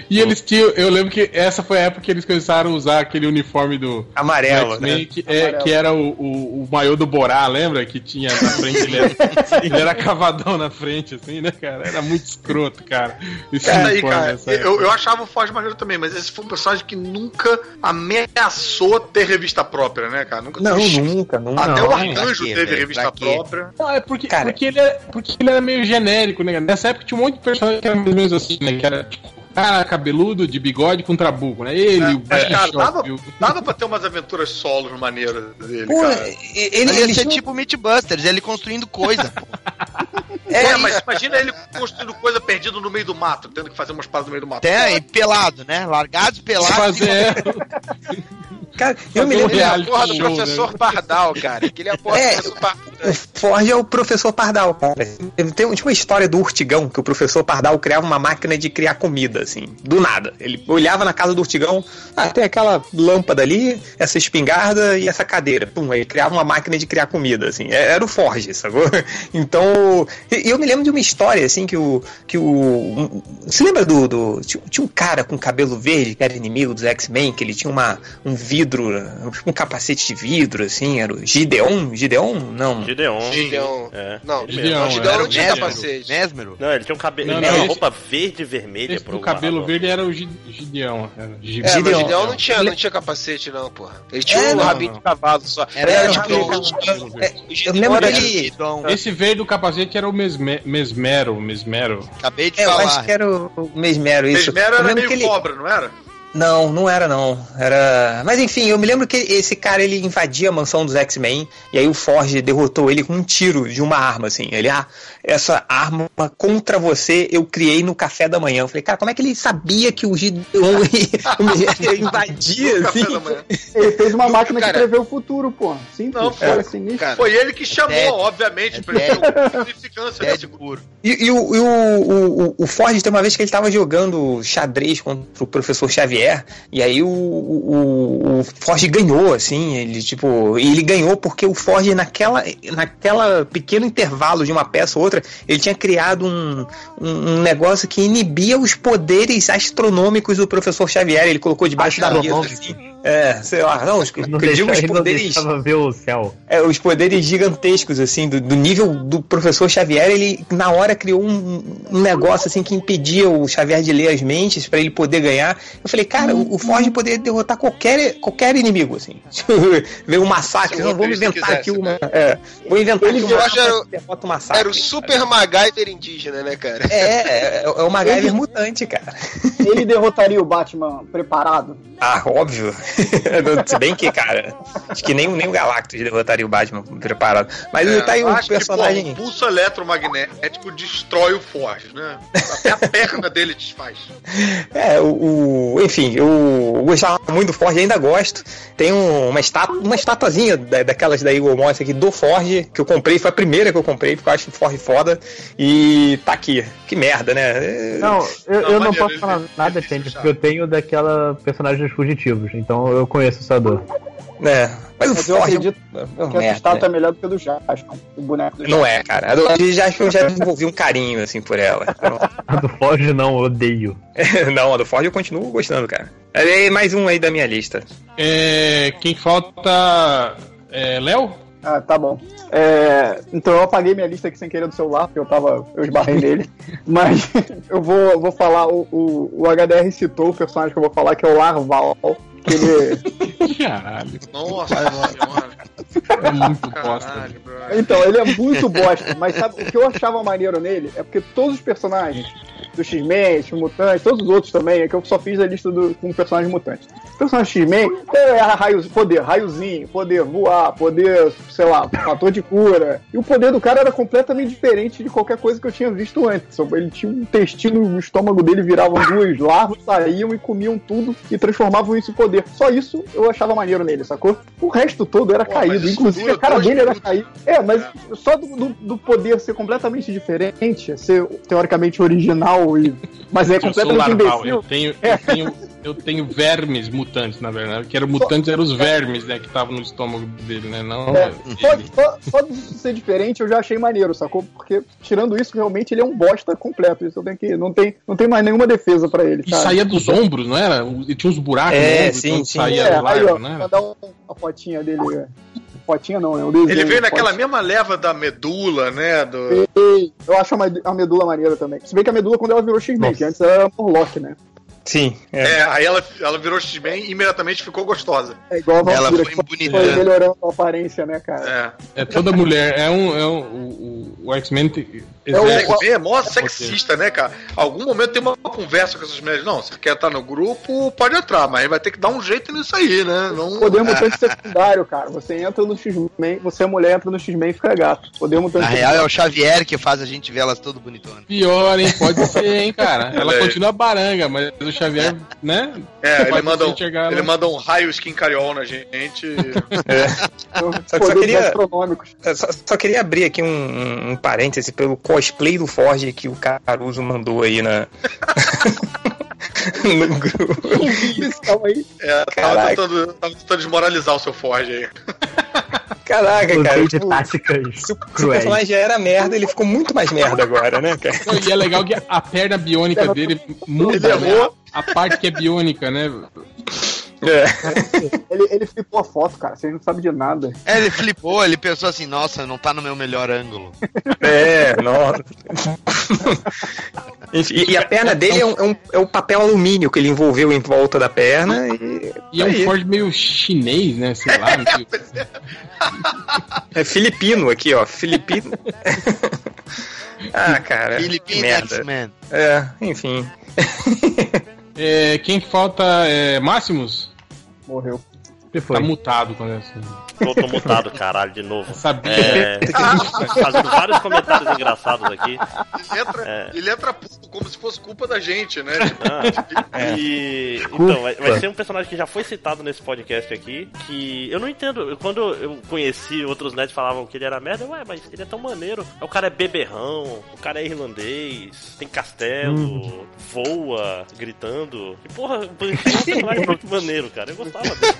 E eles tinham. Eu lembro que essa foi a época que eles começaram a usar aquele uniforme do. amarelo, né? que, é, que era o, o, o maiô do Borá, lembra? Que tinha na frente, ele era, ele era cavadão na frente, assim, né, cara? Era muito escroto, cara. Isso aí, cara. Eu, eu achava o Forge maneiro também, mas esse foi um personagem que nunca ameaçou ter revista própria, né, cara? Nunca Não, teve- nunca, nunca. Até não. o Arcanjo quê, teve velho? revista própria. Não, é porque, Cara- porque, ele era, porque ele era meio genérico, né? Nessa época tinha um monte de personagens que eram mais ou menos assim, né? Que era tipo, cara cabeludo, de bigode com trabuco, né? Ele, o Mas, cara, dava, dava pra ter umas aventuras solos maneiras dele, Pô, cara. ele, Ele, ele, ser tipo Mythbusters, ele construindo coisa. pô. É, mas imagina ele construindo coisa perdido no meio do mato, tendo que fazer umas paradas no meio do mato. Até e pelado, né? Largados, pelados. fazer é, cara, eu me lembro. Ele é a porra do professor Pardal, cara. Aquele é a porra É. do professor Pardal. o Forge é o professor Pardal, cara. Tem, tinha uma história do Urtigão, que o professor Pardal criava uma máquina de criar comida, assim, do nada. Ele olhava na casa do Urtigão, ah, tem aquela lâmpada ali, essa espingarda e essa cadeira. Pum, aí criava uma máquina de criar comida, assim. É, era o Forge, sacou? Então, e eu me lembro de uma história, assim, que o. Que o você lembra do. do tinha, tinha, um cara com cabelo verde que era inimigo dos X-Men, que ele tinha uma, um vidro, um capacete de vidro, assim, era o Gideon? Gideon? Não. Gideon. Gideon. É. Não, Gideon, Gideon não era tinha Mesmero. capacete. Mesmero? Não, ele tinha um cabelo. Não, Ele não, tinha uma roupa verde e vermelha Esse pro do cabelo Marvel. verde era o Gi- Gideon. Era É, Gideon. Gideon não tinha, não tinha capacete, não, porra. Ele tinha É, um não, rabinho não. de cavalo só. Era, Era tipo, o- É, o eu Gideon lembro era dele-. Esse verde do capacete era o mesme, Mesmero. Mesmero. Acabei de É, eu falar. acho que era o Mesmero, isso. Mesmero Eu era meio que ele- cobra, não era? Não, não era não. Era. Mas enfim, eu me lembro que esse cara ele invadia a mansão dos X-Men e aí o Forge derrotou ele com um tiro de uma arma, assim. Ele, ah, essa arma contra você eu criei no café da manhã. Eu falei, cara, como é que ele sabia que o Gideon ia invadir, No assim? café da manhã. Ele fez uma máquina Cara. que prevê o futuro, pô. Sim, Não, foi. sinistro. Cara, Foi ele que chamou, É, obviamente, é pra uma significância É desse puro. E, e o, e o, o, o- Ford tem uma vez que ele tava jogando xadrez contra o professor Xavier, e aí o, o, o Ford ganhou, assim, ele tipo. E ele ganhou porque o Ford, naquela, naquela pequeno intervalo de uma peça ou outra, ele tinha criado um, um, um negócio que inibia os poderes astronômicos do professor Xavier. Ele colocou debaixo da mesa, assim. É, sei lá, não, os, Não eu deixava, digo os ele não poderes. deixava ver o céu. É, os poderes gigantescos, assim, do, do nível do professor Xavier, ele na hora criou um, um negócio assim que impedia o Xavier de ler as mentes pra ele poder ganhar. Eu falei, cara, o, o Forge poderia derrotar qualquer, qualquer inimigo, assim. Veio um massacre, não, vamos inventar aqui uma. É, vou inventar Ele aqui uma Forge era derrota o massacre. Era o Super MacGyver indígena, né, cara? É, é, é o MacGyver mutante, cara. Ele derrotaria o Batman preparado? Ah, óbvio. Se bem que, cara, acho que nem, nem o Galactus derrotaria o Batman preparado. Mas É, tá aí acho personagem. Que, pô, o pulso eletromagnético destrói o Forge, né? Até a perna dele desfaz. É, o, o- enfim, eu gostava muito do Forge, ainda gosto. Tem um- uma, estátua, uma estatuazinha da- daquelas daí eu mostro aqui do Forge, que eu comprei, foi a primeira que eu comprei, porque eu acho o Forge foda. E tá aqui. Que merda, né? Não, eu, Não, eu não maneiro, posso falar ele- nada, gente, porque eu tenho daquela personagem dos fugitivos, então eu conheço essa dor. É, mas o Mas eu acredito é uma que essa merda, estátua né? é melhor do que a do Jaspion, o boneco do Não é, cara. A do- Eu já acho que eu já desenvolvi um carinho, assim, por ela. Então, A do Forge não, eu odeio. não, a do Forge eu continuo gostando, cara. É mais um aí da minha lista. É, quem falta é Léo? Ah, tá bom. É, então eu apaguei minha lista aqui sem querer do celular, porque eu tava. Eu esbarrei nele. Mas eu vou, vou falar, o, o, o HDR citou o personagem que eu vou falar, que é o Larval. Que ele. Caralho, Nossa senhora. é muito bosta. Bro. Então, ele é muito bosta, mas sabe o que eu achava maneiro nele? É porque todos os personagens do X-Men, os mutantes, todos os outros também, é que eu só fiz a lista do, com personagens mutantes. O personagem X-Men é raio, poder, raiozinho, poder voar, poder, sei lá, fator de cura. E o poder do cara era completamente diferente de qualquer coisa que eu tinha visto antes. Ele tinha um intestino no estômago dele, viravam duas larvas, saíam e comiam tudo e transformavam isso em poder. Só isso eu achava maneiro nele, sacou? O resto todo era Pô, caído, inclusive dura a cara dele era minutos. caído. É, mas só do, do- do poder ser completamente diferente, ser teoricamente original, e, mas é Eu sou completamente larval, imbecil. eu tenho, eu tenho, eu tenho vermes mutantes, na verdade. Que eram mutantes eram os vermes, né, que estavam no estômago dele, né? Não. É, só, ele. só, só de ser diferente eu já achei maneiro, sacou? Porque tirando isso, realmente ele é um bosta completo. Isso eu tenho que. Não tem, não tem mais nenhuma defesa pra ele. E saía dos ombros, não era? E tinha uns buracos É, no ombro, sim, então sim. saía É, aí, ó, mandar um- uma fotinha dele. Fotinha não, é um desenho. Ele veio naquela mesma leva da medula, né? Do... Ei, Eu acho a med- a medula maneira também. Se bem que a medula quando ela virou X-Men, antes era Morlock, né? Sim. É. É, aí ela, ela virou X-Men e imediatamente ficou gostosa. É igual a Ela foi foi melhorando a aparência, né, cara? É. É toda mulher. É um. É um o, o- o X-Men. É, o X-Men é mó sexista, né, cara? Algum momento tem uma conversa com essas mulheres. Não, você quer estar no grupo, pode entrar, mas vai ter que dar um jeito nisso aí, né? Não... Poder mutante secundário, cara. Você entra no X-Men, você é mulher, entra no X-Men e fica gato. Poder mutante Na real é o Xavier que faz a gente ver elas todo bonitona. Pior, hein? Pode ser, hein, cara. Ela É. continua baranga, mas o Xavier, né? É, ele manda, um, ele manda um raio skin cariol na gente. Só que só queria-. Eu Só, só queria abrir aqui um, um, parêntese pelo cosplay do Forge que o Caruso mandou aí na. no grupo. Calma aí. É, tava tentando, tava tentando desmoralizar o seu Forge aí. Caraca, cara. De tipo, táticas Se o personagem já era merda, ele ficou muito mais merda agora, né, cara? E é legal que a perna biônica dele muda, né? A parte que é biônica, né? É. Ele, ele flipou a foto, cara. Vocês não sabem de nada. É, ele flipou, ele pensou assim, nossa, não tá no meu melhor ângulo. É, nossa. E, e a perna dele é, um, é, um- é o papel alumínio que ele envolveu em volta da perna e. E é um aí. Ford meio chinês, né? Sei lá. meio- É filipino aqui, ó. Filipino. ah, cara. X-Men. É, enfim. É, quem falta é Máximos? Morreu. que foi? Tá mutado quando é assim. Tô, tô mutado, caralho, de novo. Sabia. É, fazendo vários comentários engraçados aqui. Ele entra, É. ele entra puto, como se fosse culpa da gente, né? Ah, E então, vai, vai ser um personagem que já foi citado nesse podcast aqui, que eu não entendo. eu- Quando eu conheci outros nerds falavam que ele era merda, ué, mas ele é tão maneiro. O cara é beberrão, o cara é irlandês, tem castelo, voa, gritando. E porra, o é um personagem muito maneiro, cara. Eu gostava dele.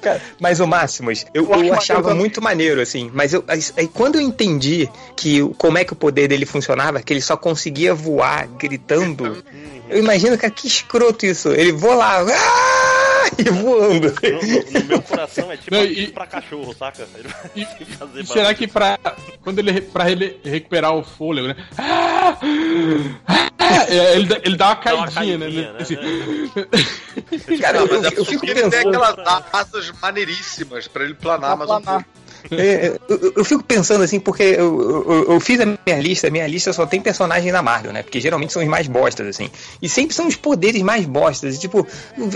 Cara, mas o Máximos, eu, Eu eu achava muito maneiro, assim. Mas eu, aí, quando eu entendi que como é que o poder dele funcionava, que ele só conseguia voar gritando, eu imagino, cara, que escroto isso. Ele voa lá, ah, e voando. No, no- meu coração é tipo Não, e- pra cachorro, saca? Ele vai E, fazer e será que pra, quando ele, pra ele recuperar o fôlego, né? Ah! Ah! É, ele, dá- ele dá uma Dá uma caidinha, caidinha, né? né? Assim, Cara, eu, mas é eu fico porque ele tem pensando. aquelas asas maneiríssimas pra ele planar, Pra mas um planar. É, eu, eu fico pensando assim, porque eu, eu, eu fiz a minha lista, a minha lista só tem personagem da Marvel, né? Porque geralmente são os mais bostas, assim. E sempre são os poderes mais bostas. Tipo,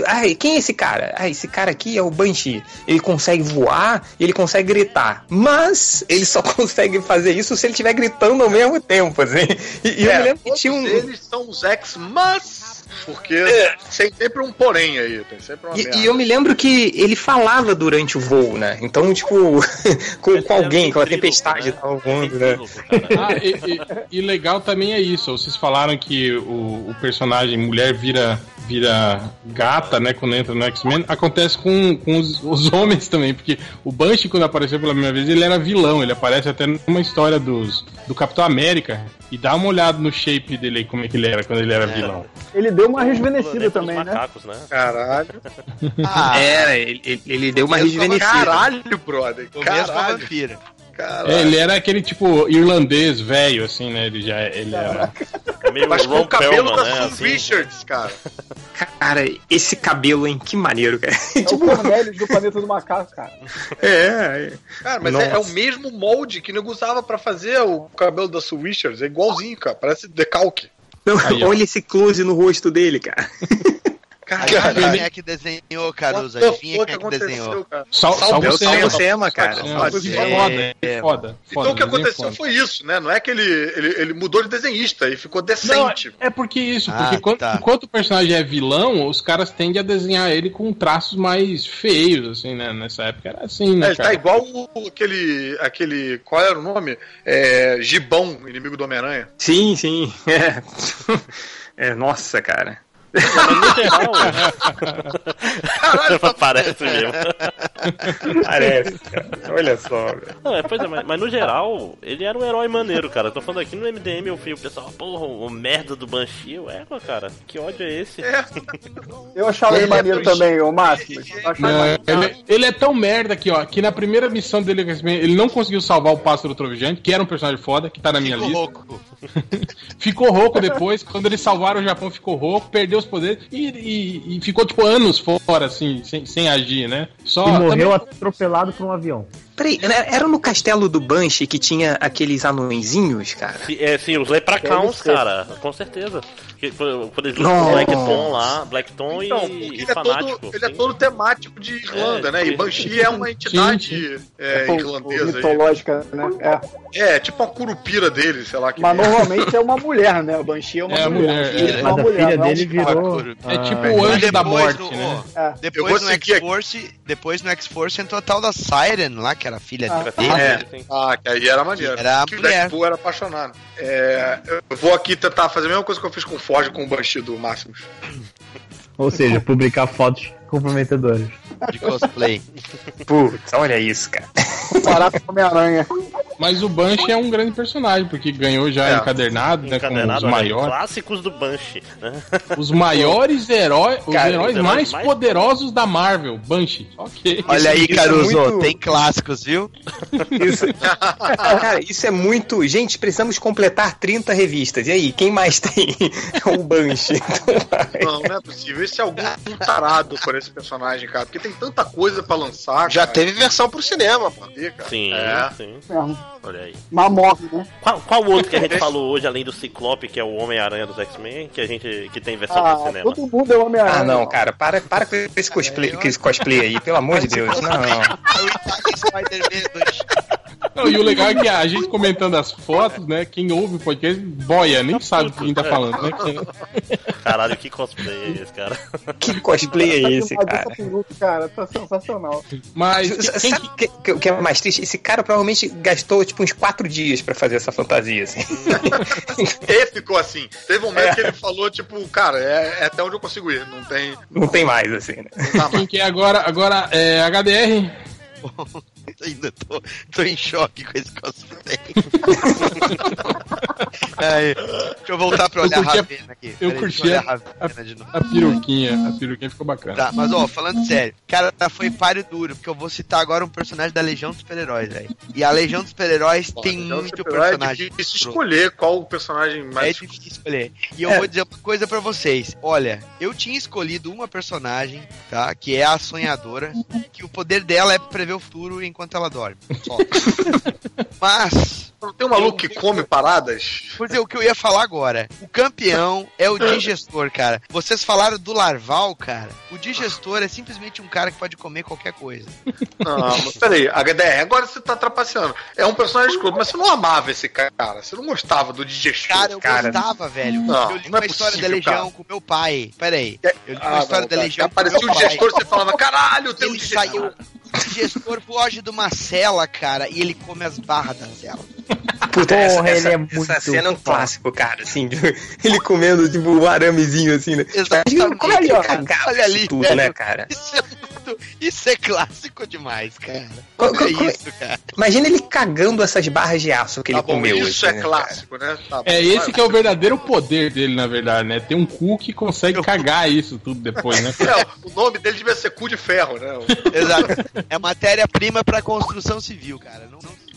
ai, quem é esse cara? Ah, esse cara aqui é o Banshee. Ele consegue voar, ele consegue gritar. Mas ele só consegue fazer isso se ele estiver gritando ao mesmo tempo, assim. E, e eu É, me lembro que tinha um. eles são os ex, mas. Porque tem sempre um porém aí, tem sempre uma E, e eu me lembro que ele falava durante o voo, né? Então, tipo, com, com alguém, com a tempestade e tal voando, né? Ah, e, e- e legal também é isso. Vocês falaram que o, o personagem mulher vira vira gata, né, quando entra no X-Men. Acontece com, com os, os homens também, porque o Banshee, quando apareceu pela primeira vez, ele era vilão. Ele aparece até numa história dos, do Capitão América. E dá uma olhada no shape dele aí, como é que ele era quando ele era vilão. Ele deu uma rejuvenescida também, né? macacos, né? Caralho. Ah, Era, ele, ele- ele deu uma rejuvenescida. Caralho, brother. Caralho. vampira. Caralho. É, ele era aquele tipo irlandês velho, assim, né? Ele já ele era. É meio Mas com o cabelo Perlman, da né? Assim. Richards, cara. Cara, esse cabelo, hein? Que maneiro, cara. É o Cornelius do Planeta do Macaco, cara. É, Cara, mas é, é o mesmo molde que nego usava pra fazer o cabelo da Sue Richards. É igualzinho, cara. Parece decalque. Não, Aí, olha esse close no rosto dele, cara. Adivinha quem é que desenhou, Caruso? Adivinha quem é que desenhou? cara? Sal, Salve salve É o o Salvo Sema. Sema, cara. É, Salvo foi Sema. foda, É, foda, foda. Então o que aconteceu foda. foi isso, né? Não é que ele, ele, ele mudou de desenhista e ficou Não, decente. é porque isso, Ah, porque quando- tá. enquanto o personagem é vilão, os caras tendem a desenhar ele com traços mais feios, assim, né? Nessa época era assim, É, né, ele tá cara? igual o- aquele, aquele. Qual era o nome? É, Gibão, inimigo do Homem-Aranha. Sim, sim. É. É, nossa, cara. Mas no geral. Caralho, Parece mesmo. Parece, cara. Olha só, velho. Não, é, pois é, mas, mas no geral, ele era um herói maneiro, cara. Eu tô falando aqui no MDM, eu vi o pessoal, porra, o merda do Banshee. Ué, cara, que ódio é esse? É. Eu achava ele maneiro também, o Máximo. Eu ele, ele é tão merda aqui, ó, que na primeira missão dele, ele não conseguiu salvar o Pássaro Trovejante, que era um personagem foda, que tá na minha Ficou lista. louco. Ficou rouco depois, quando eles salvaram o Japão, ficou rouco, perdeu os poderes e, e- e ficou, tipo, anos fora, assim, sem, sem agir, né? Só. E morreu também- atropelado por um avião. Peraí, era no castelo do Banshee que tinha aqueles anõezinhos, cara? Sim, é, sim, os lepracauns, cara, com certeza. Quando eles lutam Blackton lá, Blackton então, e, ele, e é fanático. todo, ele é sim. todo temático de Irlanda, É, né? E. Banshee é uma entidade Sim, é, Pô, irlandesa. aí. mitológica, né? É. É, tipo uma curupira dele, sei lá. Que Mas normalmente é uma mulher, né? O Banshee é uma É a mulher. mulher, É é. uma Mas a mulher, filha não é dele virou. É tipo Ah, o anjo Depois da no- morte, né? É. Depois no. X-Force, depois no X-Force entrou a tal da Siren lá, que era a filha Ah. dele. É. Sim. Ah, que aí era maneiro. Era a que o mulher. Deadpool era apaixonado. É, eu vou aqui tentar fazer a mesma coisa que eu fiz com o Ford com o Banshee do Máximos. Ou seja, publicar fotos comprometedoras. de cosplay. Putz, olha isso, cara. Comparar com Homem-Aranha. Mas o Banshee é um grande personagem, porque ganhou já É. encadernado, né? Com Encadernado, os maiores. clássicos do Banshee, né? Os maiores heróis, os Cara, heróis mais, mais- poderosos da Marvel, Banshee. Ok. Olha aí, isso é Caruso, muito- tem clássicos, viu? Isso. Cara, isso é muito. Gente, precisamos completar 30 revistas. E aí, quem mais tem o Banshee? Então. Não, não é possível. Esse é algum tarado por esse personagem, cara. Porque tem tanta coisa pra lançar. Já cara. teve versão pro cinema, pô. Sim, É. sim. Mesmo. Olha aí. Mas morre, né? Qual, qual outro que a gente falou hoje, além do Ciclope, que é o Homem-Aranha dos X-Men, que a gente que tem versão Ah, cinema? todo mundo é Homem-Aranha. Ah, não, cara, para, para com esse cosplay, com esse cosplay aí, pelo amor de Deus. Não, não. É Não, e o legal é que a gente comentando as fotos, né? Quem ouve o podcast boia, nem sabe o que a gente tá falando, né? Caralho, que cosplay é esse, cara? Que cosplay é esse, Mas cara? cara, tá sensacional. Mas Sabe o que, que- que é mais triste? Esse cara provavelmente gastou tipo uns quatro dias pra fazer essa fantasia, assim. Ele ficou assim. Teve um momento que ele falou, tipo, cara, é, é até onde eu consigo ir. Não tem. Não tem mais, assim, né? Quem que é agora? Agora é HDR. Ainda tô, tô em choque com esse cosplay. Ai, deixa eu voltar pra olhar a Ravena aqui. eu Peraí, curti deixa eu olhar a- a Ravena de novo. A peruquinha. A peruquinha ficou bacana. Tá, mas ó, falando sério, cara, foi páreo duro, porque eu vou citar agora um personagem da Legião dos Super-Heróis, velho. E a Legião dos Super-Heróis tem muito super-herói personagem. É difícil escolher qual o personagem É mais. difícil escolher. E eu É. vou dizer uma coisa pra vocês. Olha, eu tinha escolhido uma personagem, tá? Que é a sonhadora, que o poder dela é prever o futuro enquanto ela dorme. Mas, tem um maluco que come paradas? pois é, o que eu ia falar agora. O campeão é o digestor, cara. Vocês falaram do larval, cara. O digestor é simplesmente um cara que pode comer qualquer coisa. Não, mas peraí, HDR, agora você tá trapaceando. É um personagem escroto, mas você não amava esse cara. Você não gostava do digestor. Cara, eu Cara, gostava, velho. não, eu li não é uma história possível, da Legião cara. com meu pai. Pera aí. É- Eu li Ah, uma história não, da. Legião com Aparecia meu o pai. gestor, você falava, caralho, tem um digestor. saiu. O digestor foge de uma cela, cara, e ele come as barras da cela. Puta, Porra, essa, ele essa, é essa muito cena é um foda. clássico, cara, assim, de- ele comendo, tipo, um aramezinho, assim, né? Exatamente. Como é que Olha ali, tudo, velho. né, cara? Isso é, muito, isso é clássico demais, cara. Co- co- co- isso, cara. Imagina ele cagando essas barras de aço que Tá ele bom, comeu. isso assim, é né, clássico, né? Tá bom, É esse vai. que é o verdadeiro poder dele, na verdade, né? Tem um cu que consegue cagar isso tudo depois, né? É, o nome dele devia ser cu de ferro, né? Exato. É matéria-prima pra construção civil, cara. Não, não-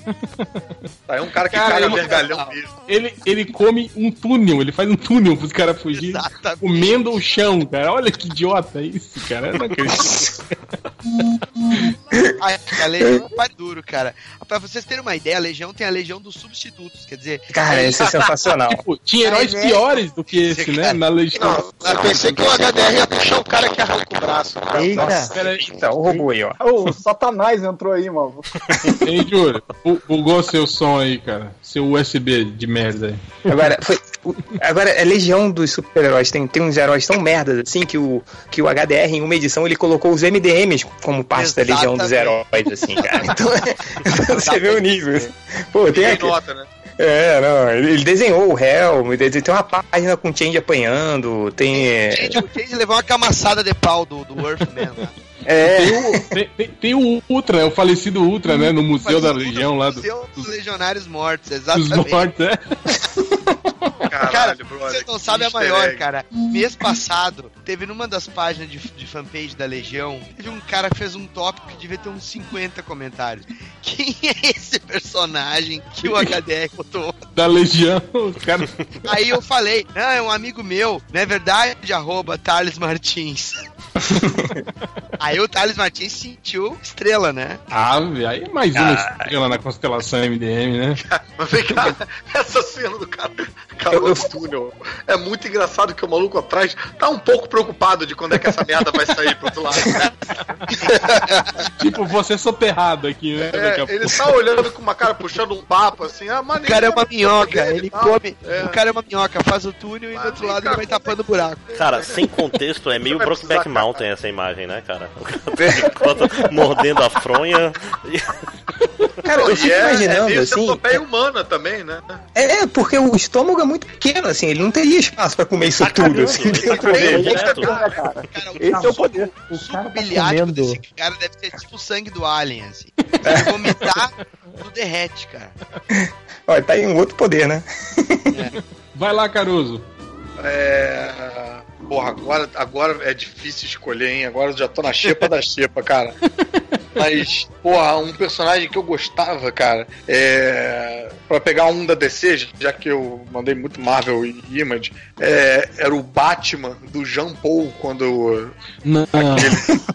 Tá, é um cara que Cara, caga vergalhão mesmo. Ele, ele come um túnel, ele faz um túnel pros caras fugirem. Comendo o chão, cara. Olha que idiota isso, cara. Eu não acredito. Ai, a Legião é pare duro, cara. Pra vocês terem uma ideia, a Legião tem a Legião dos substitutos. Quer dizer, Cara, isso é sensacional. Tipo, tinha heróis é? piores do que esse, né? Na Legião. Não, eu pensei que o HDR ia puxar o cara que arranca o braço. Eita. Pera aí, Eita, o robô aí, ó. O Satanás entrou aí, mano. hein, Júlio? Bu- Bugou seu som aí, cara. Seu USB de merda aí. Agora, foi, agora, a Legião dos Super-Heróis tem, tem uns heróis tão merdas assim que o, que o HDR, em uma edição, ele colocou os MDMs como parte da Legião dos Exatamente. Heróis, assim, cara. Então, você vê o nível. Pô, tem aqui. nota, né? É, não, ele desenhou o Helm, ele tem uma página com o Change apanhando, tem. é, gente, o Change levou uma camaçada de pau do, do Earthman lá. É, Tem o, tem, tem- o Ultra, é o falecido Ultra, né? No Museu da Legião lá do, Museu dos Legionários Mortos, exatamente. mortos, é. Cara, Caralho, brother. vocês não que sabem a maior, egg. cara. Mês passado, teve numa das páginas de, de fanpage da Legião, teve um cara que fez um tópico que devia ter uns 50 comentários. Quem é esse personagem que o HDR botou? da Legião, os caras. Aí eu falei, não, é um amigo meu, não é verdade? Arroba Thales Martins. Aí o Thales Martins sentiu estrela, né? Ah, aí é mais uma estrela na constelação MDM, né? Mas vem cá, essa cena do cara calor do túnel é muito engraçado que o maluco atrás tá um pouco preocupado de quando é que essa merda vai sair pro outro lado, né? tipo, você soterrado aqui, né? É, ele tá olhando com uma cara puxando um papo assim, ah, O maneiro. cara é uma minhoca, ele come. É. O cara é uma minhoca, faz o túnel e do outro lado ele vai tapando o buraco. Cara, sem contexto, é meio Brokeback Mountain essa imagem, né, cara? O cara enquanto mordendo a fronha. Cara, eu fico é, é imaginando, meio assim. centopeia humana também, né? É, porque o estômago é muito pequeno, assim, ele não teria espaço pra comer isso tudo, assim, dentro dele. Cara, Cara, esse é o poder. O suco tá biliático desse cara deve ser tipo o sangue do alien, assim. Se vomitar, tudo derrete, cara. Olha, tá aí um outro poder, né? Vai lá, Caruso. É. Porra, agora, agora é difícil escolher, hein? Agora eu já tô na xepa da xepa, cara. Mas, porra, um personagem que eu gostava, cara, é. Pra pegar um da DC, já que eu mandei muito Marvel e Image, é, era o Batman do Jean Paul, quando. Não.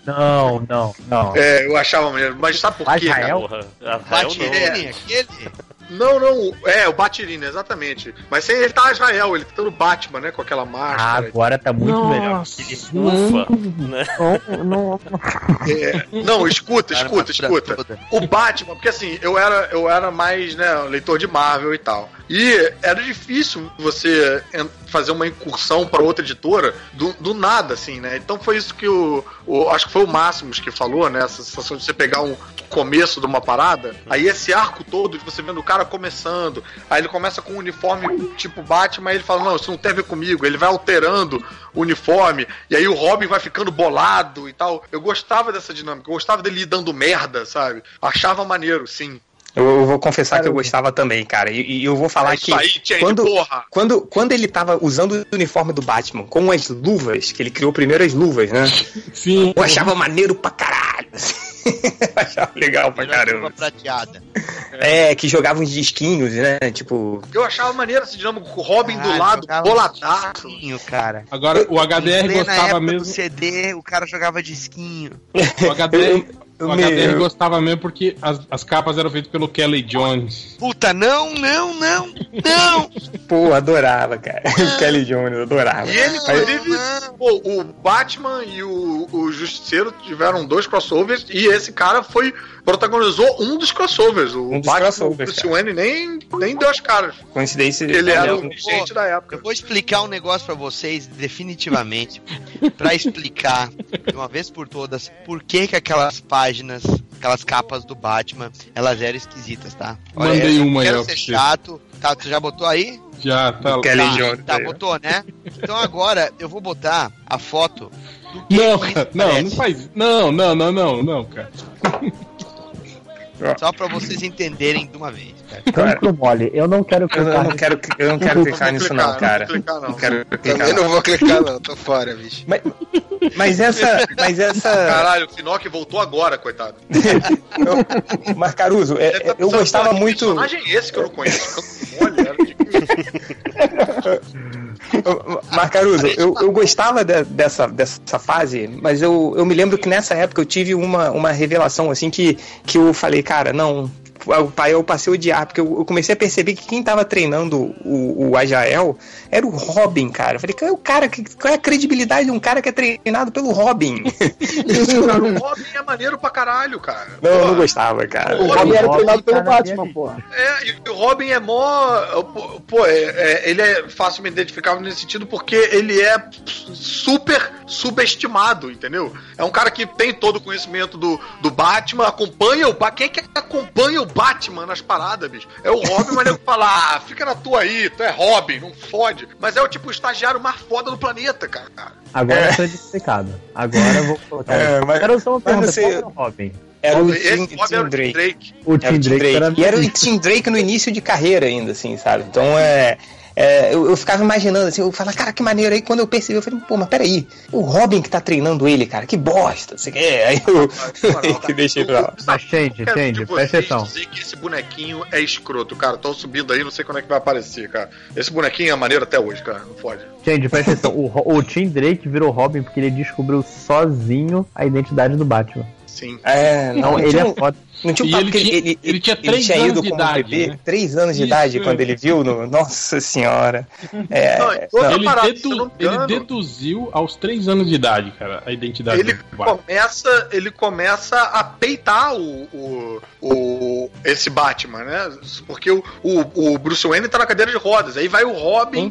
Não, não, não. É, eu achava maneiro. Mas sabe por quê? cara? Israel? Rafael não. Batirene, aquele. Não, não, é, o Batirina, exatamente. Mas sem ele tá Israel, ele tá no Batman, né? Com aquela Ah, máscara. agora tá muito melhor. Ufa, né? Não, não, É, não, escuta, Cara, escuta, escuta. toda. O Batman, porque assim, eu era, eu era mais, né, leitor de Marvel e tal. E era difícil você fazer uma incursão para outra editora do, do nada, assim, né? Então foi isso que o, o- Acho que foi o Máximos que falou, né? Essa sensação de você pegar um começo de uma parada, aí esse arco todo de você vendo o cara começando, aí ele começa com um uniforme tipo Batman, aí ele fala, não, isso não tem a ver comigo, ele vai alterando o uniforme, e aí o Robin vai ficando bolado e tal. Eu gostava dessa dinâmica, eu gostava dele ir dando merda, sabe? Achava maneiro, sim. Eu, vou confessar que eu gostava também, cara. E, e eu vou falar É isso que aí, Change, quando, porra! quando, quando ele tava usando o uniforme do Batman com as luvas, que ele criou primeiro as luvas, né? Sim. Eu achava maneiro pra caralho. achava legal pra caramba. prateada. É, que jogava uns disquinhos, né? Tipo. Eu achava maneiro essa dinâmica com o Robin do Caralho, lado, boladaço. disquinho, cara. Agora, o HDR gostava mesmo. do CD, o cara jogava disquinho. O HDR, o me- HDR gostava mesmo porque as, as capas eram feitas pelo Kelly Jones. Puta, não, não, não, não! Pô, adorava, cara. Kelly Jones, adorava. E ele, inclusive, não. pô, o Batman e o, o Justiceiro tiveram dois crossovers e esse cara foi protagonizou um dos crossovers. O Um dos Batman crossovers, Bruce Wayne nem, nem deu as caras. Coincidência. Ele era o gente da época. Eu vou explicar um negócio pra vocês, definitivamente, Pra explicar de uma vez por todas por que que aquelas páginas, aquelas capas do Batman, elas eram esquisitas, tá? Mandei eu não uma aí, ó, ser chato. Tá, tu já botou aí? Já tá. Kelly tá, tá, botou, né? Então agora eu vou botar a foto do que Não, que cara, não, não faz. Não, não, não, não, não, cara. Só pra vocês entenderem de uma vez, cara. Cancro mole. Eu não quero Eu, clicar eu não quero, eu não quero clicar nisso, não, cara. Não vou clicar, não. Não quero clicar. Também não. não vou clicar, não, tô fora, bicho. Mas, mas essa. Mas essa. Caralho, o Finock voltou agora, coitado. Mas Caruso, é- tá eu gostava pô, que muito. personagem é esse que eu não conheço? Olha, era de- Mas Caruso, eu, eu gostava de- dessa, dessa fase, mas eu, eu me lembro que nessa época eu tive uma, uma revelação assim que, que eu falei, cara, não. O pai eu passei a odiar, porque eu eu comecei a perceber que quem tava treinando o, o Ajael era o Robin, cara. Eu falei, qual é o cara que. Qual é a credibilidade de um cara que é treinado pelo Robin? Cara, o Robin é maneiro pra caralho, cara. Não, eu não gostava, cara. O Robin Robin era Robin treinado pelo Batman, porra. É, e o Robin é mó. pô, é- é- ele é facilmente identificável nesse sentido porque ele é super subestimado, entendeu? É um cara que tem todo o conhecimento do, do Batman, acompanha o Batman. Quem é que acompanha o Batman nas paradas, bicho? É o Robin, mas nego fala, ah, fica na tua aí, tu é Robin, não fode. Mas é o tipo o estagiário mais foda do planeta, cara. Agora É. eu tô edificado. Agora eu vou colocar. É, mas- Quero só uma mas pergunta. você- Qual era o Robin? Era o Esse Tim, Robin era Tim o Tim Drake. Drake. O Era Tim o Tim Drake, Drake. era E era o Tim Drake no início de carreira ainda, assim, sabe? Então é. É, eu, eu ficava imaginando assim, eu falava, cara, que maneiro. Aí quando eu percebi, eu falei, pô, mas peraí, o Robin que tá treinando ele, cara, que bosta, não sei o que. Aí eu que deixei pra lá. Mas, Change, Change, de presta atenção. dizer que esse bonequinho é escroto, cara. Tô subindo aí, não sei quando é que vai aparecer, cara. Esse bonequinho é maneiro até hoje, cara. Não fode. Change, presta atenção. O, o Tim Drake virou Robin porque ele descobriu sozinho a identidade do Batman. Sim. É, Não, não, ele tinha é foda. Não tinha um papo ele que ele, tinha- ele, ele tinha três tinha anos ido de como idade, bebê, né? três anos de Isso, idade é. quando ele viu no. Nossa senhora. É, Não, outra Ele, parada, dedu- não ele deduziu aos 3 anos de idade, cara, a identidade ele começa, ele começa a peitar o, o, o- esse Batman, né? Porque o, o, o Bruce Wayne tá na cadeira de rodas. Aí vai o Robin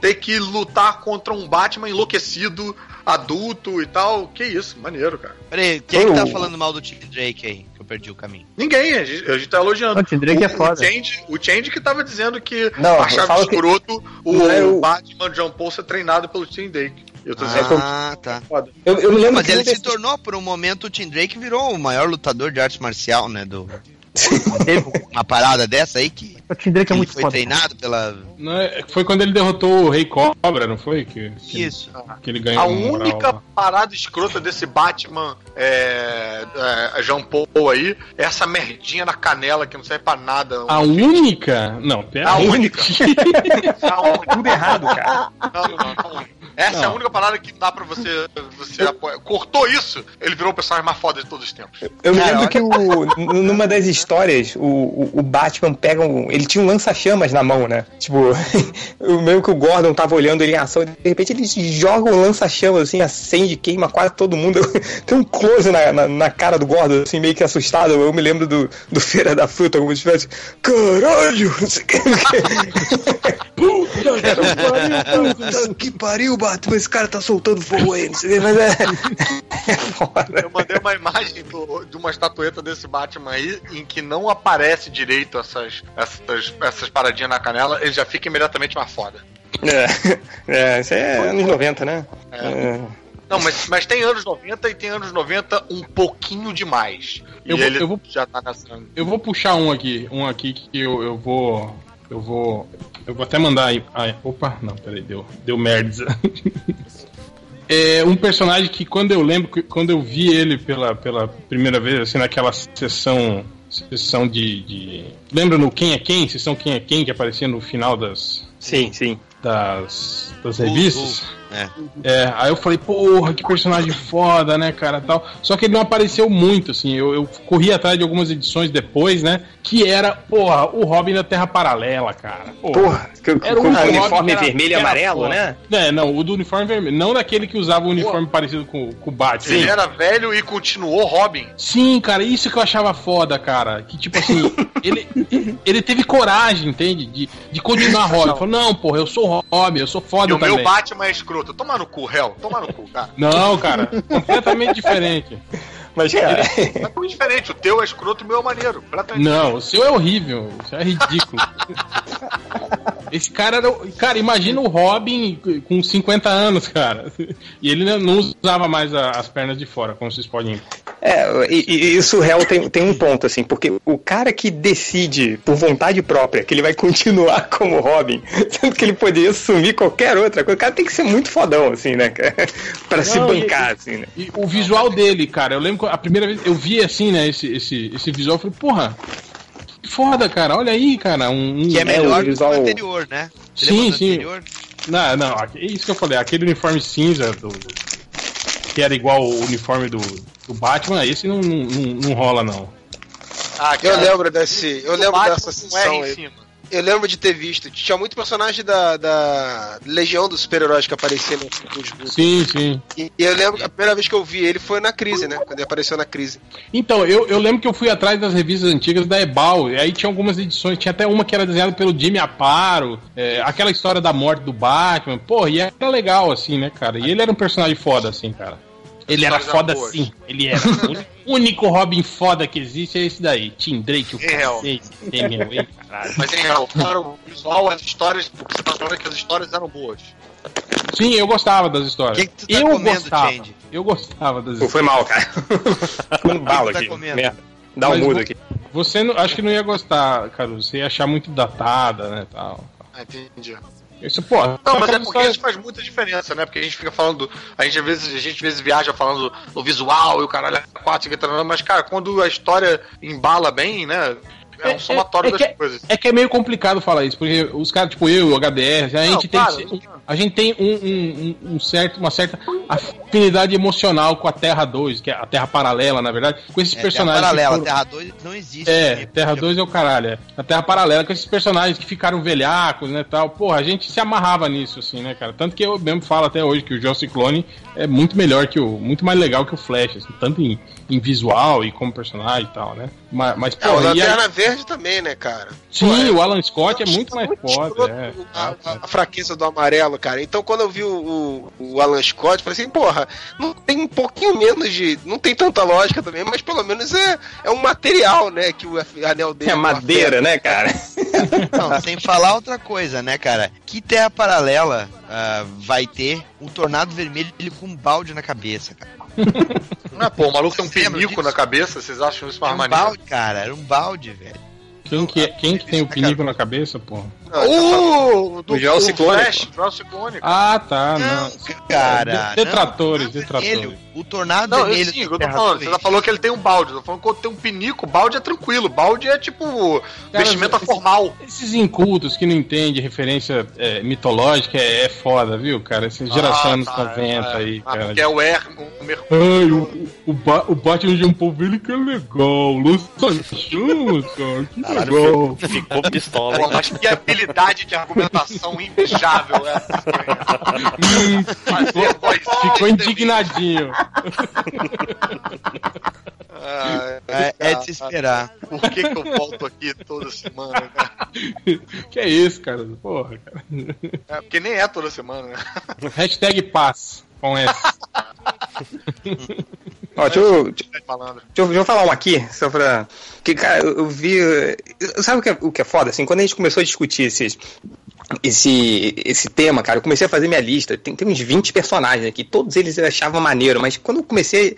ter que lutar contra um Batman enlouquecido, adulto e tal. Que isso, maneiro, cara. Peraí, quem é que tá falando mal do Tim Drake aí? Que eu perdi o caminho. Ninguém, a gente, a gente tá elogiando. Não, o Tim Drake o, é foda. O Change, o Change que tava dizendo que Não, achava fala que- escroto o, Não é o- Batman John Paul ser treinado pelo Tim Drake. Eu tô dizendo que Ah, tá. é foda. eu, eu me lembro Mas que ele se tornou, por um momento, o Tim Drake virou o maior lutador de arte marcial, né? Do... Ele- Uma parada dessa aí que o Tim Drake é ele muito foi foda. treinado pela. Não é- foi quando ele derrotou o Rei Cobra, não foi? Que, que, Isso. que ele ganhou A moral única lá. parada escrota desse Batman é, é, Jean Paul aí é essa merdinha na canela que não serve pra nada. A única? Não, pera A única. A única. Tudo errado, cara. Não, não, não. Essa é a Não. única parada que dá pra você, você apoiar. Cortou isso, ele virou o personagem mais foda de todos os tempos. Eu me lembro que o, numa das histórias, o, o, o Batman pega um. Ele tinha um lança-chamas na mão, né? Tipo, eu lembro que o Gordon tava olhando ele em ação e de repente ele joga um lança-chamas assim, acende, queima quase todo mundo. Tem um close na, na, na cara do Gordon, assim, meio que assustado. Eu me lembro do, do Feira da Fruta, como se tivesse. Caralho! Que. Puta que pariu, Batman, esse cara tá soltando fogo aí, não sei mas é. É foda. Eu mandei uma imagem do- de uma estatueta desse Batman aí em que não aparece direito essas, essas, essas paradinhas na canela, ele já fica imediatamente mais foda. É, é, isso é anos 90, né? É. Não, mas, mas tem anos 90 e tem anos 90 um pouquinho demais. E Eu vou- ele eu vou- já tá nessa. Eu vou puxar um aqui, um aqui que eu, eu vou. Eu vou. Eu vou até mandar aí. ai, opa, não, peraí, deu, deu merda. É um personagem que quando eu lembro, quando eu vi ele pela, pela primeira vez, assim, naquela sessão. Sessão de, de. Lembra no Quem é Quem? Sessão Quem é Quem que aparecia no final das. Sim, sim. das, das revistas. É. É, aí eu falei, porra, que personagem foda, né, cara, tal. Só que ele não apareceu muito, assim, eu, eu corri atrás de algumas edições depois, né, que era, porra, o Robin da Terra Paralela, cara. Porra. Porra, que, Era com um o uniforme era- vermelho e amarelo, foda. né? É, não, o do uniforme vermelho, não daquele que usava o uniforme parecido com, com o Batman. Ele era velho e continuou Robin. Sim, cara, isso que eu achava foda, cara. Que tipo assim, ele, ele teve coragem, entende? De, de continuar Robin. Falou, não, porra, eu sou Robin, eu sou foda E o também. meu Batman é escroto. Toma no cu, réu. Toma no cu, cara. Não, cara, completamente diferente. Mas, cara, É muito diferente. O teu é escroto e o meu é maneiro. Não, o seu é horrível, o seu é ridículo. Esse cara era. Cara, imagina o Robin com 50 anos, cara. E ele não usava mais a- as pernas de fora, como vocês podem. é, e, e, e o surreal tem, tem um ponto, assim, porque o cara que decide por vontade própria que ele vai continuar como Robin, sendo que ele poderia assumir qualquer outra coisa, o cara tem que ser muito fodão, assim, né, cara? pra se Não, e- bancar, assim, né? E o visual dele, cara, eu lembro que a primeira vez eu vi assim, né, esse, esse, esse visual, eu falei, porra, foda, cara, olha aí, cara. Um, um- Que é melhor o do que o anterior, né? Você Sim, sim. anterior? Não, não, é isso que eu falei, aquele uniforme cinza do. Que era igual o uniforme do, do Batman, esse não, não, não, não rola, não. Ah, Eu cara, lembro desse. Eu o lembro Batman dessa sessão em aí. Eu lembro de ter visto. Tinha muito personagem da, da Legião dos Super-Heróis que aparecia no nos Sim, sim. E eu lembro que a primeira vez que eu vi ele foi na crise, né? Quando ele apareceu na crise. Então, eu, eu lembro que eu fui atrás das revistas antigas da Ebal, e aí tinha algumas edições, tinha até uma que era desenhada pelo Jimmy Aparo, é, aquela história da morte do Batman, porra, e era legal, assim, né, cara? E ele era um personagem foda, assim, cara. Ele era foda boas. sim, ele era. O único Robin foda que existe é esse daí, Tim Drake, o Em real. cacete, caralho. Mas em real, cara, o visual, as histórias, o que você tá falando é que as histórias eram boas. Sim, eu gostava das histórias. Que que tu tá eu comendo, gostava. Change? Eu gostava das histórias. foi mal, cara. Comendo bala tá aqui. comendo? Merda. Dá um mudo aqui. Você não, acho que não ia gostar, cara. Você ia achar muito datada, né, tal. Ah, entendi. Isso, porra. Não, mas é porque isso faz muita diferença, né? Porque a gente fica falando. A gente às vezes, a gente às vezes viaja falando do visual e o caralho é quatro, tá, mas, cara, quando a história embala bem, né? É um somatório é das que- coisas. É que é meio complicado falar isso, porque os caras, tipo eu, o HDR, a gente tem, claro, que- não. A gente tem um, um- um- certo, uma certa afinidade emocional com a Terra 2, que é a Terra paralela, na verdade, com esses É, Terra personagens. que paralela, foram- Terra 2 não existe. É, né? Terra 2 é o caralho. É. A Terra Paralela, com esses personagens que ficaram velhacos, né, tal. Porra, a gente se amarrava nisso, assim, né, cara? Tanto que eu mesmo falo até hoje que o Joe Ciclone é muito melhor que o... Muito mais legal que o Flash, assim, tanto em, em visual e como personagem e tal, né? Mas, mas É, o Lanterna Verde também, né, cara? Sim, Pô, o Alan Scott é muito mais escroto foda, é. a, a- a fraqueza do amarelo, cara. Então, quando eu vi o, o, o Alan Scott, eu falei assim, porra, não tem um pouquinho menos de. Não tem tanta lógica também, mas pelo menos é, é um material, né? Que o anel dele. É não madeira, né, cara? Não, sem falar outra coisa, né, cara? Que terra paralela ah, vai ter um tornado vermelho ele com um balde na cabeça, cara? Ah, pô, o maluco tem um pinico na cabeça, vocês acham isso mais Era um balde, cara, era um balde, velho. Quem que, é- quem que tem o pinico na cabeça, porra? Não, tá Uh, do, O Joel do Ciclone, Flash, Joel. Ah, tá, não. Não, cara. Detratores, não, detratores. vermelho. O tornado Não, eu, vermelho. sim, eu tô falando. 2. Você já falou que ele tem um balde. Eu tô falando que quando tem um pinico, balde é tranquilo. Balde é tipo Cara, vestimenta esse- formal. Esses incultos que não entendem referência é, mitológica é, é foda, viu, cara? Essa geração Ah, anos tá, 90 é. aí, Ah, cara. Porque é o R, o Mercúrio. Ai, o, o, ba o Batman de um povo ele que é legal. Lança-chamas, cara. Que legal. fi- ficou pistola, mas que habilidade de argumentação invejável é essa. Hum, ficou indignadinho. Ah, É, é de se esperar. Por que, que eu volto aqui toda semana, cara? que é isso, cara? Porra, cara. É, porque nem é toda semana, né? Hashtag paz com S. Ó, deixa eu. Deixa eu, deixa eu falar uma aqui, só pra. Que, cara, eu, vi. Sabe o que, é, o que é foda? Assim, quando a gente começou a discutir esses, esse, esse tema, cara, eu comecei a fazer minha lista. Tem, tem uns 20 personagens aqui, todos eles eu achava maneiro, mas quando eu comecei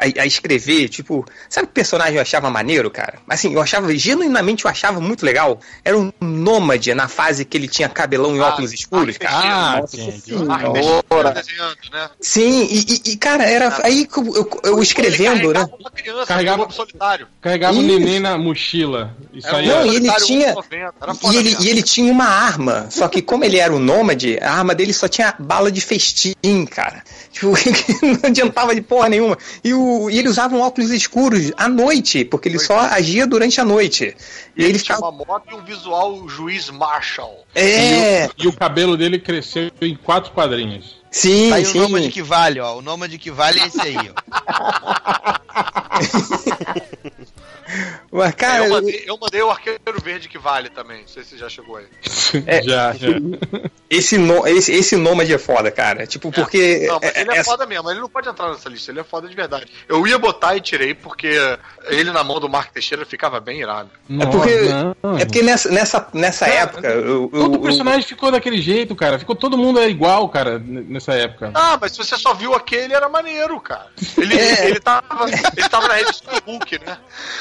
a, a escrever, tipo, sabe que personagem eu achava maneiro, cara? Assim, eu achava, genuinamente eu achava muito legal. Era um nômade na fase que ele tinha cabelão e Ah, óculos escuros, ah, cara. Ah, Nossa gente. né? Sim, e, e- cara, era aí que eu, eu- eu escrevendo, ele né? carregava uma criança, Carregava- lobo solitário. Carregava o neném na mochila. Isso Era um aí Não, e ele tinha- 1,90, era foda E ele, e ele tinha uma arma, só que como ele era um nômade, a arma dele só tinha bala de festim, cara. Tipo, não adiantava de porra nenhuma. E, o, e ele usava um óculos escuros à noite, porque ele só agia durante a noite. E ele tinha ficava. uma moto e um visual juiz Marshall. É, E o cabelo dele cresceu em quatro quadrinhos. sim, Tá aí o sim. nômade que vale, ó. O nômade que vale é esse aí, ó. Mas, cara, eu, mandei, eu mandei o Arqueiro Verde que vale também. Não sei se já chegou aí. É. já, já. esse, no, esse, esse nômade é foda, cara. Tipo, porque. Não, mas é- ele é é- foda mesmo. Ele não pode entrar nessa lista. Ele é foda de verdade. Eu ia botar e tirei porque ele na mão do Mark Teixeira ficava bem irado. É porque, não, é porque nessa, nessa, nessa Cara, época. Eu, eu- Todo eu- personagem ficou daquele jeito, cara. Ficou todo mundo igual, cara, nessa época. Ah, mas se você só viu aquele, era maneiro, cara. Ele, É. ele, tava, ele tava na revista do Hulk, né?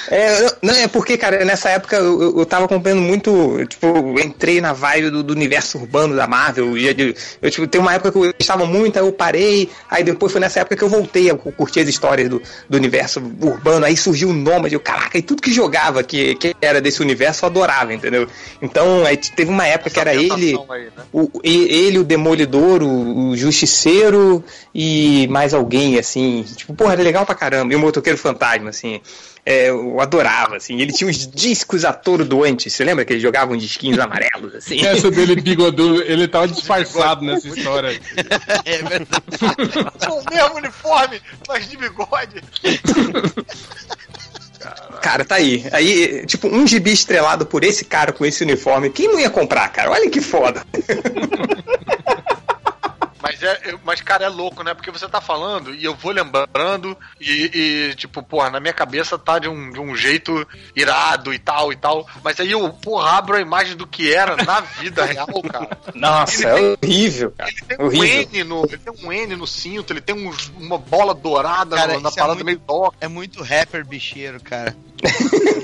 É, não, é porque, cara, nessa época eu, eu, eu tava acompanhando muito, tipo, eu entrei na vibe do, do universo urbano da Marvel, e eu, eu, tipo, tem uma época que eu gostava muito, aí eu parei, aí depois foi nessa época que eu voltei a curtir as histórias do, do universo urbano, aí surgiu o Nômade, eu, caraca, e tudo que jogava que, que era desse universo eu adorava, entendeu? Então, aí teve uma época que era ele, Aí, né? o, ele, o Demolidor, o, o Justiceiro e mais alguém, assim. Tipo, porra, era legal pra caramba. E o Motoqueiro Fantasma, assim. É, eu adorava, assim. Ele tinha uns discos atordoantes. Você lembra que ele jogava uns disquinhos amarelos, assim? Essa dele bigodudo, ele tava disfarçado nessa história. É verdade. O mesmo uniforme, mas de bigode. Cara, tá aí. Aí, tipo, um gibi estrelado por esse cara com esse uniforme. Quem não ia comprar, cara? Olha que foda. Mas, é, eu- mas, cara, é louco, né? Porque você tá falando e eu vou lembrando e, e, tipo, porra, na minha cabeça tá de um, de um jeito irado e tal e tal. Mas aí eu, porra, abro a imagem do que era na vida real, cara. Nossa, é horrível, cara. Ele tem um Horrível. N no, ele tem um N no cinto, ele tem uns- uma bola dourada Cara, no- na é parada muito- meio toca. É muito rapper bicheiro, cara.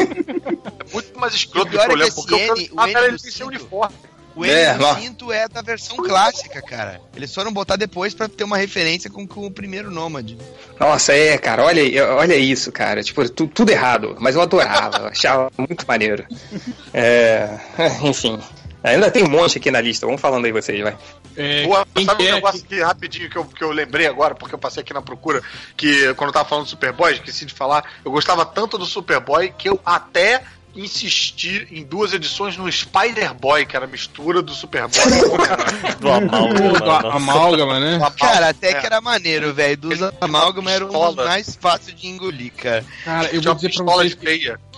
É muito mais escroto O é que porque esse o N- o personagem N ele tem seu uniforme. O É, M do lá. cinto é da versão clássica, cara. Eles foram botar depois pra ter uma referência com, com o primeiro Nômade. Nossa, é, cara, olha, olha isso, cara. Tipo, tu- tudo errado, mas eu adorava, eu achava muito maneiro. É, enfim. Ainda tem um monte aqui na lista, vamos falando aí vocês, vai. É, Boa, sabe um negócio aqui rapidinho que eu, que eu lembrei agora, porque eu passei aqui na procura, que quando eu tava falando do Superboy, esqueci de falar, eu gostava tanto do Superboy que eu até insisti em duas edições no Spider-Boy, que era a mistura do Superboy com o Homem-Aranha. Do amálgama. do amálgama, né? Cara, até É. que era maneiro, velho. Dos amálgama era um dos mais fáceis de engolir, cara. Cara, eu Tinha vou dizer pra vocês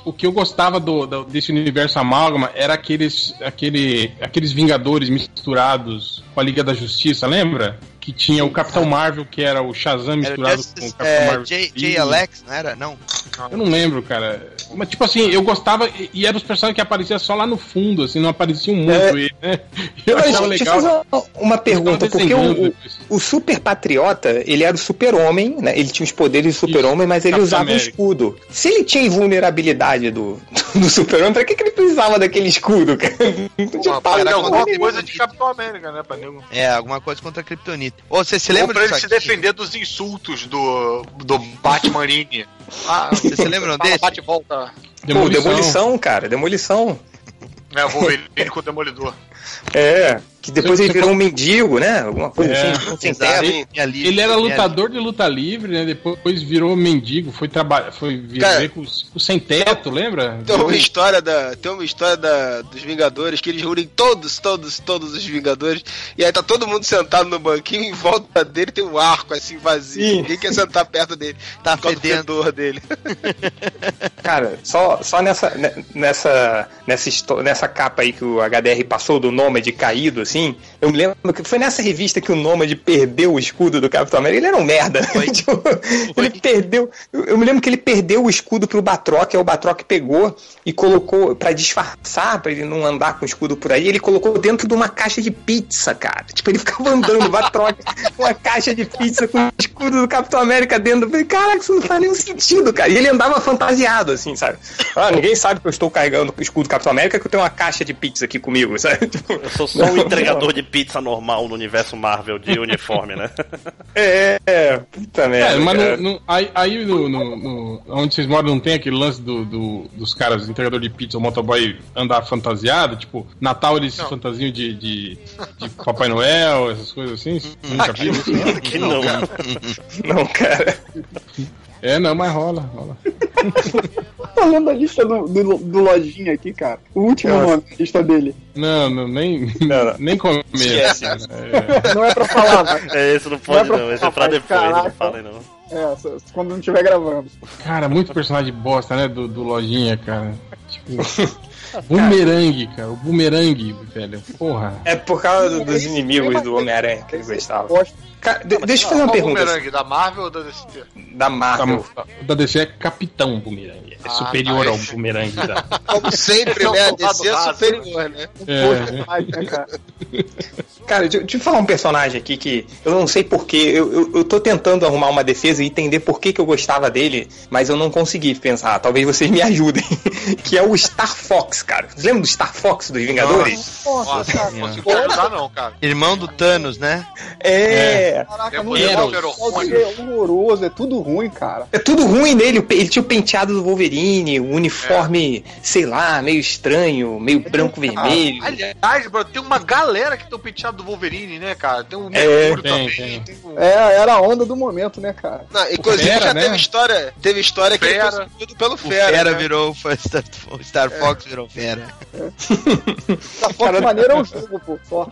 o que eu gostava do, do- desse universo amálgama era aqueles, aquele, aqueles Vingadores misturados com a Liga da Justiça, lembra? Que tinha o Capitão Marvel, que era o Shazam Era misturado com o Justice, Capitão é, Marvel. J. J. Alex, não era? Não. Eu não lembro, cara. Mas, tipo assim, eu gostava, e, e eram os personagens que apareciam só lá no fundo, assim, não apareciam muito. É. e, né? Eu Mas, achava deixa eu legal. fazer uma, uma pergunta, porque o, o, Super Patriota, ele era o super-homem, né? Ele tinha os poderes do super-homem, mas ele Capitão usava um América. escudo. Se ele tinha invulnerabilidade do, do super-homem, pra que, que ele precisava daquele escudo, cara? Não tinha parada, nenhuma. alguma coisa de Capitão América, né, pra nego? É, alguma coisa contra a Kryptonita. Você se Ou lembra pra ele se defender dos insultos do, do Batmanine. Ah, Vocês se lembram fala, desse? bate volta. Pô, demolição, cara, demolição. É, o Wolverine com o Demolidor. É, que depois ele virou um mendigo, né? Alguma coisa É. assim, sem. Minha lista, Ele era lutador de luta livre, né? Depois virou mendigo, foi trabalhar, foi Cara, viver com, os- com sem teto, lembra? Tem uma história da. Tem uma história da, dos Vingadores que eles reúnem todos, todos, todos os Vingadores. E aí tá todo mundo sentado no banquinho em volta dele tem um arco assim vazio. Sim. Ninguém quer sentar perto dele. Tá fedendo. dele. Cara, só, só nessa, ne- nessa, nessa, nessa capa aí que o HDR passou do Nômade caído, assim, eu me lembro que foi nessa revista que o Nômade perdeu o escudo do Capitão América. Ele era um merda. né? Tipo, ele perdeu. Eu, me lembro que ele perdeu o escudo pro Batroc, aí o Batroc pegou e colocou pra disfarçar, pra ele não andar com o escudo por aí, ele colocou dentro de uma caixa de pizza, cara. Tipo, ele ficava andando, Batroc, com uma caixa de pizza com o escudo do Capitão América dentro. Eu falei, caraca, isso não faz nenhum sentido, cara. E ele andava fantasiado, assim, sabe? Ah, ninguém sabe que eu estou carregando o escudo do Capitão América, que eu tenho uma caixa de pizza aqui comigo, sabe? Tipo, Eu sou só um entregador de pizza normal no universo Marvel de uniforme, né? é, é, puta merda. É, mas no- no- aí, aí no, no- no- onde vocês moram não tem aquele lance do, do- dos caras, entregador de pizza, o motoboy andar fantasiado? Tipo, Natal eles se fantasiam de, de, de Papai Noel, essas coisas assim? Nunca não? Que não. Não, cara. É, não, mas rola, rola. Tô lendo a lista do, do, do Lojinha aqui, cara. O último Nossa. nome, a lista dele. Não, não nem, Não, não. nem começa. Esquece. É. Não é pra falar, vai. É, esse não pode Não é pra não, esse é pra depois, não caraca. fala aí não. É, quando não estiver gravando. Cara, muito personagem bosta, né? Do, do Lojinha, cara. Tipo. Bumerangue, cara. O bumerangue, velho. Porra. É por causa do- dos inimigos do Homem-Aranha que ele gostava. Cara, de- deixa eu fazer uma pergunta bumerangue, da Marvel ou da DCT? da Marvel. O da DC é Capitão Bumerangue. É Ah, superior tá. ao bumerangue da. Como sempre, Esse é um né? A DC é superior, né? É. Demais, né, cara? Cara, deixa, deixa eu falar um personagem aqui que eu não sei porquê. Eu, eu, eu tô tentando arrumar uma defesa e entender por que, que eu gostava dele, mas eu não consegui pensar. Talvez vocês me ajudem. que é o Star Fox, cara. Vocês lembram do Star Fox dos Vingadores? Nossa, cara, não consigo te ajudar não, cara. Irmão do Thanos, né? É. Caraca, não o Fox Rony. é horroroso, é tudo ruim, cara. É tudo ruim nele. pe- Ele tinha o penteado do Wolverine, o uniforme, sei lá, meio estranho, meio branco-vermelho. Aliás, bro, tem uma galera que tem o penteado do Wolverine, né, cara? Tem o É, Mercúrio tem, também. tem. o- É, era a onda do momento, né, cara? Não, inclusive Fera, já né? teve história, teve história que ele Fera. foi substituído pelo O Fera. Fera né? virou Star, Star Fox virou Fera. Da Fox maneira é o jogo, pô. Só.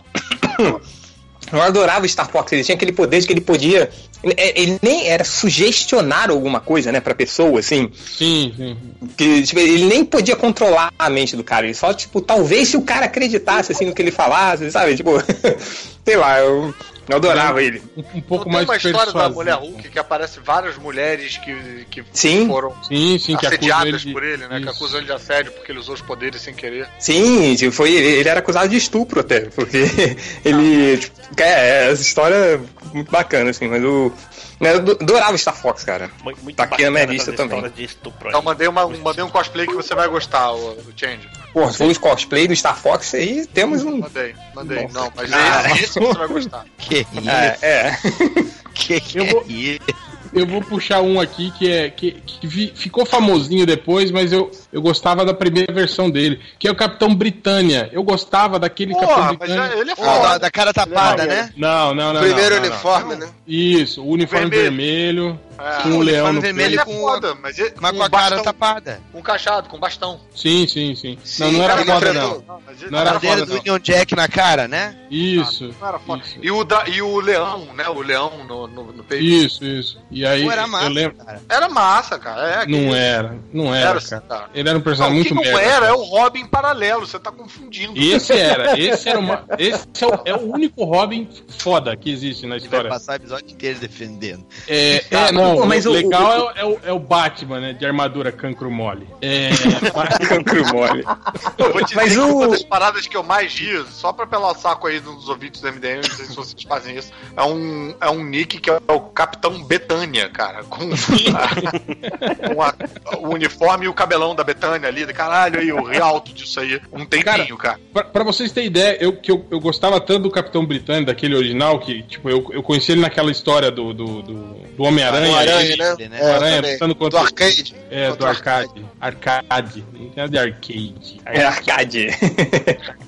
Eu adorava o Star Fox, ele tinha aquele poder de que ele podia. é, Ele nem era sugestionar alguma coisa, né, pra pessoa, assim. Sim, sim. Que, tipo, ele nem podia controlar a mente do cara. Ele só, tipo, talvez se o cara acreditasse, assim, no que ele falasse, sabe? Tipo, sei lá, eu, eu adorava ele. Um, um pouco tem mais uma história da mulher Hulk que aparece várias mulheres que, que Sim. foram Sim, sim, que ele assediadas por ele, né? Que Isso. acusam ele de assédio porque ele usou os poderes sem querer. Sim, tipo, foi, ele era acusado de estupro até, porque ele. Tipo, é, essa história é muito bacana, assim, mas o. né, Eu adorava Star Fox, cara. Muito Tá aqui na minha lista também. Então mandei, uma, mandei um cosplay que você vai gostar, o, o Change. Pô, se for os cosplay do Star Fox aí, temos um. Mandei, mandei. Nossa. Não, mas Ah. esse, esse você vai gostar. Que isso? É, é. Que que Eu é vou- isso? Eu vou puxar um aqui que é que, que vi- ficou famosinho depois, mas eu, eu gostava da primeira versão dele, que é o Capitão Britânia. Eu gostava daquele Porra, Capitão Britânia. já- ele é da, foda. da cara tapada, né? Não, não, não. Primeiro não, não, não. uniforme, né? Isso, o uniforme vermelho, É. com o leão no vermelho peito. é com- foda, mas, ele, Mas com a bastão, cara tapada. Com cachado, com bastão. Sim, sim, sim. Sim, não, não era foda, não. Não, mas ele Não era foda, do Union Jack na cara, né? Isso. não era foda. Isso. E o, da- e o leão, né? O leão no, no, no peito. Isso, isso. E aí, Pô, era massa, eu lembro. cara. Era massa, cara. É, aquele- Não era, não era, Era, cara. cara. Ele era um Não, personagem o muito que não merda. era cara. é o Robin paralelo, você tá confundindo. Esse era, esse era uma. Esse é o, é o único Robin foda que existe na Ele vai história. passar o episódio inteiro defendendo. É, é, não, Pô, mas o legal o- é, o- é o, é o Batman, né? De armadura cancro mole. É, Cancro mole. Eu vou te Mas dizer uma das paradas que eu mais ri, só pra pelar o saco aí dos ouvintes do MDM, não sei se vocês fazem isso, é um, é um nick que é o Capitão Betânia, cara, com, a- com a- o uniforme e o cabelão da Betânia ali, caralho, aí o realto disso aí, um tempinho, cara. pra, pra vocês terem ideia, eu, que eu, eu gostava tanto do Capitão Britânico, daquele original, que, tipo, eu, eu conheci ele naquela história do, do, do, do Homem-Aranha. Homem-Aranha, ele- né? Né? É, Aranha também. lutando Do contra arcade. É, do Contra arcade. Arcade. Não tem nada de arcade. É arcade.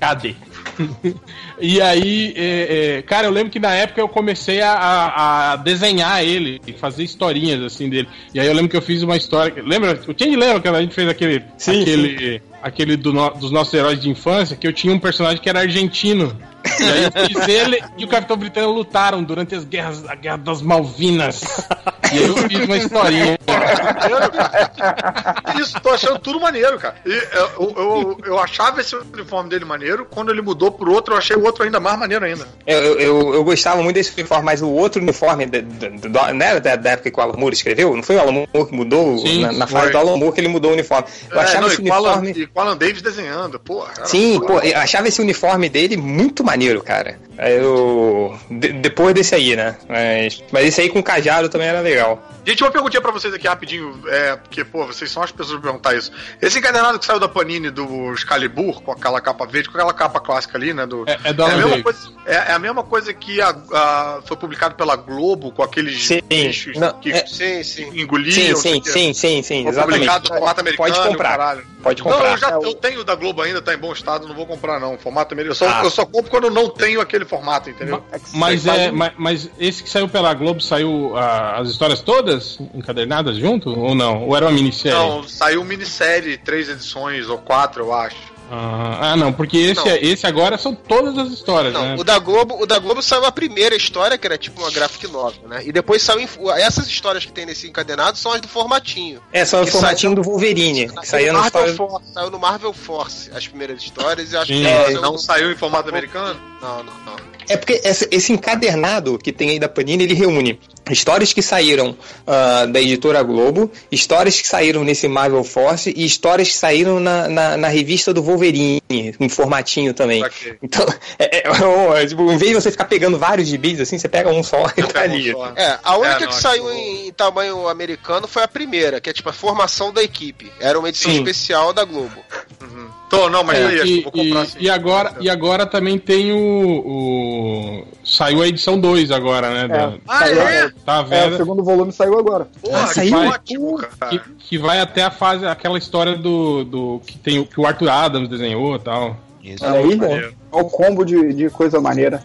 Arcade. e aí, é, é, cara, eu lembro que na época eu comecei a, a- a desenhar ele e fazer historinhas assim dele. E aí eu lembro que eu fiz uma história. Lembra? O Change lembra quando a gente fez aquele. Sim, aquele. Aquele do no- dos nossos heróis de infância, que eu tinha um personagem que era argentino. E aí eu fiz ele e o Capitão Britânico lutaram durante as guerras, a guerra das Malvinas. E aí eu fiz uma historinha. Cara. Isso, tô achando tudo maneiro, cara. E eu, eu, eu, eu achava esse uniforme dele maneiro, quando ele mudou pro outro, eu achei o outro ainda mais maneiro ainda. Eu, eu, eu, gostava muito desse uniforme, mas o outro uniforme da, da, da- né, da, da época que o Alan Moore escreveu, não foi o Alan Moore que mudou? Sim, na, na foi. fase do Alan Moore que ele mudou o uniforme. Eu É, achava não, esse e uniforme. E com Alan Davis desenhando, porra. era Sim, foda. pô, eu achava esse uniforme dele muito maneiro, cara. Eu. de- depois desse aí, né? Mas, mas esse aí com cajado também era legal. Gente, uma perguntinha pra vocês aqui rapidinho, é, porque, pô, vocês são as pessoas pra perguntar isso. Esse encadernado que saiu da Panini do Excalibur, com aquela capa verde, com aquela capa clássica ali, né? Do, É, é do é, a mesma coisa, é, é a mesma coisa que a- a- foi publicado pela Globo, com aqueles Sim, bichos não, que é- Sim, sim. engoliam. Sim, sim, sim, sim, sim, exatamente. publicado no. Pode comprar. caralho. Pode Não, comprar. eu já É, eu tenho da Globo ainda, tá em bom estado, não vou comprar não. Formato americano. Eu só, Ah. eu só compro quando não tenho aquele formato, entendeu? Mas, é, mas, mas esse que saiu pela Globo saiu ah, as histórias todas encadernadas junto? Ou não? Ou era uma minissérie? Não, saiu minissérie, três edições, ou quatro, eu acho. Ah, ah, não, porque esse, Não. esse agora são todas as histórias, Não, né? o da Globo, o da Globo saiu a primeira história, que era tipo uma graphic novel, né? E depois saiu essas histórias que tem nesse encadenado são as do formatinho. É, só o formatinho saiu- do Wolverine, que saía no Marvel história. Force, saiu no Marvel Force as primeiras histórias e acho Sim. que É, saiu Não no- saiu em formato americano? Não, não, não. É porque esse, encadernado que tem aí da Panini, ele reúne histórias que saíram ah, da editora Globo, histórias que saíram nesse Marvel Force e histórias que saíram na, na, na revista do Wolverine, em formatinho também. Ok. Então, é, é, é, tipo, em vez de você ficar pegando vários gibis assim, você pega um só e tá um ali. só. É, a única É, não, que saiu que em, em tamanho americano foi a primeira, que é tipo a formação da equipe. Era uma edição Sim. especial da Globo. Uhum. Tô, não, mas É, aí, acho que e, eu vou comprar e- sim. e agora, e agora também tem o, o- Saiu a edição 2 agora, né? da- Ah, Saiu- é? Tá É, o vendo? segundo volume saiu agora. Porra, Ah, que saiu? ótimo, cara. Que, que vai até a fase, aquela história do. do que, tem, o- que o Arthur Adams desenhou e tal. Isso. Olha aí, maneiro. é o combo de, de coisa maneira.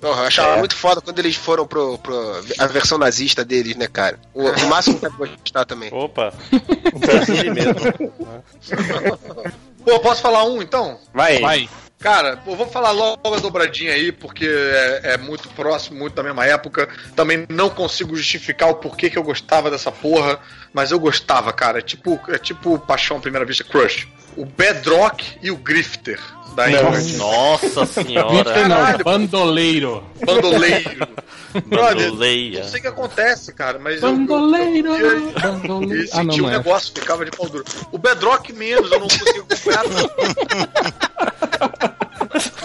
Porra, eu achava É. muito foda quando eles foram pro, pro a versão nazista deles, né, cara? O, o máximo que eu gostar também. Opa, ele mesmo. Pô, posso falar um então? Vai. Vai. Cara, pô, vou falar logo a dobradinha aí, porque é, é muito próximo, muito da mesma época. Também não consigo justificar o porquê que eu gostava dessa porra, mas eu gostava, cara. É tipo, é tipo Paixão à Primeira Vista Crush. O Bedrock e o Grifter da. Nossa senhora. não, Caralho. bandoleiro. Bandoleiro. Bandoleia. não sei o que acontece, cara, mas eu, eu, Bandoleiro. eu, eu, bandoleiro. eu Ah, não, um é. negócio, ficava de pau duro. O Bedrock menos, eu não consigo acompanhar.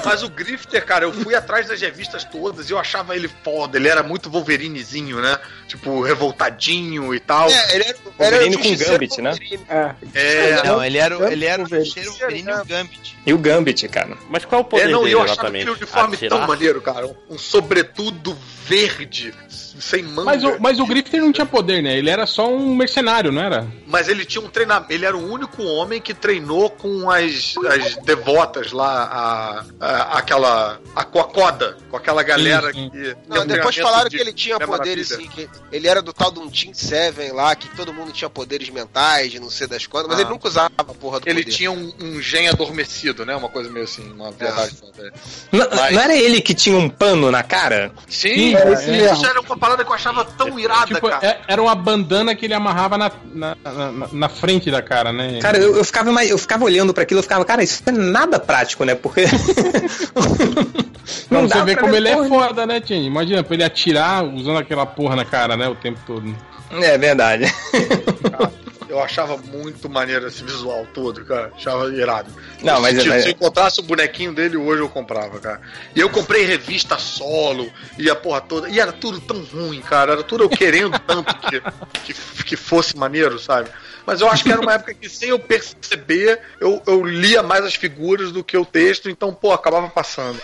Mas o Grifter, cara, eu fui atrás das revistas todas e eu achava ele foda. Ele era muito Wolverinezinho, né? Tipo, revoltadinho e tal. É, ele era, Wolverine era com Justiceiro Gambit, né? Wolverine. É. É, Não, ele era, ele era o Wolverine. cheiro Wolverine e o Gambit. E o Gambit, cara. Mas qual é o poder é, não, e dele eu achava exatamente? aquele uniforme Atirar? tão maneiro, cara. Um sobretudo verde, sem manga. Mas o, mas o Grifter não tinha poder, né? Ele era só um mercenário, não era? Mas ele tinha um treinamento. Ele era o único homem que treinou com as, as devotas lá, a, a-. A, com a coda, com aquela galera sim. que. Não, depois falaram de que ele tinha poderes, Maravilha. sim, que ele era do tal de um Team Seven lá, que todo mundo tinha poderes mentais, de não sei das quantas, mas Ah. ele nunca usava a porra do Ele poder. tinha um, um gen adormecido, né? Uma coisa meio assim, uma verdade. Não, Mas- não era ele que tinha um pano na cara? Sim, é esse isso mesmo. era uma parada que eu achava tão irada, Tipo, cara. é- era uma bandana que ele amarrava na, na, na, na frente da cara, né? Cara, eu, eu ficava eu ficava olhando pra aquilo, eu ficava, cara, isso não é nada prático, né? Porque. Não, você vê como ele é foda, né, Tini? Imagina, pra ele atirar usando aquela porra na cara, né, o tempo todo. É verdade. Eu achava muito maneiro esse visual todo, cara. Achava irado. Não, mas- se, mas- se eu encontrasse o bonequinho dele hoje, eu comprava, cara. E eu comprei revista solo e a porra toda. E era tudo tão ruim, cara. Era tudo eu querendo tanto que, que, que fosse maneiro, sabe? Mas eu acho que era uma época que, sem eu perceber, eu, eu lia mais as figuras do que o texto, então, pô, acabava passando.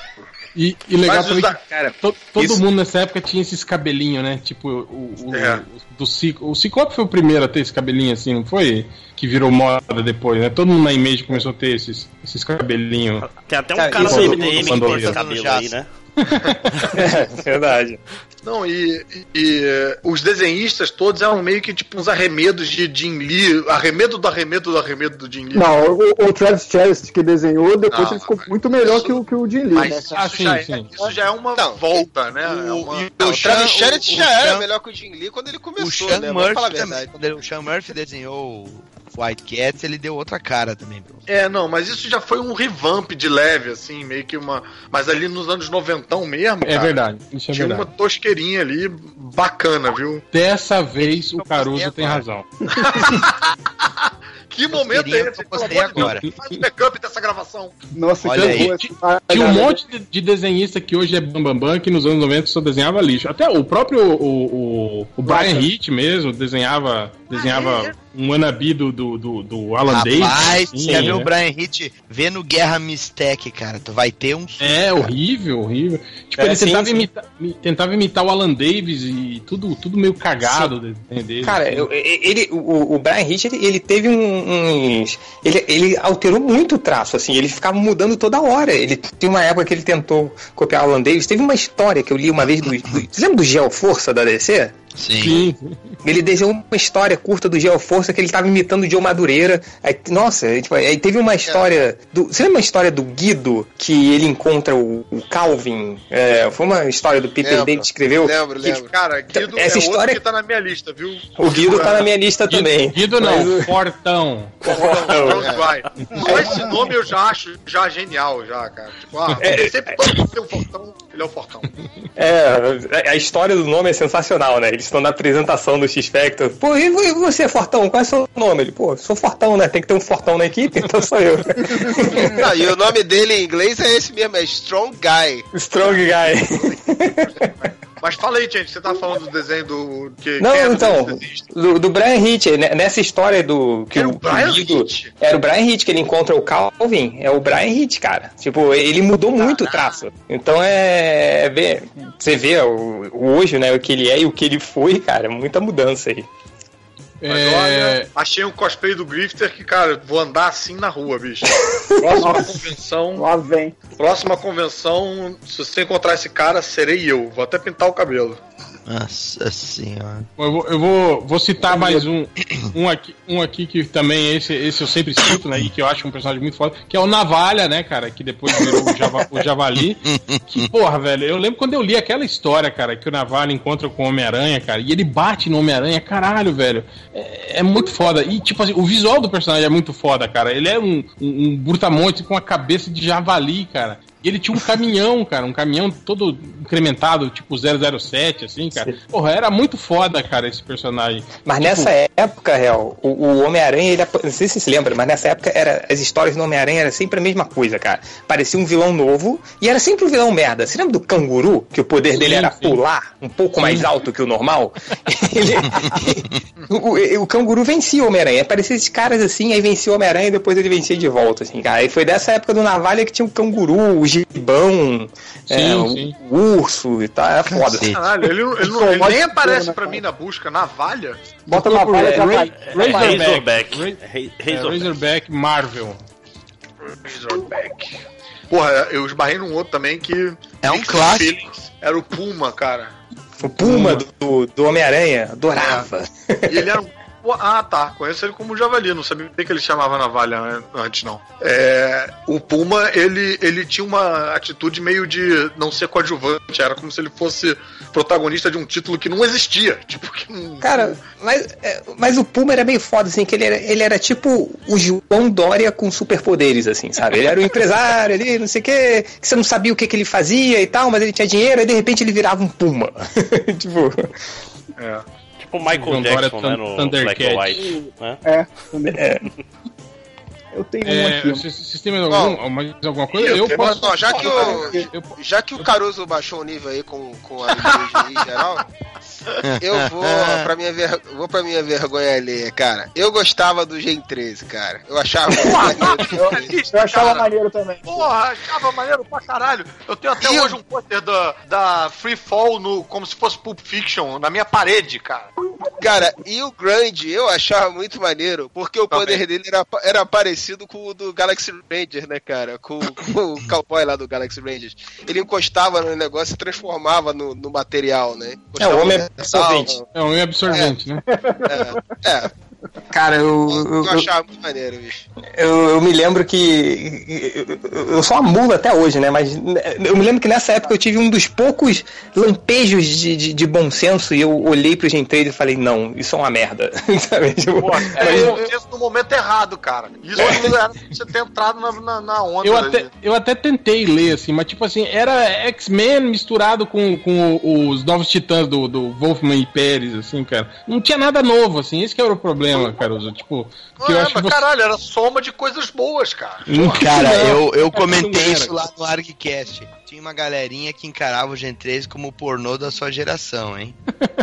E, e legal também que Cara, to- todo isso- mundo nessa época tinha esses cabelinhos, né? Tipo, o, o, É. o- do Ciclo. O Ciclope foi o primeiro a ter esse cabelinho assim, não foi? Que virou moda depois, né? Todo mundo na Image começou a ter esses, esses cabelinhos. Tem até um Cara, cara do MDM que tem Bandolero. esse cabelo aí, né? é verdade. Não, e, e- eh, os desenhistas todos eram meio que tipo uns arremedos de Jim Lee, arremedo do arremedo do arremedo do Jim Lee. Não, o, o Travis Chest que desenhou, depois Não, ele ficou muito melhor isso- que o, que o Jim Lee, Mas né? isso, Ah, já, sim, é, sim. isso já é uma Não, volta, né? o- é uma... Não, O o Travis o- já o era Sean- melhor que o Jim Lee quando ele O começou, Sean né? Murphy também. verdade. Quando ele- o Sean Murphy desenhou o White Cats, ele deu outra cara também, bro. É, não, mas isso já foi um revamp de leve, assim, meio que uma. Mas ali nos anos 90 mesmo. É cara, verdade, isso é Tinha uma verdade. tosqueirinha ali bacana, viu? Dessa vez o Caruso tem agora. razão. Que momento é esse? postei Deus. Faz o backup dessa gravação. Nossa, Olha que aí. cara, Tinha um monte de, de desenhista que hoje é bambambam, bam, bam, que nos anos 90 só desenhava lixo. Até o próprio o, o, o Brian Hitch mesmo desenhava, desenhava um wannabe do, do, do, do Alan Davis. Rapaz, assim, você quer ver né? o Brian Hitch vendo Guerra Mistec, cara? Tu vai ter um. É, horrível, horrível. Tipo, É, ele sim, tentava, sim. Imitar, mi- tentava imitar o Alan Davis e tudo, tudo meio cagado dele. Cara, assim. eu- ele, o, o Brian Hitch, ele, ele teve um- uns. Ele, ele alterou muito o traço, assim, ele ficava mudando toda hora. Ele tem uma época que ele tentou copiar o Alan Davis. Teve uma história que eu li uma vez do. do você lembra do Geo Força da DC? Sim. Sim, Ele desenhou uma história curta do Geoforça que ele tava imitando o Joe Madureira. Aí, nossa, aí, tipo, aí teve uma história. Do, você lembra uma história do Guido que ele encontra o, o Calvin? É, foi uma história do Peter Lembro. David que escreveu. Lembro, que- lembro. Cara, Guido Essa é história- outro que tá na minha lista, viu? O Guido tá na minha lista também. Guido não, Mas o- Fortão. Brown Dry. Só esse nome eu já acho já genial, já, cara. Tipo, ah, É, sempre todo tem um fortão, ele é o fortão. É, a história do nome é sensacional, né? Eles estão na apresentação do X-Factor. Pô, e vo- você, Fortão? Qual é o seu nome? Ele, pô, sou Fortão, né? Tem que ter um Fortão na equipe, então sou eu. Não, e o nome dele em inglês é esse mesmo, é Strong Guy. Strong Guy. Mas fala aí, gente, você tá falando do desenho do. Que, Não, é do então, do, do Brian Hitch, né, nessa história do. Que Era o Brian Guido- Hitch? Era o Brian Hitch que ele encontra o Calvin, é o Brian Hitch, cara. Tipo, ele mudou muito o traço. Então é. é ver- você vê o, o hoje, né, o que ele é e o que ele foi, cara, muita mudança aí. Mas É, olha, achei um cosplay do Grifter que, cara, vou andar assim na rua, bicho. Próxima convenção, Lá vem. próxima convenção, se você encontrar esse cara, serei eu. Vou até pintar o cabelo. Nossa senhora. Eu vou, eu vou, vou citar mais um, um, aqui, um aqui que também, esse, esse eu sempre cito, né? E que eu acho um personagem muito foda, que é o Navalha, né, cara? Que depois virou o, Java- o Javali. Que, porra, velho, eu lembro quando eu li aquela história, cara, que o Navalha encontra com o Homem-Aranha, cara, e ele bate no Homem-Aranha, caralho, velho. É, é muito foda. E, tipo assim, o visual do personagem é muito foda, cara. Ele é um, um, um brutamonte com a cabeça de javali, cara. E ele tinha um caminhão, cara, um caminhão todo incrementado, tipo 007, assim, cara. Porra, era muito foda, cara, esse personagem. Mas Tipo, nessa época, Real, o, o Homem-Aranha, ele, não sei se você se lembra, mas nessa época era, as histórias do Homem-Aranha era sempre a mesma coisa, cara. Parecia um vilão novo e era sempre um vilão merda. Você lembra do canguru? Que o poder Sim, dele era sim. pular um pouco mais alto que o normal? Ele- o, o- o canguru vencia o Homem-Aranha. Parecia esses caras assim, aí vencia o Homem-Aranha e depois ele vencia de volta, assim, cara. E foi dessa época do Navalha que tinha o canguru, o gibão, é, Sim, o, sim. o urso e tal. Era foda. Caralho, ele, não- ele ele pode nem aparece pra mim na busca, navalha. Bota na valha Ray- Razorback. Razorback. Ra- É, Razorback. Razorback Marvel. Razorback. Porra, eu esbarrei num outro também que. É um clássico. Era o Puma, cara. O Puma do, do Homem-Aranha, adorava. E ele era um. Pô, Ah, tá. Conheço ele como Javali. Não sabia que ele chamava navalha an- antes, não. É, o Puma, ele, ele tinha uma atitude meio de não ser coadjuvante. Era como se ele fosse protagonista de um título que não existia. Tipo, que não. Cara, mas, é, mas o Puma era meio foda, assim, que ele era, ele era tipo o João Dória com superpoderes, assim, sabe? Ele era o empresário ali, não sei o quê, que você não sabia o que, que ele fazia e tal, mas ele tinha dinheiro, e de repente ele virava um Puma. tipo, É. Tipo o Michael Dória Jackson, né? No Thundercat. Black and White. Né? É, também. Eu tenho um É, aqui. vocês têm mais, algum, mais alguma coisa? Eu eu posso. Ó, já que o, já que o Caruso baixou o nível aí com, com a em geral, eu vou pra, minha ver, vou pra minha vergonha alheia, cara. Eu gostava do Gen 13, cara. Eu achava muito maneiro. Eu achava Cara, maneiro também. Porra, achava maneiro pra caralho. Eu tenho até E hoje um pôster da, da Free Fall no, como se fosse Pulp Fiction na minha parede, cara. Cara, e o Grande eu achava muito maneiro, porque o Também. poder dele era, era parecido com o do Galaxy Rangers, né, cara? Com, com o cowboy lá do Galaxy Rangers. Ele encostava no negócio e transformava no, no material, né? É, o homem Encostava no absorvente. metal, É um absorvente, né? É, é. Cara, eu, Eu, eu, achava muito maneiro, bicho. eu, eu me lembro que. Eu, eu sou uma mula até hoje, né? Mas eu me lembro que nessa época eu tive um dos poucos lampejos de, de, de bom senso e eu olhei pro Gen 3 e falei, não, isso é uma merda. Sabe? Tipo, Pô, é, eu no momento errado, cara. Isso era pra você ter entrado na, na, na onda. Eu até, eu até tentei ler, assim, mas tipo assim, era X-Men misturado com, com os novos titãs do, do Wolfman e Pérez, assim, cara. Não tinha nada novo, assim, esse que era o problema, Caruso. Tipo, que eu é, acho mas você... caralho, era soma de coisas boas, cara. Cara, eu, eu não comentei isso lá no ArgCast. Tinha uma galerinha que encarava o Gen 13 como o pornô da sua geração, hein?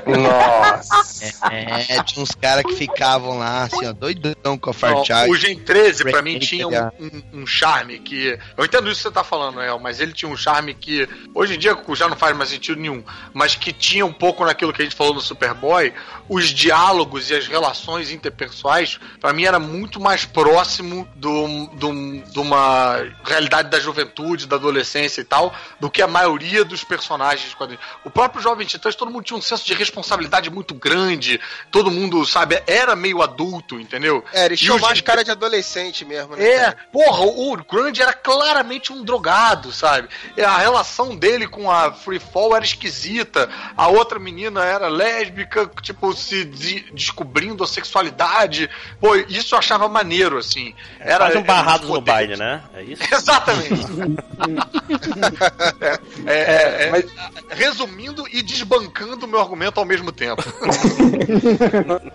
Nossa. É, tinha uns caras que ficavam lá, assim, ó, doidão com a Não, Fairchild. o Gen 13, pra mim, tinha um, Break, um- um charme que. Eu entendo isso que você tá falando, El, mas ele tinha um charme que. Hoje em dia já não faz mais sentido nenhum. Mas que tinha um pouco naquilo que a gente falou no Superboy. Os diálogos e as relações interpessoais, pra mim, era muito mais próximo do, do, de uma realidade da juventude, da adolescência e tal, do que a maioria dos personagens. O próprio Jovem Titãs, todo mundo tinha um senso de responsabilidade muito grande. Todo mundo, sabe, era meio adulto, entendeu? É, eles E tinham mais cara de adolescente mesmo, né? é, cara? porra, o Grande era claramente um drogado, sabe? A relação dele com a Free Fall era esquisita. A outra menina era lésbica, tipo, se de- descobrindo a sexualidade. Pô, isso eu achava maneiro, assim. Era Quase um era barrados no baile, né? É isso? Exatamente. é, é, é, é, resumindo e desbancando o meu argumento ao mesmo tempo.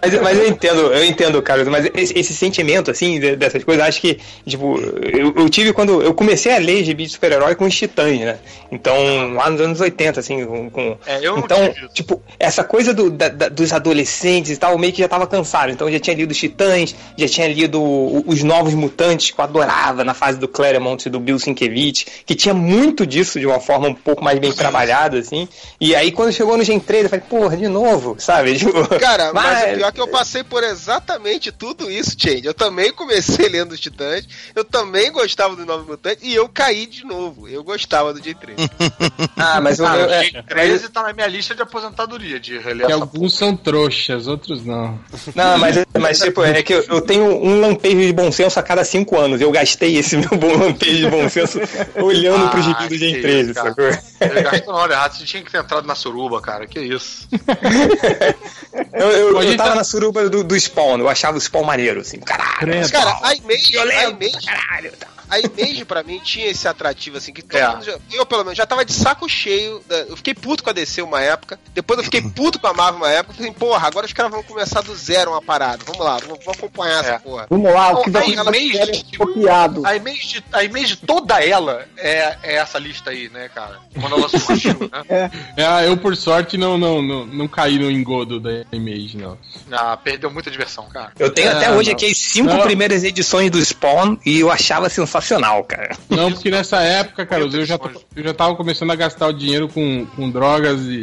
Mas, mas eu entendo, eu entendo, cara, mas esse, esse sentimento, assim, de- dessas coisas, acho que, tipo, eu, eu tive quando eu comecei a ler gibi de super-herói com os titãs, né? Então, lá nos anos 80, assim, com. com- É, então, tipo, essa coisa do, da- da- dos adolescentes e tal, eu meio que já tava cansado. Então, eu já tinha lido os titãs, já tinha lido os Novos Mutantes, que eu adorava na fase do Claremont e do Bill Sienkiewicz, que tinha muito disso de uma forma um pouco mais bem trabalhada, assim. E aí, quando chegou no Gen 3, eu falei, porra, de novo, sabe? Tipo, Cara, mas, Mas- o pior é que eu passei por exatamente tudo isso, Change. Eu também comecei lendo os Titãs, eu também gostava do Novo Mutante e eu caí de novo. Eu gostava do J3. Ah, mas o Cara, meu. é- Gen 13 tá na minha lista de aposentadoria, de essa alguns são trouxas, outros não. não, mas, mas tipo, é que eu, eu tenho um lampejo de bom senso a cada cinco anos. Eu gastei esse meu bom lampejo de bom senso olhando pro gibi do Gen isso, 13, cara. sacou? Errada, você tinha que ter entrado na suruba, cara. Que isso. Eu, eu, eu tava entrar- na suruba do, do Spawn, eu achava o Spawn maneiro, assim, caralho. Credo. Cara, a Image, a Violento, Image, caralho. tá. A Image pra mim tinha esse atrativo, assim, que todo É. mundo já, eu pelo menos já tava de saco cheio. da- eu fiquei puto com a DC uma época, depois eu fiquei puto com a Marvel uma época. Falei, porra, agora os caras vão começar do zero uma parada. Vamos lá, vamos, vamos acompanhar É. essa porra. Vamos lá, o que Bom, vai a Image- copiado. A image, a image toda ela é, é essa lista aí, né, cara? Quando ela surgiu, né? É, eu, por sorte, não, não, não, não caí no engodo da Image, não. Ah, perdeu muita diversão, cara. Eu tenho É, até hoje não. aqui as cinco Não. primeiras edições do Spawn e eu achava sensacional, cara. Não, porque nessa época, cara, eu já, eu já tava começando a gastar o dinheiro com, com drogas e,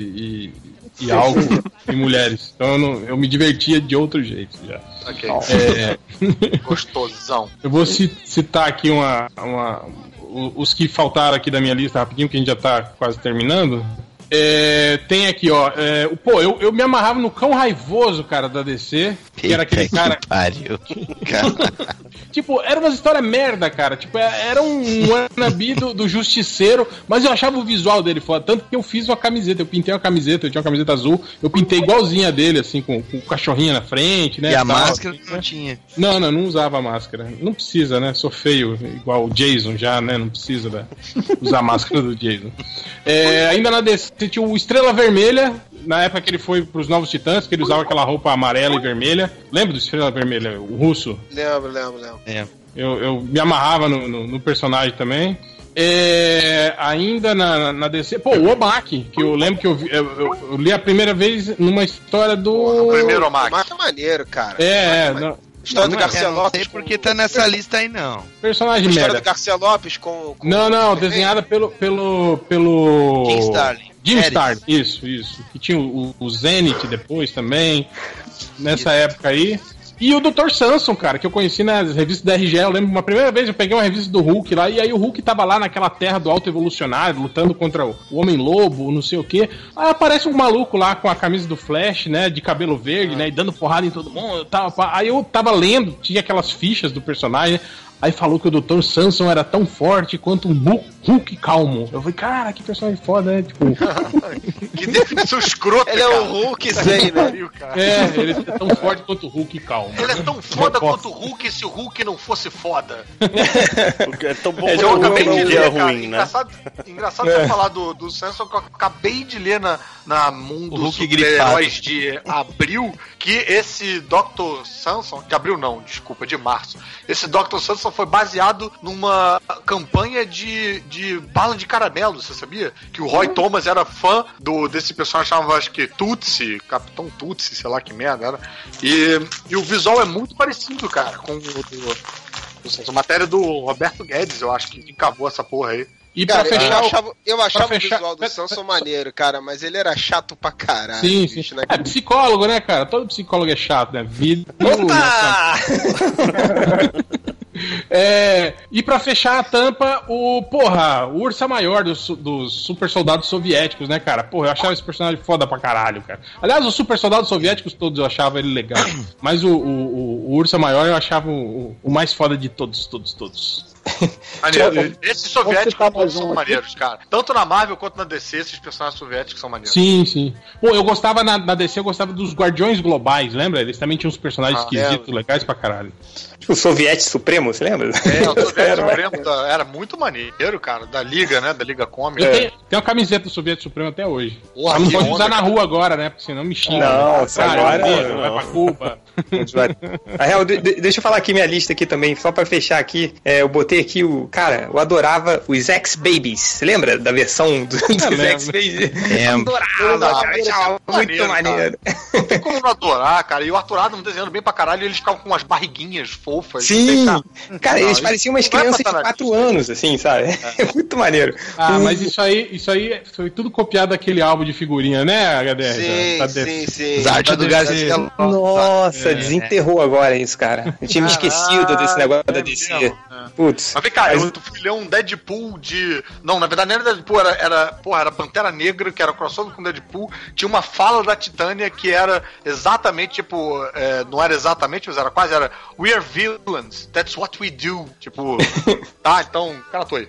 e, e álcool e mulheres. Então eu, não- eu me divertia de outro jeito já. Ok. É, Gostosão. eu vou ci- citar aqui uma, uma- os que faltaram aqui da minha lista rapidinho, que a gente já tá quase terminando. É, tem aqui, ó. é, pô, eu, eu me amarrava no cão raivoso, cara, da DC. Que era aquele cara. pariu. Tipo, era uma história merda, cara. Tipo, é- era um wannabe do, do justiceiro, mas eu achava o visual dele foda. Tanto que eu fiz uma camiseta, eu pintei uma camiseta, eu tinha uma camiseta azul, eu pintei igualzinha dele, assim, com, com o cachorrinho na frente, né? e a tal, máscara assim, não né? tinha. Não, não, não usava máscara. Não precisa, né? Sou feio, igual o Jason já, né? Não precisa né? usar a máscara do Jason. É, ainda na DC tinha o Estrela Vermelha, na época que ele foi pros Novos Titãs, que ele usava aquela roupa amarela e vermelha. Lembra do Estrela Vermelha, o russo? Lembro, lembro, lembro. É. Eu, eu me amarrava no, no- no personagem também. É, ainda na, na DC. Pô, o Obak, que eu lembro que eu, vi- eu, eu- eu li a primeira vez numa história do. O primeiro O Max. Marco é maneiro, cara. É, é, não, História do não é- Garcia Eu não Lopes. sei com- porque tá nessa lista aí, não. personagem História merda. do Garcia Lopes com. com- Não, não, desenhada pelo. pelo. pelo. Jim Starlin. Jim. Starlin, isso, isso. Que tinha o, o Zenith depois também. Nessa época aí. E o Dr. Samson, cara, que eu conheci nas revistas da RGE. Eu lembro uma primeira vez eu peguei uma revista do Hulk lá, e aí o Hulk tava lá naquela terra do alto evolucionário, lutando contra o Homem-Lobo, não sei o quê. Aí aparece um maluco lá com a camisa do Flash, né, de cabelo verde, né, e dando porrada em todo mundo pá. Aí eu tava lendo, tinha aquelas fichas do personagem, Aí falou que o Dr. Samson era tão forte quanto um Hulk, calmo. Eu falei, cara, que personagem foda, né? Tipo, Que definição escrota, Ele é cara. o Hulk Zen, né? Cara. é, ele é tão forte quanto o Hulk calmo. Ele é tão foda Eu quanto o Hulk se o Hulk não fosse foda. É tão bom Eu quanto acabei de ler, cara. ruim, né? Engraçado, engraçado você falar do, do Samson, que eu acabei de ler na, na Mundo Hulk Super-Heróis de abril que esse Dr. Samson, de abril não, desculpa, de março. Esse Dr. Samson foi baseado numa campanha de, de bala de caramelo, você sabia? Que o Roy Thomas era fã do, desse personagem, chamava acho que Tutsi, Capitão Tutsi, sei lá que merda era. E, e o visual é muito parecido, cara, com o Samson. Matéria do Roberto Guedes, eu acho que encavou essa porra aí. E pra Cara, eu fechar. o- achava, eu achava fechar- o visual do Samson maneiro, cara, mas ele era chato pra caralho. Sim, sim. bicho, né? É psicólogo, né, cara? Todo psicólogo é chato, né? Vida. Opa! É, e pra fechar a tampa, o. Porra, o Ursa Maior dos, dos super soldados soviéticos, né, cara? Porra, eu achava esse personagem foda pra caralho, cara. Aliás, os super soldados soviéticos todos eu achava ele legal. Mas o, o, o- o Ursa Maior eu achava o, o mais foda de todos, todos, todos. Maneiro. Esses soviéticos todos são aqui? maneiros, cara. Tanto na Marvel quanto na DC, esses personagens soviéticos são maneiros. Sim, sim. Pô, eu gostava na, na DC, eu gostava dos Guardiões Globais, lembra? Eles também tinham uns personagens Ah, esquisitos, legais pra caralho. O Soviete Supremo, você lembra? É, o Soviético Era, Supremo da- era muito maneiro, cara. Da Liga, né? Da Liga Cômica. Eu tenho, tenho uma camiseta do Soviético Supremo até hoje. Porra, não pode onda, usar na cara. rua agora, né? Porque senão me xinga. Não, né? só Cara, agora eu não. vai pra Cuba. Na real, de- de- deixa eu falar aqui minha lista aqui também, só pra fechar aqui. É, eu botei aqui o. Cara, eu adorava os X-Babies. Você lembra da versão do- dos lembro. X-Babies? Lembro. Adorava, cara, achava muito Maneiro, cara. Não tem como não adorar, cara. E o Arthur Adams desenhando bem pra caralho e eles ficavam com umas barriguinhas fofas. Sim! Tem- Cara, Não, eles pareciam umas é crianças de pra 4 estar na anos, assim, sabe? É muito maneiro. Ah, O- mas isso aí, isso aí foi tudo copiado daquele álbum de figurinha, né, HDR? Sim, Da- da sim, sim. Os artes do Garcia. Nossa, É. desenterrou agora isso, cara. Eu tinha me esquecido desse negócio da é DC. mesmo, Putz. Mas vem cá, Mas- eu fui ler um Deadpool de. Não, na verdade não era Deadpool, era, era, porra, era Pantera Negra, que era crossover com Deadpool. Tinha uma fala da Titânia que era exatamente, tipo, é, não era exatamente, mas era quase, era We are villains, that's what we do. Tipo, tá, então, cara, tô aí.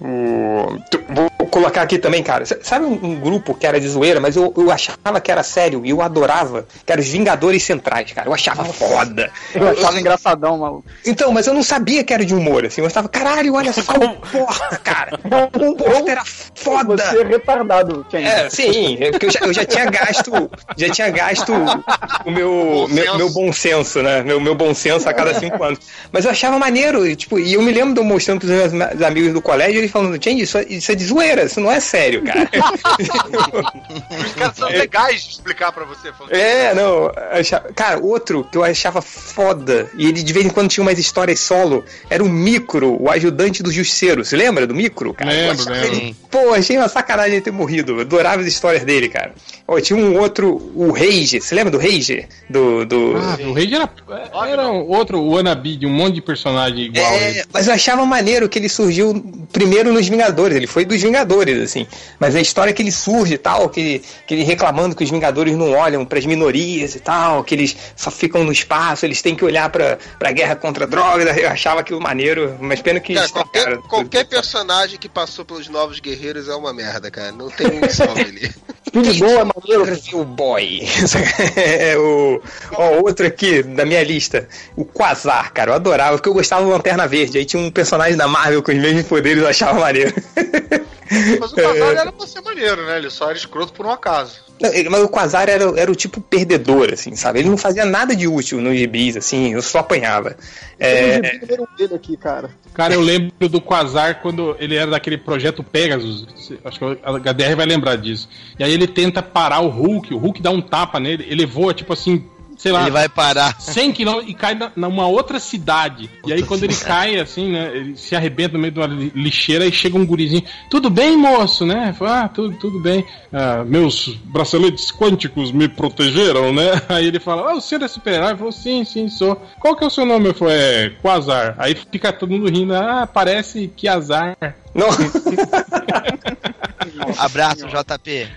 O- vou colocar aqui também, cara. Sabe um, um grupo que era de zoeira, mas eu, eu achava que era sério e eu adorava, que era os Vingadores Centrais, cara. Eu achava foda. Eu achava engraçadão, maluco. Então, mas eu não sabia que era de humor, assim. Eu estava, caralho, olha só o porta, cara. O porta era foda. Você é retardado, Chen. É, sim, é porque eu já, eu já tinha gasto, já tinha gasto o meu, Bom meu, senso. meu bom senso, né? Meu, meu bom senso a cada cinco anos. Mas eu achava maneiro, e, tipo, e eu me lembro de eu mostrando pros meus amigos do colégio, eles falando, Change, isso, é- isso é de zoeira, isso não é sério, cara. Os caras são legais de explicar pra você. É, não. achava- Cara, outro que eu achava foda, e ele de vez em quando tinha umas histórias solo, era o Micro, o ajudante do Justiceiro. Você lembra do Micro, cara? Lembro, lembro. ele- Pô, achei uma sacanagem ele ter morrido. Eu adorava as histórias dele, cara. Ó, tinha um outro, o Rage. Você lembra do Rage? Do. do... Ah, o Rage era, era outro wannabe de um monte de personagem igual a ele. É, mas eu achava maneiro que ele surgiu primeiro nos Vingadores, ele foi dos Vingadores, assim. Mas a história que ele surge e tal, que, que ele reclamando que os Vingadores não olham pras minorias e tal, que eles só ficam no espaço, eles têm que olhar pra, pra guerra contra a droga, eu achava aquilo maneiro, mas pena que Cara, qualquer, tudo. qualquer personagem que passou pelos Novos Guerreiros é uma merda, cara. Não tem um salve ali. Speed Ball é maneiro. O boy. é o ó, outro aqui da minha lista, o Quasar, cara, eu adorava, porque eu gostava do Lanterna Verde. Aí tinha um personagem da Marvel com os mesmos poderes, eu achava maneiro. Mas o Quasar era pra ser maneiro, né? Ele só era escroto por um acaso. Não, ele- Mas o Quasar era, era o tipo perdedor, assim, sabe? Ele não fazia nada de útil nos gibis, assim, eu só apanhava. É, um gibi número um dele aqui, cara. Cara, eu lembro do Quasar quando ele era daquele projeto Pegasus. Acho que a HDR vai lembrar disso. E aí ele tenta parar o Hulk, o Hulk dá um tapa nele, ele voa tipo assim, sei lá, Ele vai parar. 100 km e cai na, numa outra cidade. E aí quando ele cai, assim, né, ele se arrebenta no meio de uma li- lixeira e chega um gurizinho. Tudo bem, moço, né? Fala, ah, tudo, tudo bem. Ah, meus braceletes quânticos me protegeram, né? Aí ele fala, ah, o senhor é super-herói? Falou, sim, sim, sou. Qual que é o seu nome? Eu falei, é Quasar. Aí fica todo mundo rindo, ah, parece que azar. não, Abraço, JP.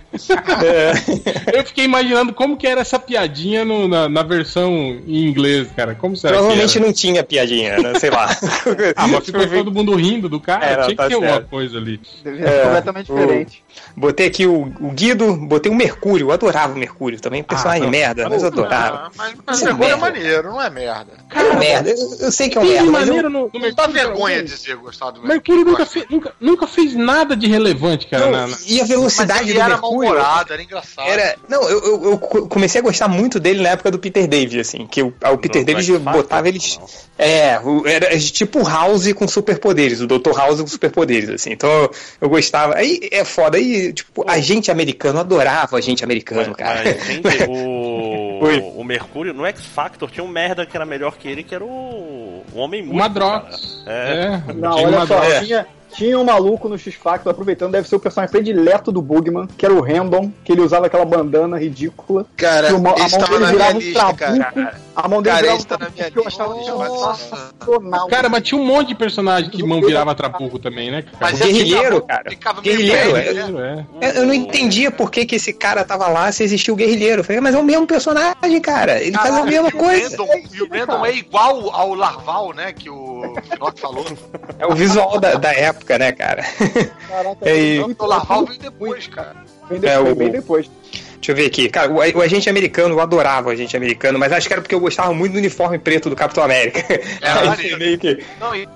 Eu fiquei imaginando como que era essa piadinha no- na, na versão em inglês, cara. Como será provavelmente que era? não tinha piadinha, né? Sei lá. Ah, mas ficou todo mundo rindo do cara. É, não, Tinha que tá ter alguma certo. coisa ali. Devia É, ser completamente o- diferente. Botei aqui o, o Guido, botei o Mercúrio, eu adorava o Mercúrio também, personagem não. merda, mas eu adorava. Ah, mas mas Isso é vergonha é merda. maneiro, não é merda. É um merda, eu, eu sei que é um merda, mas eu- maneiro no, no Não dá Mercúrio. vergonha cara. de dizer gostar do Mercúrio nunca, Gosto. fe- nunca, nunca fez nada de relevante, cara. Não, na- na- E a Mas velocidade ele do era Mercúrio. mal-humorado, era engraçado. Era. Não, eu, eu, eu co- comecei a gostar muito dele na época do Peter David, assim, que o, o Peter Não, David botava eles. não. É, o- era tipo o House com superpoderes, o Dr. House com superpoderes, assim. Então eu, eu gostava. Aí é foda, aí, tipo, agente americano, eu adorava agente americano, cara. Mas, gente, o, o Mercúrio no X Factor tinha um merda que era melhor que ele, que era o, o Homem O Músico. Madrox. É. É, Não, olha só, tinha, tinha um maluco no X-Factor, aproveitando, deve ser o personagem predileto do Bugman, que era o Random, que ele usava aquela bandana ridícula. Cara, mo- a esse mão tava dele na minha virava um lista, trabuco. cara. A mão dele Cara, virava esse tá na minha que eu achava sensacional. Cara, mas tinha um monte de personagem que mão virava trabuco também, né? Cara? Mas Guerrilheiro, ficava- cara. Guerrilheiro, velho, é. né? É. Eu, não entendia por que, que esse cara tava lá se existia o guerrilheiro. Eu falei, mas é o mesmo personagem, cara. Ele faz a mesma e o coisa. Brandon- e o Brandon é igual ao Larval, né? Que o Rock falou. É o visual da, da época, né, cara? Caraca, É, e- muito- O Larval vem depois, cara. Bem depois, É, o- bem depois. Deixa eu ver aqui. Cara, o, o agente americano, eu adorava o agente americano, mas acho que era porque eu gostava muito do uniforme preto do Capitão América. Aí maneiro. meio que. Não, e,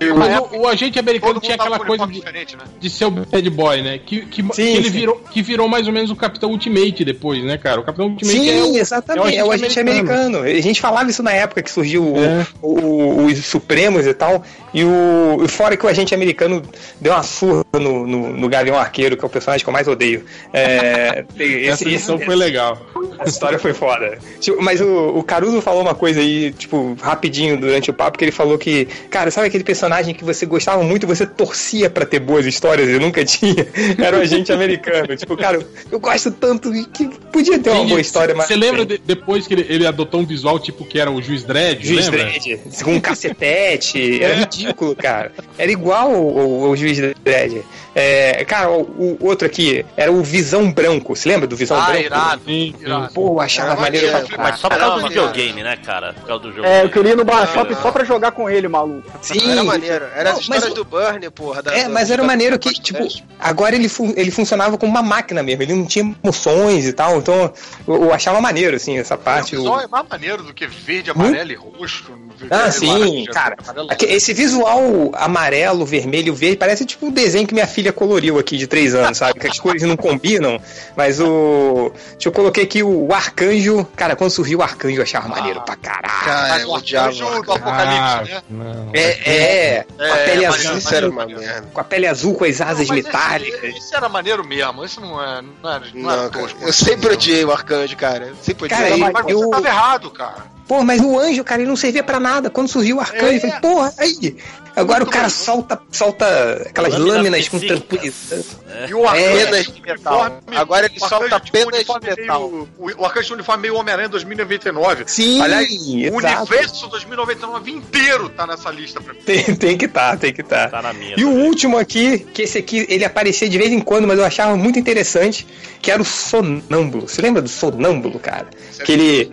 o, o agente americano tinha aquela coisa de, né? de ser o bad boy, né? Que, que, que Sim, ele sim. virou, que virou mais ou menos o Capitão Ultimate depois, né, cara? O Capitão Ultimate Sim, é o, exatamente. É o agente americano. A gente falava isso na época que surgiu o- É. o- o- os Supremos e tal. E o. e Fora que o agente americano deu uma surra no, no, no Gavião Arqueiro, que é o personagem que eu mais odeio. É, Essa edição foi legal. A história foi foda. Tipo, mas o, o Caruso falou uma coisa aí, tipo, rapidinho durante o papo, que ele falou que, cara, sabe aquele personagem que você gostava muito e você torcia pra ter boas histórias e nunca tinha? Era o agente americano. Tipo, cara, eu, gosto tanto e que podia ter uma boa história, mas. Você lembra de- depois que ele, ele adotou um visual tipo que era o Juiz Dredd? Juiz lembra? Dredd, com um cacetete, era ridículo, cara. Era igual ao, ao- ao Juiz Dredd. É, cara, o, o outro aqui era o Visão Branco. Você lembra do Visão Ah, Branco? irado, Irado. Sim, sim. Irado. Pô, achava maneiro Mas só por causa do videogame, né, cara? Por causa do jogo. É, eu queria ir no bar shop só pra jogar com ele, maluco. Sim. Era maneiro. Era as histórias mas- do Burnie, porra. da- É, da- mas era da- maneiro que, tipo, agora ele, fu- ele funcionava como uma máquina mesmo, ele não tinha emoções e tal, então eu, eu achava maneiro, assim, essa parte. o o- visual é mais maneiro do que verde, amarelo e roxo. verde, Ah, sim, cara. Esse visual amarelo, vermelho, verde, parece tipo um desenho que minha filha coloriu aqui de três anos, sabe? Que as cores não combinam, mas o. Deixa eu coloquei aqui o arcanjo. Cara, quando surgiu o arcanjo, eu achava maneiro pra caralho. Cara, eu o arcanjo do cara. Apocalipse, né? não. É, é, com a É, pele azul, Isso era uma merda. com a pele azul, com as asas Não, mas metálicas. Esse, esse era maneiro mesmo. Esse não é. Não, é, não, Não, é cara, tosco. eu sempre odiei o Arcanjo, cara. Eu Sempre odiei. Cara, Mas eu- você tava errado, cara. Pô, mas o anjo, cara, ele não servia pra nada. Quando surgiu o arcanjo, É. eu falei, porra, aí. Agora Muito o cara solta, solta aquelas Lâminas lâminas com tranquilidade. E o arcanjo de metal. uniforme- Agora ele o solta tinha um penas de uniforme metal. meio- O, o arcanjo um uniforme meio Homem-Aranha 2099. Sim, Aliás, o exato. universo 2099 inteiro tá nessa lista pra mim. Tem, tem que tá, tem que tá. Tá na minha. E o também. último aqui, que esse aqui, ele aparecia de vez em quando, mas eu achava muito interessante, que era o Sonâmbulo. Você lembra do Sonâmbulo, cara? Que ele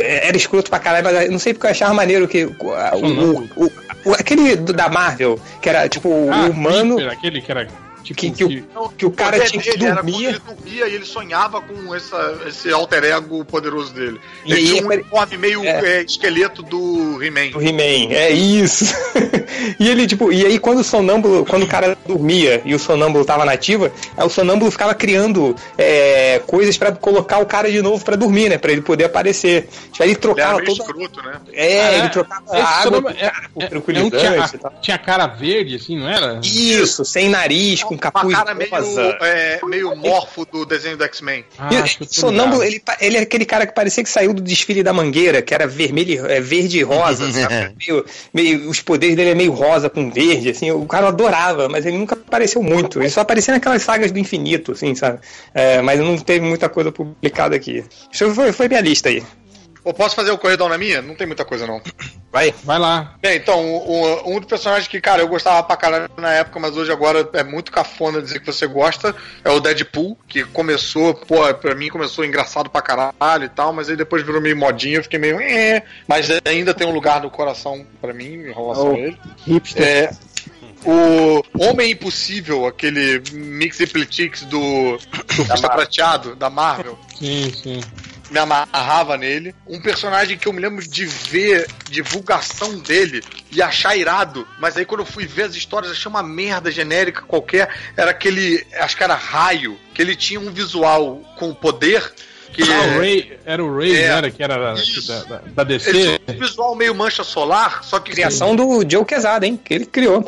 era escroto pra caralho, mas não sei porque eu achava maneiro que o, o- o- o- aquele da Marvel, que era tipo o Ah, humano, Creeper, aquele que era. Tipo, que, que, o, que o cara poder tinha que dormir. ele dormia e ele sonhava com essa, esse alter ego poderoso dele. E Ele aí tinha um uniforme meio É. é, esqueleto do He-Man. O He-Man, é isso. e ele, tipo, e aí quando o sonâmbulo, quando o cara dormia e o sonâmbulo tava nativa, aí o sonâmbulo ficava criando é, coisas pra colocar o cara de novo pra dormir, né? Pra ele poder aparecer. Tipo, aí ele Ele era trocava meio todo. escroto, né? É, Ah, ele é? trocava Esse a água é- cara por É um tinha, e tinha cara verde, assim, não era? Isso, sem nariz, com Uma capuz cara meio, rosa. é, meio morfo do desenho do X-Men. Ah, sonâmbulo, ele, ele é aquele cara que parecia que saiu do desfile da Mangueira, que era vermelho, é, verde e rosa, sabe? Meio, meio, os poderes dele é meio rosa com verde, assim, o cara adorava, mas ele nunca apareceu muito. Ele só aparecia naquelas sagas do infinito, assim, sabe? É, mas não teve muita coisa publicada aqui. Isso foi, foi minha lista aí. Eu posso fazer o corredão na minha? Não tem muita coisa, não. Vai. Vai lá. Bem, então, um, um dos personagens que, cara, eu gostava pra caralho na época, mas hoje agora é muito cafona dizer que você gosta, é o Deadpool, que começou, pô, pra mim começou engraçado pra caralho e tal, mas aí depois virou meio modinha, eu fiquei meio, eh, mas ainda tem um lugar no coração pra mim em relação Oh. a ele. Hipster. É. O Homem Impossível, aquele Mix Eplitix do Surfista Prateado, da Marvel, Sim, sim. Me amarrava nele. Um personagem que eu me lembro de ver divulgação dele e achar irado, mas aí quando eu fui ver as histórias, achei uma merda genérica qualquer. Era aquele, acho que era Raio, que ele tinha um visual com poder. Que Ah, o Ray, era o Ray, É. né, era, que era da, Isso. da, da- da DC. ele tinha um visual meio mancha solar, só que Criação do Joe Quesada, hein? Que ele criou.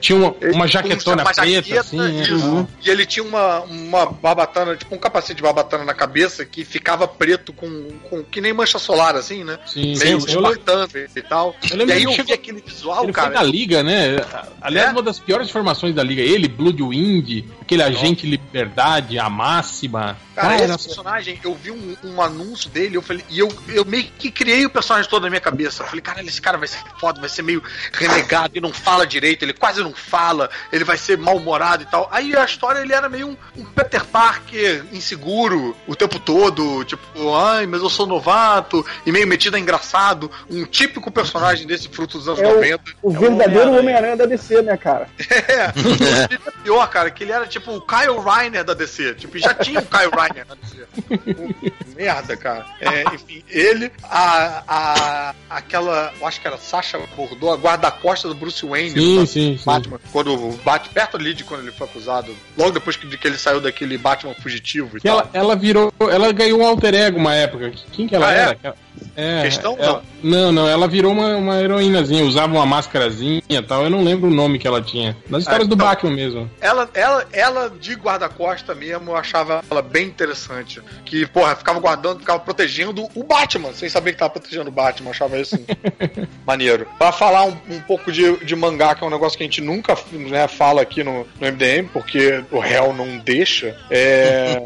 Tinha uma, uma tinha jaquetona uma preta, jaqueta, assim. Uhum. E ele tinha uma, uma barbatana, tipo um capacete de barbatana na cabeça que ficava preto com, com que nem mancha solar, assim, né? Sim, Meio sim. Eu, espartano e tal. eu lembro e aí que eu chegou- vi aquele visual, ele cara. foi da Liga, né? Aliás, É? uma das piores formações da Liga. Ele, Bloodwind, aquele agente Liberdade, a Máxima. Cara, Cara, esse personagem, eu vi um, um anúncio dele, eu falei, e eu, eu meio que criei o personagem todo na minha cabeça. Eu falei, caralho, esse cara vai ser foda, vai ser meio renegado e não fala direito, ele quase não fala, ele vai ser mal-humorado e tal. Aí a história ele era meio um, um Peter Parker inseguro o tempo todo, tipo, ai, mas eu sou novato, e meio metido a engraçado, um típico personagem desse fruto dos anos É o- 90. O verdadeiro Homem-Aranha. Da DC, né, cara? É, é pior, cara, que ele era tipo o Kyle Reiner da DC. Tipo, já tinha o Kyle Reiner Um Merda, cara. É, enfim, ele, a, a, aquela, eu acho que era Sasha Bordeaux, a guarda-costas do Bruce Wayne Sim, sim, sim. Batman, quando bate perto ali de quando ele foi acusado, logo depois que, de que ele saiu daquele Batman fugitivo e Que tal. ela, ela virou. Ela ganhou um alter ego uma época. Quem que ela Ah, é? era? Aquela- É, Questão, ela- não, não, ela virou uma, uma heroínazinha, usava uma máscarazinha e tal. Eu não lembro o nome que ela tinha. Nas histórias do então. Batman mesmo. Ela, ela, ela de guarda-costa mesmo, eu achava ela bem interessante. Que, porra, ficava guardando, ficava protegendo o Batman, sem saber que tava protegendo o Batman. Eu achava isso maneiro. Pra falar um, um pouco de, de mangá, que é um negócio que a gente nunca né, fala aqui no, no MDM, porque o réu não deixa. É.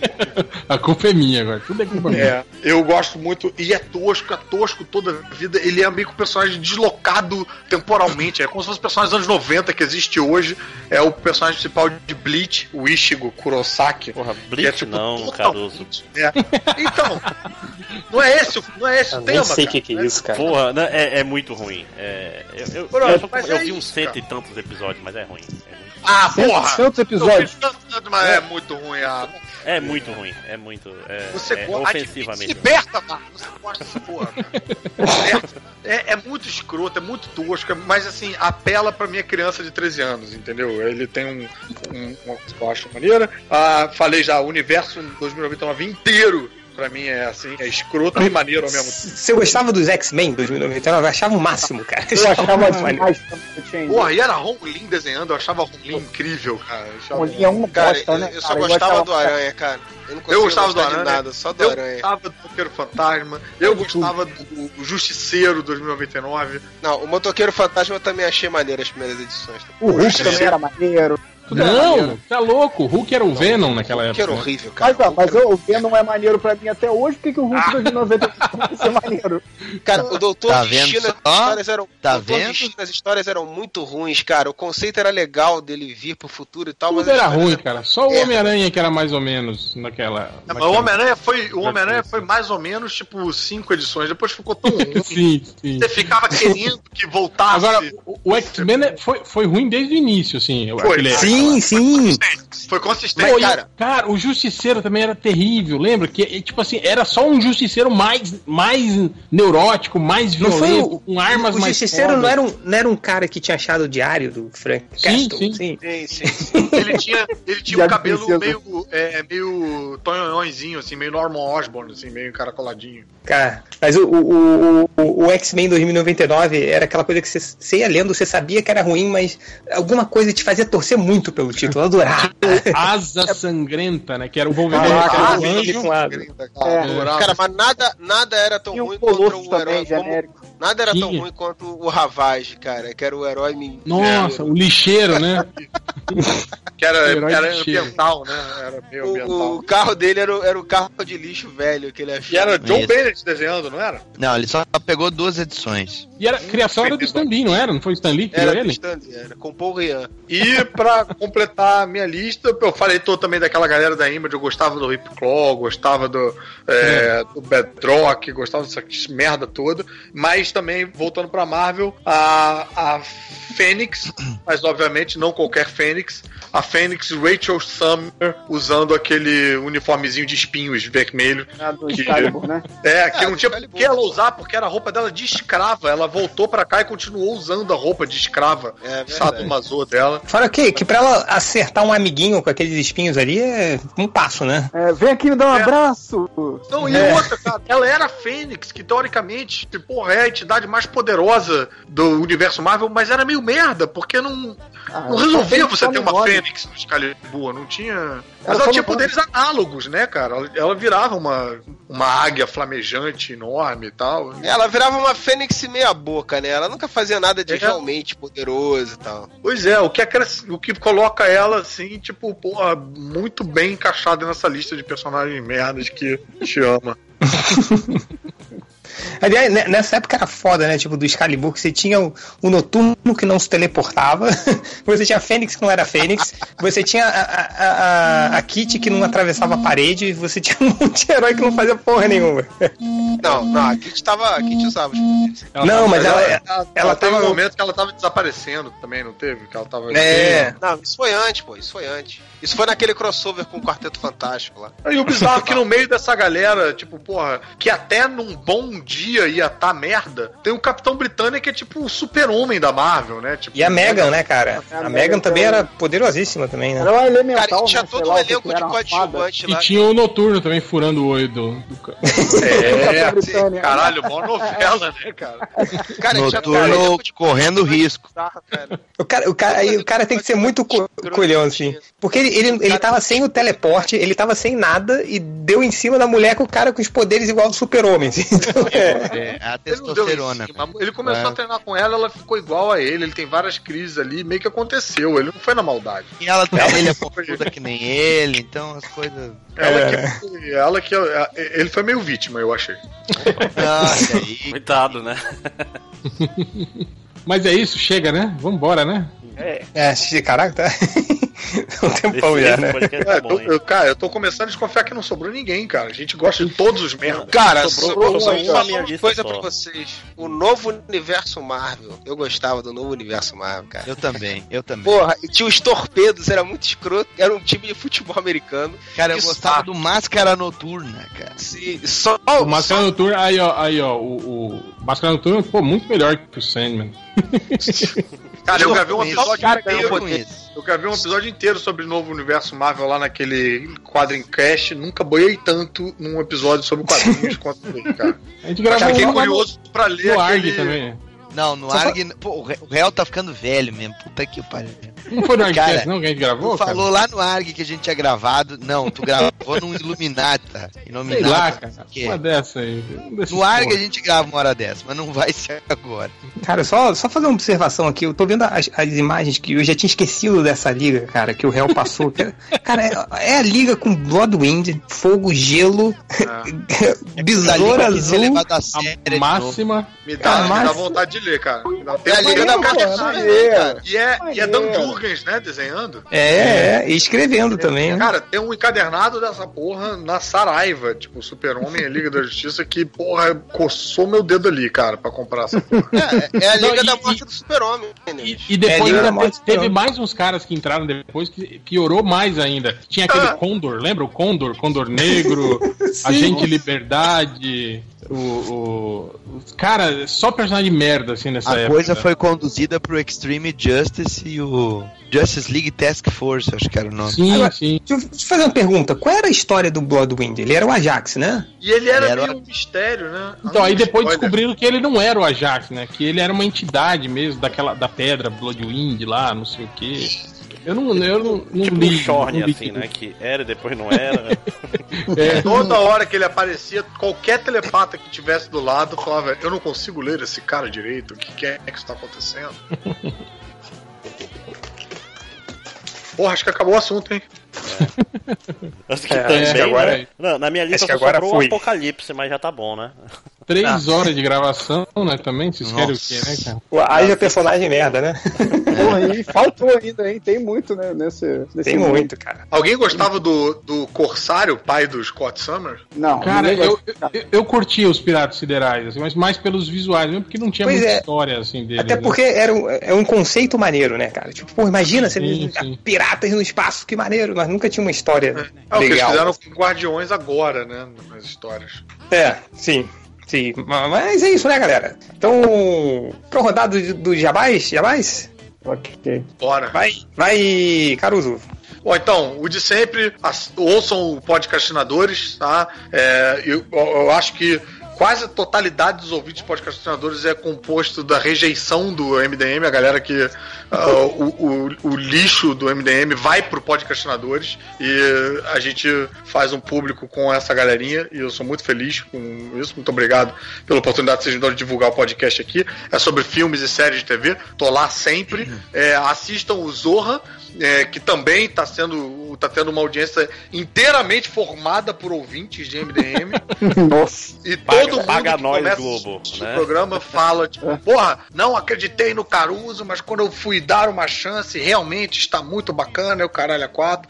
A culpa é minha agora. Tudo é culpa minha. É, eu gosto muito. E é tosco, é tosco toda a vida. Ele é meio que um personagem deslocado temporalmente. É como se fosse um personagem dos anos 90 que existe hoje. É o personagem principal de Bleach, o Ishigo Kurosaki. Porra, é, Bleach tipo, não, Caruso. É. Então, não é esse, o- não é esse Eu o tema. sei o que, que é isso, cara. Porra, né, é, é muito ruim. É, eu, eu, eu, eu é vi uns isso, cento e tantos episódios, mas é ruim. É muito, Ah, porra! Tantos episódios. Eu tanto, mas é muito ruim. Ah. É muito ruim. É muito. É, Você é gosta. ofensivamente. Liberta, Marco. Você gosta dessa porra. É, é muito escroto, é muito tosco, é- mas assim, apela pra minha criança de 13 anos, entendeu? Ele tem um. um uma eu acho maneira. Ah, falei já, o universo 2099 inteiro. Pra mim é assim, é escroto e maneiro ao mesmo tempo. Você gostava dos X-Men 2099? Eu achava o máximo, cara. Eu achava maneiro. demais. Eu Porra, e era Ron Lin desenhando, eu achava Ron Lin incrível, cara. Eu achava- Rolinha é uma Cara, bosta, né? eu só cara? gostava do Aranha, cara. Eu não Eu gostava do Aranha. nada, só do eu Aranha. gostava do Motoqueiro Fantasma, eu gostava do Justiceiro 2099. Não, o Motoqueiro Fantasma eu também achei maneiro as primeiras edições. O Hulk também era maneiro. Tudo era maneiro. Não, tá louco. O Hulk era o Venom naquela Que era época. né? horrível, cara. Mas, mas o Venom é maneiro pra mim até hoje, por que, que o Hulk 2090 vai ser maneiro? Cara, o Doutor Tá vendo Destino, as histórias eram. Tá vendo? Destino, as histórias eram muito ruins, cara. O conceito era legal dele vir pro futuro e tal, Tudo mas. as era ruim, cara. Só o É. Homem-Aranha que era mais ou menos naquela. É, o Homem-Aranha foi, o Homem-Aranha foi mais ou menos tipo cinco edições, depois ficou tão ruim. Sim, sim. Você ficava querendo que voltasse. Agora, o, o X-Men é- foi, foi ruim desde o início, assim. eu- Foi. aquele- Sim, sim. Foi consistente. Pô, e- cara- cara, o Justiceiro também era terrível, lembra? Que, tipo assim, era só um Justiceiro mais, mais neurótico, mais Não foi violento, o, com armas o mais Justiceiro não era, um, não era um cara que tinha achado o diário do Frank Sim, Castle? sim. Sim, sim, sim. Ele tinha, ele tinha um Já cabelo precisa. meio, é, meio tonhõezinho, assim, meio Norman Osborn, assim, meio encaracoladinho. Cara, mas o, o, o, o- o X-Men 2099 era aquela coisa que você, você ia lendo, você sabia que era ruim, mas alguma coisa te fazia torcer muito pelo título, eu adorava. Asa Sangrenta, né? Que era o Wolverine Caraca, que era ah, o anjo. É. Cara, mas nada, nada era tão Tinha ruim um contra o herói. também, como- nada era tão ruim quanto o Ravage, cara, que era o herói Nossa, o lixeiro, né? Que era, era ambiental, né? Era meio O, ambiental. o carro dele era, o- era o carro de lixo velho que ele achou. E era John Isso. Bennett desenhando, não era? Não, ele só pegou duas edições. E era, a criação era do Stan Lee, não era? Não foi o Stan Lee que Era do ele? Stanley, era com Paul Rian. E pra completar a minha lista, eu falei tô também daquela galera da Image, eu gostava do Rip Claw, gostava do, é, do Bedrock, gostava dessa merda toda, mas também, voltando pra Marvel, a, a Fênix, mas obviamente não qualquer Fênix, a Fênix Rachel Summer usando aquele uniformezinho de espinhos vermelho. né, do Que- Excalibur, né? É, que Ah, não tinha por que ela usar, porque era a roupa dela de escrava. Ela voltou pra cá e continuou usando a roupa de escrava É sadomaso dela. Fora que, que pra ela acertar um amiguinho com aqueles espinhos ali é um passo, né? É, vem aqui me dar um É. abraço. Não, e outra, cara, ela era a Fênix, que teoricamente, porra, é a entidade mais poderosa do universo Marvel, mas era meio merda, porque não, Ah, não resolvia você ter uma nome. Fênix no Excalibur, não tinha. Mas Ela ela tinha poderes análogos, né, cara? Ela, ela virava uma, uma águia flamejante enorme e tal. Ela virava uma fênix meia boca, né? Ela nunca fazia nada de É. realmente poderoso e tal. Pois é, o que, acres- o que coloca ela, assim, tipo, porra, muito bem encaixada nessa lista de personagens merdas que te ama. Aliás, ne- nessa época era foda, né? Tipo, do Excalibur, que você tinha o, o Noturno que não se teleportava, você tinha a Fênix que não era Fênix, você tinha a, a, a, a Kitty que não atravessava a parede, você tinha um monte de herói que não fazia porra nenhuma. Não, não, a Kit tava. A Kit usava os poderes. Ela não, tava- mas ela, ela, Ela, ela teve tava. um momento que ela tava desaparecendo também, não teve? Que ela tava. É, Não, isso foi antes, pô, isso foi antes. Isso foi naquele crossover com o Quarteto Fantástico lá. E o bizarro é que no meio dessa galera, tipo, porra, que até num bom dia ia tá merda, tem o Capitão Britânia que é tipo o super-homem da Marvel, né? Tipo, e a Megan, né, cara? A A Megan Megan também também. era poderosíssima também, né? Era uma elemental, Cara, e tinha né? todo um elenco de coadjuvante E lá. tinha o Noturno também furando o olho do. do É, Britânia. caralho, mó novela, né, cara? Cara, Noturno elenco de correndo risco. bizarro, cara. O cara, o cara, aí o cara tem que ser muito co colhão, assim. Porque ele, ele, ele tava sem o teleporte, ele tava sem nada e deu em cima da mulher com o cara com os poderes igual do super-homem. Então, é, É, a Ele testosterona. cima. Ele começou É. a treinar com ela, ela ficou igual a ele. Ele tem várias crises ali, meio que aconteceu. Ele não foi na maldade. E ela também é pontuda que nem ele, então as coisas. Ela É. que ela que ele foi meio vítima, eu achei. Olha aí. Coitado, né? Mas é isso, chega, né? Vambora, né? É, xixi, caraca, tá. um tempão Esse, já, esse né? É, tá eu bom, hein? eu- cara, eu tô começando a desconfiar que não sobrou ninguém, cara. A gente gosta de todos os merdas. Cara, Sobrou- sobrou, sobrou uma, uma minha lista coisa só. pra vocês. O novo universo Marvel. Eu gostava do novo universo Marvel, cara. Eu também, eu também. Porra, e tinha os torpedos, era muito escroto. Era um time de futebol americano. cara, eu gostava saco. do Máscara Noturna, cara. Se, só, O Máscara Noturna, aí ó, aí ó, o, o Máscara Noturna, pô, muito melhor que o Sandman. Cara, eu gravei um episódio Cara, inteiro. Eu gravei um episódio inteiro sobre o novo universo Marvel lá naquele quadrincast. Nunca boiei tanto num episódio sobre quadrinhos quanto ele, cara. A gente gravou Fiquei um curioso pra ler no aquele... ARG também. Não, no ARG. Pô, o réu tá ficando velho mesmo. Puta que pariu. Não foi no Cara, não que a gente gravou, Tu cara? falou lá no ARG que a gente tinha gravado. Não, tu gravou num Illuminata. Sei Illuminata. lá, cara. que- Uma dessa aí. um No ARG a gente grava uma hora dessa, mas não vai ser agora. Cara, só, só fazer uma observação aqui. Eu tô vendo as, as imagens que eu já tinha esquecido dessa liga, cara, que o réu passou. cara, é, é a liga com Bloodwind, fogo, gelo, besouro tem que ser azul. levada a sério A máxima. Me dá, Ah, me mas- dá vontade de ler, cara. Me dá- É a Liga da Morte cara. E é, e é Dan. Jurgens, né, desenhando. É, é, e escrevendo também. né? Cara, tem um encadernado dessa porra na Saraiva, tipo, Super-Homem e Liga da Justiça, que, porra, coçou meu dedo ali, cara, pra comprar essa porra. É, é a Liga Não, da e- Morte do Super-Homem. né? E, e depois É, ainda teve, teve mais uns caras que entraram depois que piorou mais ainda. Tinha aquele Ah. Condor, lembra o Condor? Condor Negro, Agente Liberdade. O, o, os cara, só personagem de merda assim nessa A época. coisa foi conduzida pro Extreme Justice e o Justice League Task Force, acho que era o nome. Sim, Agora- sim. Deixa eu te fazer uma pergunta. Qual era a história do Bloodwind? Ele era o Ajax, né? E ele era, Ele era meio um mistério, né? Então, aí depois Spoiler. descobriram que ele não era o Ajax, né? Que ele era uma entidade mesmo, daquela da pedra Bloodwind lá, não sei o quê. Eu não, eu não, não Tipo li. um Shorn, assim, né? Que era e depois não era. É. Toda hora que ele aparecia, qualquer telepata que tivesse do lado falava: Eu não consigo ler esse cara direito, o que, que é que está acontecendo? Porra, acho que acabou o assunto, hein? Acho que É, também, acho que agora- né? Não, na minha lista só agora sobrou o foi. Apocalipse, mas já tá bom, né? Três horas de gravação, né? Também? Vocês querem o Nossa. quê, né, cara? O Haja personagem merda, né? Porra, e faltou ainda, hein? Tem muito, né? Nesse, nesse Tem mundo. muito, cara. Alguém gostava do, do Corsário, pai do Scott Summers? Não, Cara, eu, eu, eu curtia os Piratas Siderais, assim, mas mais pelos visuais, mesmo porque não tinha Pois muita é. história assim dele. Até né? porque era um, é um conceito maneiro, né, cara? Tipo, pô, imagina você Sim, sim. piratas no espaço, que maneiro. Nós nunca tinha uma história É o que eles legal. fizeram com Guardiões agora, né? Nas histórias. É, sim. Sim, Ma- mas é isso, né, galera? Então, pra rodada do, do Jabás, Jabás? Ok. Bora. Vai, vai, Caruso. Bom, então, o de sempre, ouçam o podcastinadores, tá? É, eu, eu acho que quase a totalidade dos ouvintes podcastinadores é composto da rejeição do MDM, a galera que ah, o, o- o lixo do MDM vai pro podcastinadores e a gente faz um público com essa galerinha e eu sou muito feliz com isso. Muito obrigado pela oportunidade que vocês me dão de divulgar o podcast aqui. É sobre filmes e séries de TV. Tô lá sempre. É, assistam o Zorra é, que também está sendo tá tendo uma audiência inteiramente formada por ouvintes de MDM Nossa. e Paga- todo mundo paga que nós, começa Globo, o né? programa fala tipo, porra, não acreditei no Caruso, mas quando eu fui dar uma chance, realmente está muito bacana, é o caralho a quatro.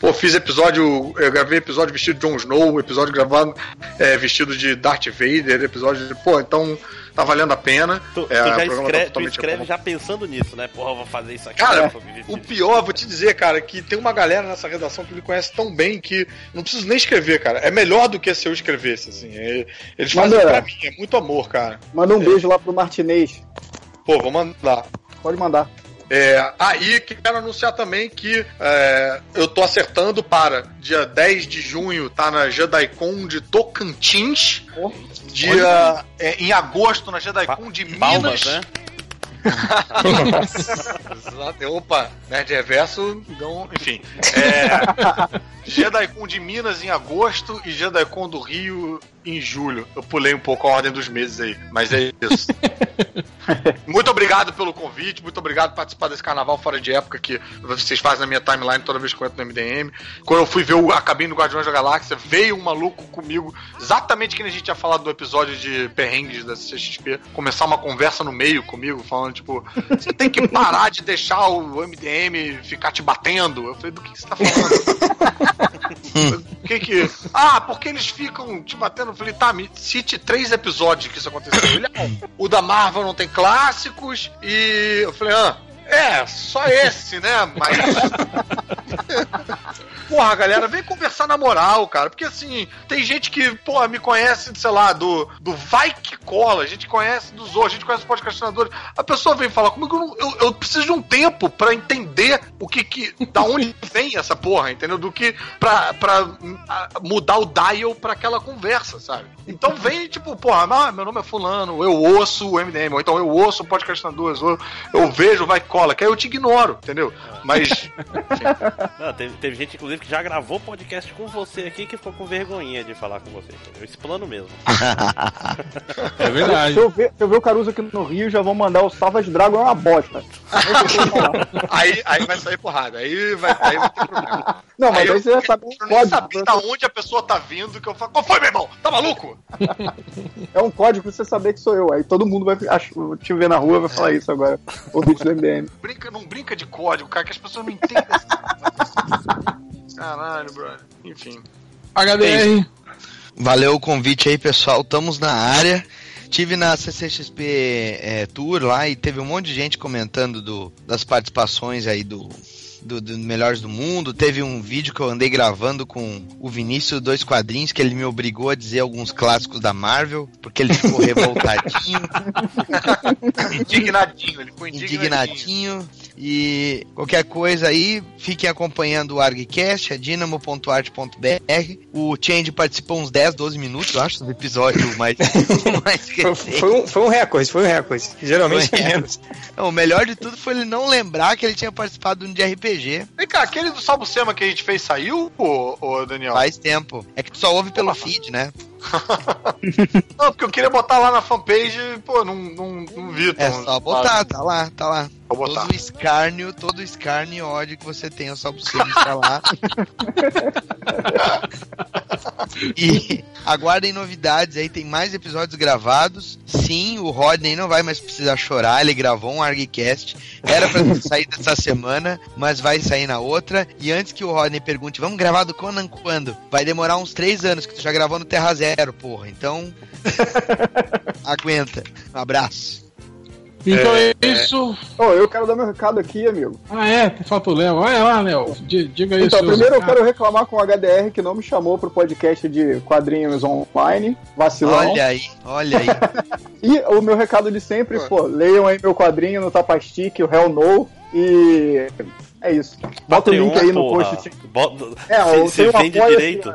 Pô, fiz episódio, eu gravei episódio vestido de Jon Snow, episódio gravado é, vestido de Darth Vader, episódio de, pô, então tá valendo a pena. Tu, É, tu o já tá escreve, tu escreve já pensando nisso, né? Porra, eu vou fazer isso aqui. Cara, O pior, vou te dizer, cara, que tem uma galera nessa redação que me conhece tão bem que não preciso nem escrever, cara. É melhor do que se eu escrevesse, assim. É- eles fazem Manda. pra mim, é muito amor, cara. Manda um beijo lá pro Martinez. Pô, vou mandar. Pode mandar. É, aí quero anunciar também que é, eu tô acertando para dia 10 de junho, tá na JediCon de Tocantins. Oh. Dia é, em agosto na JediCon de Palmas, Minas. né? Opa, Nerd Reverso, então, enfim. É, JediCon de Minas em agosto e JediCon do Rio em julho. Eu pulei um pouco a ordem dos meses aí, mas é isso. muito obrigado pelo convite, muito obrigado por participar desse carnaval fora de época que vocês fazem na minha timeline toda vez que eu entro no MDM. Quando eu fui ver o, a cabine do Guardiões da Galáxia, veio um maluco comigo, exatamente que a gente tinha falado do episódio de perrengues da CXP, começar uma conversa no meio comigo, falando, tipo, você tem que parar de deixar o MDM ficar te batendo. Eu falei, do que você tá falando? O que que. Ah, porque eles ficam te batendo. Falei, tá, me cite três episódios que isso aconteceu. Ele, ah, o da Marvel não tem clássicos e. Eu falei, ah. É, só esse, né? Mas. Porra, galera, vem conversar na moral, cara. Porque assim, tem gente que, porra, me conhece, sei lá, do, do Vai que cola, a gente conhece dos outros, a gente conhece os podcastinadores. A pessoa vem falar comigo, eu, eu, eu preciso de um tempo pra entender o que que. Da onde vem essa porra, entendeu? Do que pra, pra mudar o dial pra aquela conversa, sabe? Então vem, tipo, porra, ah, meu nome é Fulano, eu ouço o MDM, ou então eu ouço o podcastinadores, ou eu vejo o Vai que cola, que aí eu te ignoro, entendeu? Mas. Não, teve, teve gente, inclusive, que já gravou podcast com você aqui que ficou com vergonhinha de falar com você. Entendeu? Esse plano mesmo. É verdade. Se eu, ver, se eu ver o Caruso aqui no Rio, já vou mandar o Savage Dragon é uma bosta. aí, aí vai sair porrada, aí vai, aí vai ter problema. Não, mas Aí aí, eu- você já sabe Eu nem código. saber da onde a pessoa tá vindo que eu falo. Qual foi, meu irmão? Tá maluco? É um código pra você saber que sou eu. Aí todo mundo vai te ver na rua vai falar isso agora. O vídeo do MDM. Brinca, não brinca de código, cara, que as pessoas não entendem. Caralho, brother. Enfim. HDR. Valeu o convite aí, pessoal. Estamos na área. Tive na CCXP é, Tour lá e teve um monte de gente comentando do, das participações aí do, do, do Melhores do Mundo. Teve um vídeo que eu andei gravando com o Vinícius Dois Quadrinhos, que ele me obrigou a dizer alguns clássicos da Marvel, porque ele ficou revoltadinho, Indignadinho, ele foi indignadinho. indignadinho. E qualquer coisa aí, fiquem acompanhando o ArgCast, a dinamo.art.br. O Change participou uns 10, 12 minutos, eu acho, do episódio mais, mais Foi, foi um, foi um recorde, foi um recorde. Geralmente Foi é menos. Não, o melhor de tudo foi ele não lembrar que ele tinha participado de um de RPG Vem cá, aquele do Salvo Sema que a gente fez saiu, ô, ô Daniel? faz tempo. É que tu só ouve pelo feed, né? Não, porque eu queria botar lá na fanpage, pô, não, não, não vi. É então, só botar, tá lá, tá lá. Vou botar. Todo escárnio, todo escárnio e ódio que você tem ao Salvo Sema está lá. e aguardem novidades aí, tem mais episódios gravados. Sim, o Rodney não vai mais precisar chorar, ele gravou um ArgCast. Era pra ter saído essa semana, mas vai sair na outra. E antes que o Rodney pergunte, vamos gravar do Conan quando? Vai demorar uns três anos, que tu já gravou no Terra Zero, porra. Então, aguenta. Um abraço. Então é, isso. Ô, eu quero dar meu recado aqui, amigo. Ah, é, falta o Léo. Vai lá, Léo. Di- Diga aí Então, primeiro eu quero reclamar com o HDR que não me chamou pro podcast de quadrinhos online. Vacilão. Olha aí, olha aí. E o meu recado de sempre, Pô. pô, leiam aí meu quadrinho no Tapastick, o Hell No. E é isso. Bota o link aí no porra. post. Bota- É, se, o- se tem um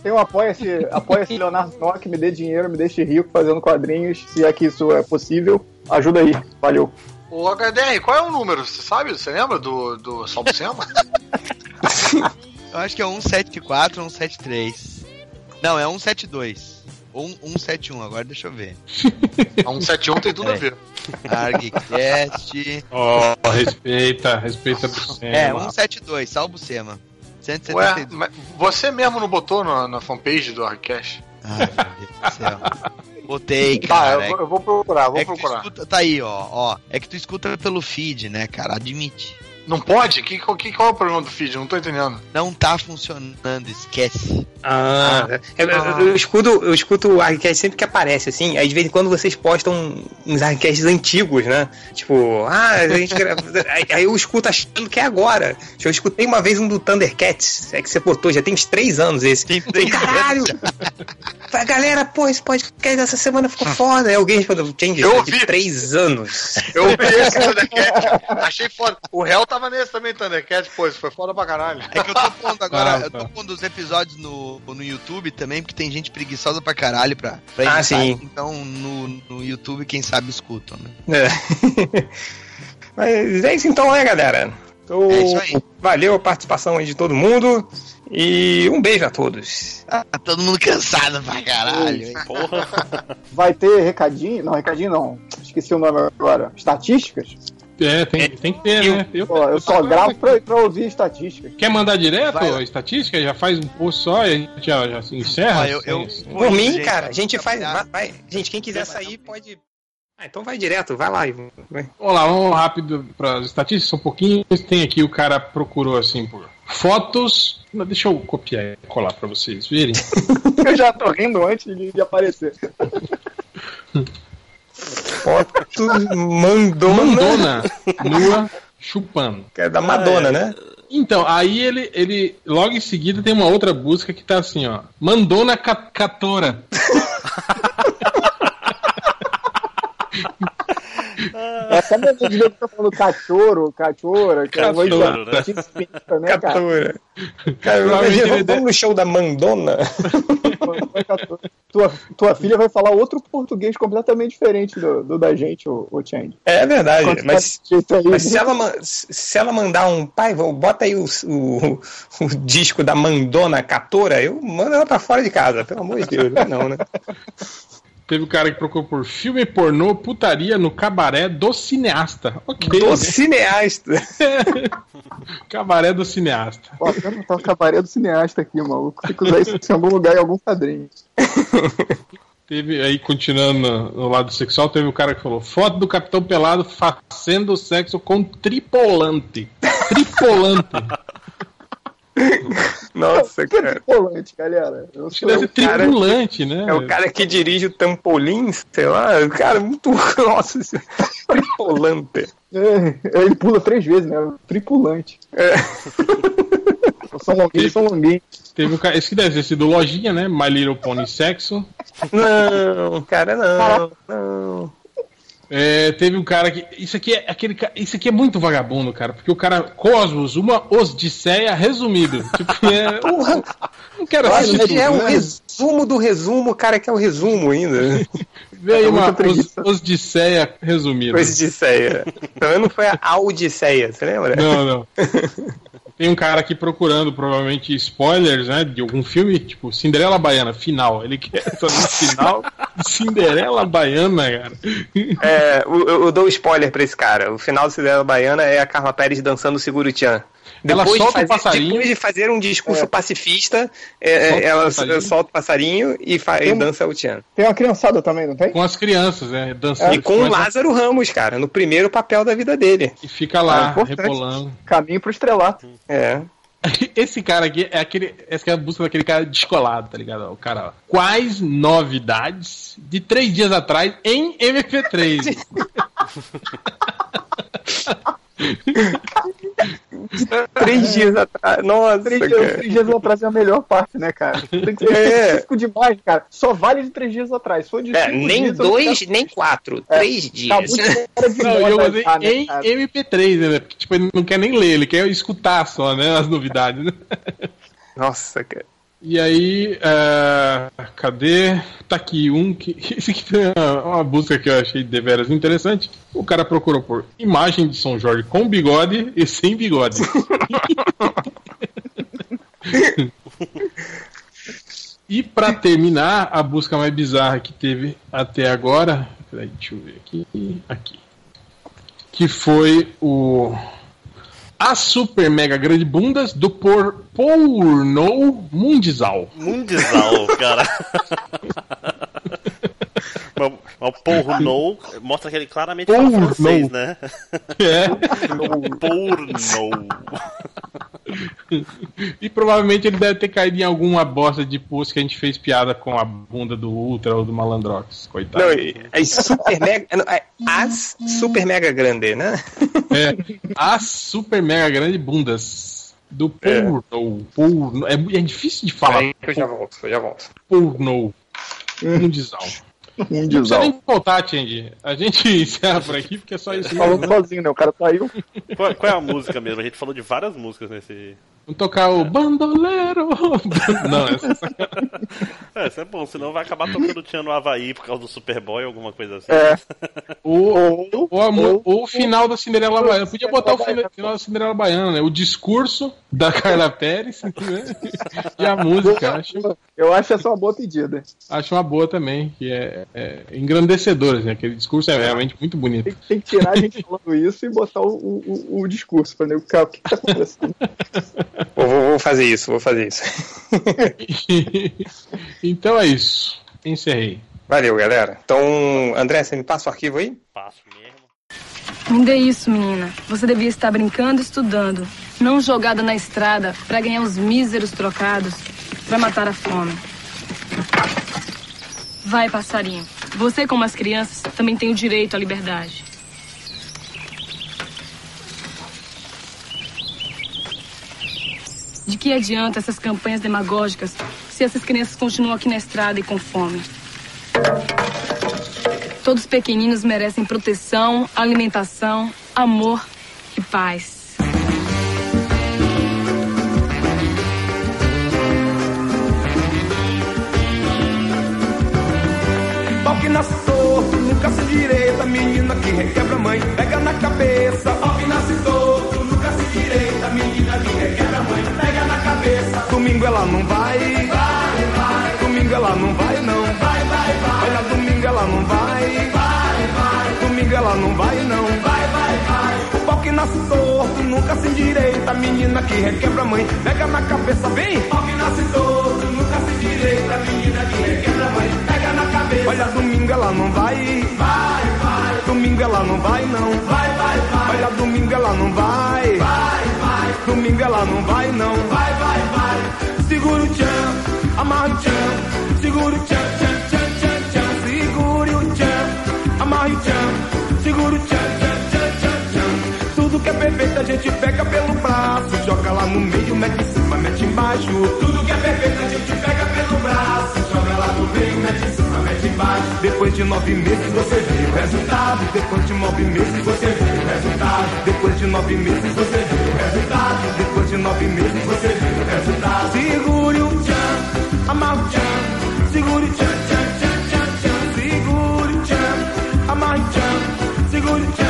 direito. Tem um apoia-se, apoia-se Leonardo Nock, me dê dinheiro, me deixe rico fazendo quadrinhos, se é que isso é possível. Ajuda aí, valeu. Ô, HDR, qual é o número? Você sabe? Você lembra do, do Salvo Sema? Eu acho que é 174 ou 173. Não, é 172. Ou um- 171, agora deixa eu ver. A 171 tem tudo a É. ver. ArgCast. Ó, respeita, respeita pro É, Sema. 172, salvo Sema. Ué, 172. mas você mesmo não botou na, na fanpage do Arcast? Ai, meu Deus do céu. Botei, Tá, cara. eu, vou- eu vou procurar, vou é, procurar. escuta, tá aí, ó, ó. É que tu escuta pelo feed, né, cara? Admite. Não pode? Que, que, qual é o problema do feed? Não tô entendendo. Não tá funcionando, esquece. Ah, é, eu, eu- eu escuto, eu escuto o Arcast sempre que aparece, assim. Aí de vez em quando vocês postam uns Arcasts antigos, né? Tipo, ah, a gente grava- aí, aí eu escuto achando que é agora. Eu escutei uma vez um do Thundercats, é que você botou, já tem uns três anos esse. Tem três Caralho! anos galera, pô, esse podcast dessa semana ficou foda. Aí alguém respondeu, Change, Eu ouvi. de três anos. Eu vi esse Thundercat, achei foda. O réu tava nesse também, Thundercat, pô, isso foi foda pra caralho. É que eu tô pondo agora, Ah, eu tô pondo os episódios no, no YouTube também, porque tem gente preguiçosa pra caralho pra, pra Ah, editar. sim. Então no, no YouTube, quem sabe, escutam, né? É. Mas é isso então, né, galera? Então, É isso aí. Valeu a participação aí de todo mundo. E um beijo a todos. Tá todo mundo cansado pra caralho. hein? Porra. Vai ter recadinho? Não, recadinho não. Esqueci o nome agora. Estatísticas? É, tem, tem que ter, né? Eu, Pô, eu só gravo pra, pra ouvir estatísticas. Quer mandar direto Vai. a estatística? Já faz um post só e a gente já, já se encerra? Eu- eu- sem- Por mim, gente, cara, a gente faz. Vai, gente, quem quiser sair pode. Ah, então vai direto, vai lá. e vai. Vamos lá, vamos rápido para as estatísticas, são pouquinhos. Tem aqui, o cara procurou assim por fotos. Deixa eu copiar e colar para vocês verem. Eu já tô rindo antes de aparecer. Foto Mandona. Mandona nua chupando. Que é da Madonna, né? Então, aí ele, ele logo em seguida tem uma outra busca que tá assim, ó. Mandona Ca- Catora. É a mesma de que tá falando cachorro, cachorra, que é Cachorro, né? infinita, né, cara? Catura. Cara, Provavelmente imagina, vamos no show da Mandona. Tua, tua filha vai falar outro português completamente diferente do, do da gente, o, o Chang. É verdade, Quanto mas, tá aí, mas se, ela, se ela mandar um pai, vou- bota aí o, o, o disco da Mandona Catora, eu mando ela pra fora de casa, pelo amor de Deus. Não, né? Teve o cara que procurou por filme pornô putaria no cabaré do cineasta. Ok. Do cineasta. Cabaré do cineasta. Não tá o cabaré do cineasta aqui, maluco. Tem que usar isso em algum lugar, em algum quadrinho. Teve aí, continuando no, no lado sexual, teve o cara que falou: foto do Capitão Pelado fazendo sexo com tripolante. Tripolante. Nossa, Que é cara. tripulante, galera. Eu Acho que sou deve ser cara- tripulante, né? É o cara que dirige o Tampolim, sei lá, o cara muito. Nossa, senhora. tripolante. É, ele pula três vezes, né? Tripulante. É. São longuinhos, são longuinhos. Teve o cara, esse que deve ter sido lojinha, né? My Little Pony Sexo. Não, cara, não. Não. É, teve um cara que. Isso aqui é aquele Isso aqui é muito vagabundo, cara. Porque o cara. Cosmos, uma odisseia resumido. Tipo, é, não quero Olha, assistir tudo, é o né? resumo do resumo, cara, que é o resumo ainda. Vê aí É uma os- odisseia resumida. Odisseia. Então não foi a Odisseia, você lembra? Não, não. Tem um cara aqui procurando, provavelmente, spoilers, né? De algum filme, tipo Cinderela Baiana, final. Ele quer saber o final de Cinderela Baiana, cara. É, eu, eu- dou spoiler pra esse cara. O final do Cinderela Baiana é a Carla Pérez dançando o Seguro-Tchan. Ela Depois de solta o fazer- passarinho. Depois de fazer um discurso pacifista, é, é, Solta o ela passarinho. solta o passarinho e, fa- e Tem um- dança o Tchan. Tem uma criançada também, não tem? Com as crianças, né? Dançando. E com o Lázaro Ramos, cara, no primeiro papel da vida dele. E fica lá, Ah, rebolando. Caminho pro estrelato. É. Esse cara aqui é aquele. Essa é a busca daquele cara descolado, tá ligado? O cara, ó. Quais novidades de três dias atrás em MP3? Três dias atrás. Nossa, Três dias, três dias atrás é a melhor parte, né, cara? Tem que ser É. específico demais, cara. Só vale de três dias atrás. For de É, cinco nem dias, dois, nem quatro. Três Tá dias. de Não, eu usei né, em cara? MP3, né? Porque, tipo, ele não quer nem ler, ele quer escutar só, né? As novidades, né? Nossa, cara. E aí, é, cadê? Tá aqui um que. Esse aqui foi uma, uma busca que eu achei deveras interessante. O cara procurou por imagem de São Jorge com bigode e sem bigode. e pra terminar, a busca mais bizarra que teve até agora. Peraí, deixa eu ver aqui. Aqui. Que foi o. As super mega grande bundas do por, porno mundizal. Mundizal, cara. Mas o porno mostra que ele claramente fala Porno. francês, né? É. Porno. E provavelmente ele deve ter caído em alguma bosta de post que a gente fez piada com a bunda do Ultra ou do Malandrox. Coitado. Não, e- as super mega. não, é, As super mega grande, né? É. As super mega grande bundas do porno. Porno. É, é difícil de falar. Eu já volto, eu já volto. Porno. Mundizal. Não precisa Mundizal. nem voltar, Change. A gente encerra por aqui, porque é só isso Falou mesmo. né? sozinho, né? O cara saiu. Qual, qual é a música mesmo? A gente falou de várias músicas nesse. Vamos tocar o Bandoleiro. Não, essa É, isso é bom, senão vai acabar tocando Tinha no Havaí por causa do Superboy ou alguma coisa assim. É. o, Ou, o, amor- o final da Cinderela Baiana. Podia botar o fina- final da Cinderela Baiana, né? O discurso da Carla Pérez né? e a música. Acho, eu acho essa uma boa pedida. acho uma boa também, que é, é engrandecedora. Assim, aquele discurso é realmente muito bonito. Tem, tem que tirar a gente falando isso e botar o, o, o- discurso pra nego. O que tá acontecendo? Vou, vou- fazer isso, vou fazer isso. então é isso. Encerrei. Valeu, galera. Então, André, você me passa o arquivo aí? Passo mesmo. Não dê isso, menina. Você devia estar brincando e estudando, não jogada na estrada pra ganhar os míseros trocados pra matar a fome. Vai, passarinho. Você, como as crianças, também tem o direito à liberdade. De que adianta essas campanhas demagógicas se essas crianças continuam aqui na estrada e com fome? Todos pequeninos merecem proteção, alimentação, amor e paz. Nasce torto, nunca se direita, menina que requebra mãe, pega na cabeça. Que nasce torto, nunca se direita, menina que requebra mãe, pega na cabeça. Domingo ela não vai, vai, vai. Domingo ela não vai, não, vai, vai, vai. Olha, domingo ela não vai, vai, vai. Domingo ela não vai, não, vai, vai, vai. O pau que nasce torto, nunca se endireita, menina que requebra mãe, pega na cabeça, vem. Que nasce torto, cabeça. Olha, domingo ela não vai, vai, vai. Domingo ela não vai, não, vai, vai, vai. Olha, domingo ela não vai, vai, vai. Domingo ela não vai, não, vai, vai, vai. Segura o tchan, amarra o tchan, segura o tchan, tchan, tchan, tchan, tchan. Segure o tchan, amarra o tchan, segura o tchan, tchan, tchan, tchan, tchan. Tudo que é perfeito a gente pega pelo braço, joga lá no meio, mete em cima, mete embaixo. Tudo que é perfeito a gente pega no meio, mete em cima, mete embaixo. Depois de nove meses você vê o resultado. Depois de nove meses você vê o resultado. Depois de nove meses você vê o resultado. Depois de nove meses você vê o resultado. Segure o tchan, amarra o tchan, segure o tchan, tchan, tchan, tchan, tchan. Segure o tchan, o tchan, segure o tchan,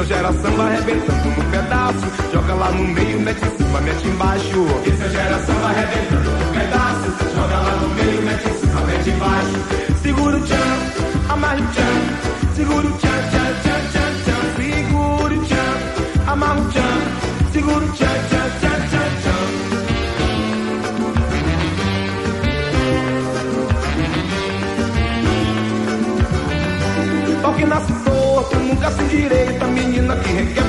o geração vai arrebentando no pedaço. Joga lá no meio, mete em cima, mete embaixo. O geração vai arrebentando no pedaço. Joga lá no meio, mete em cima, mete embaixo. Segura o tchan, amarra o tchan. Segura o tchan, tchan, olha direita, menina que requer.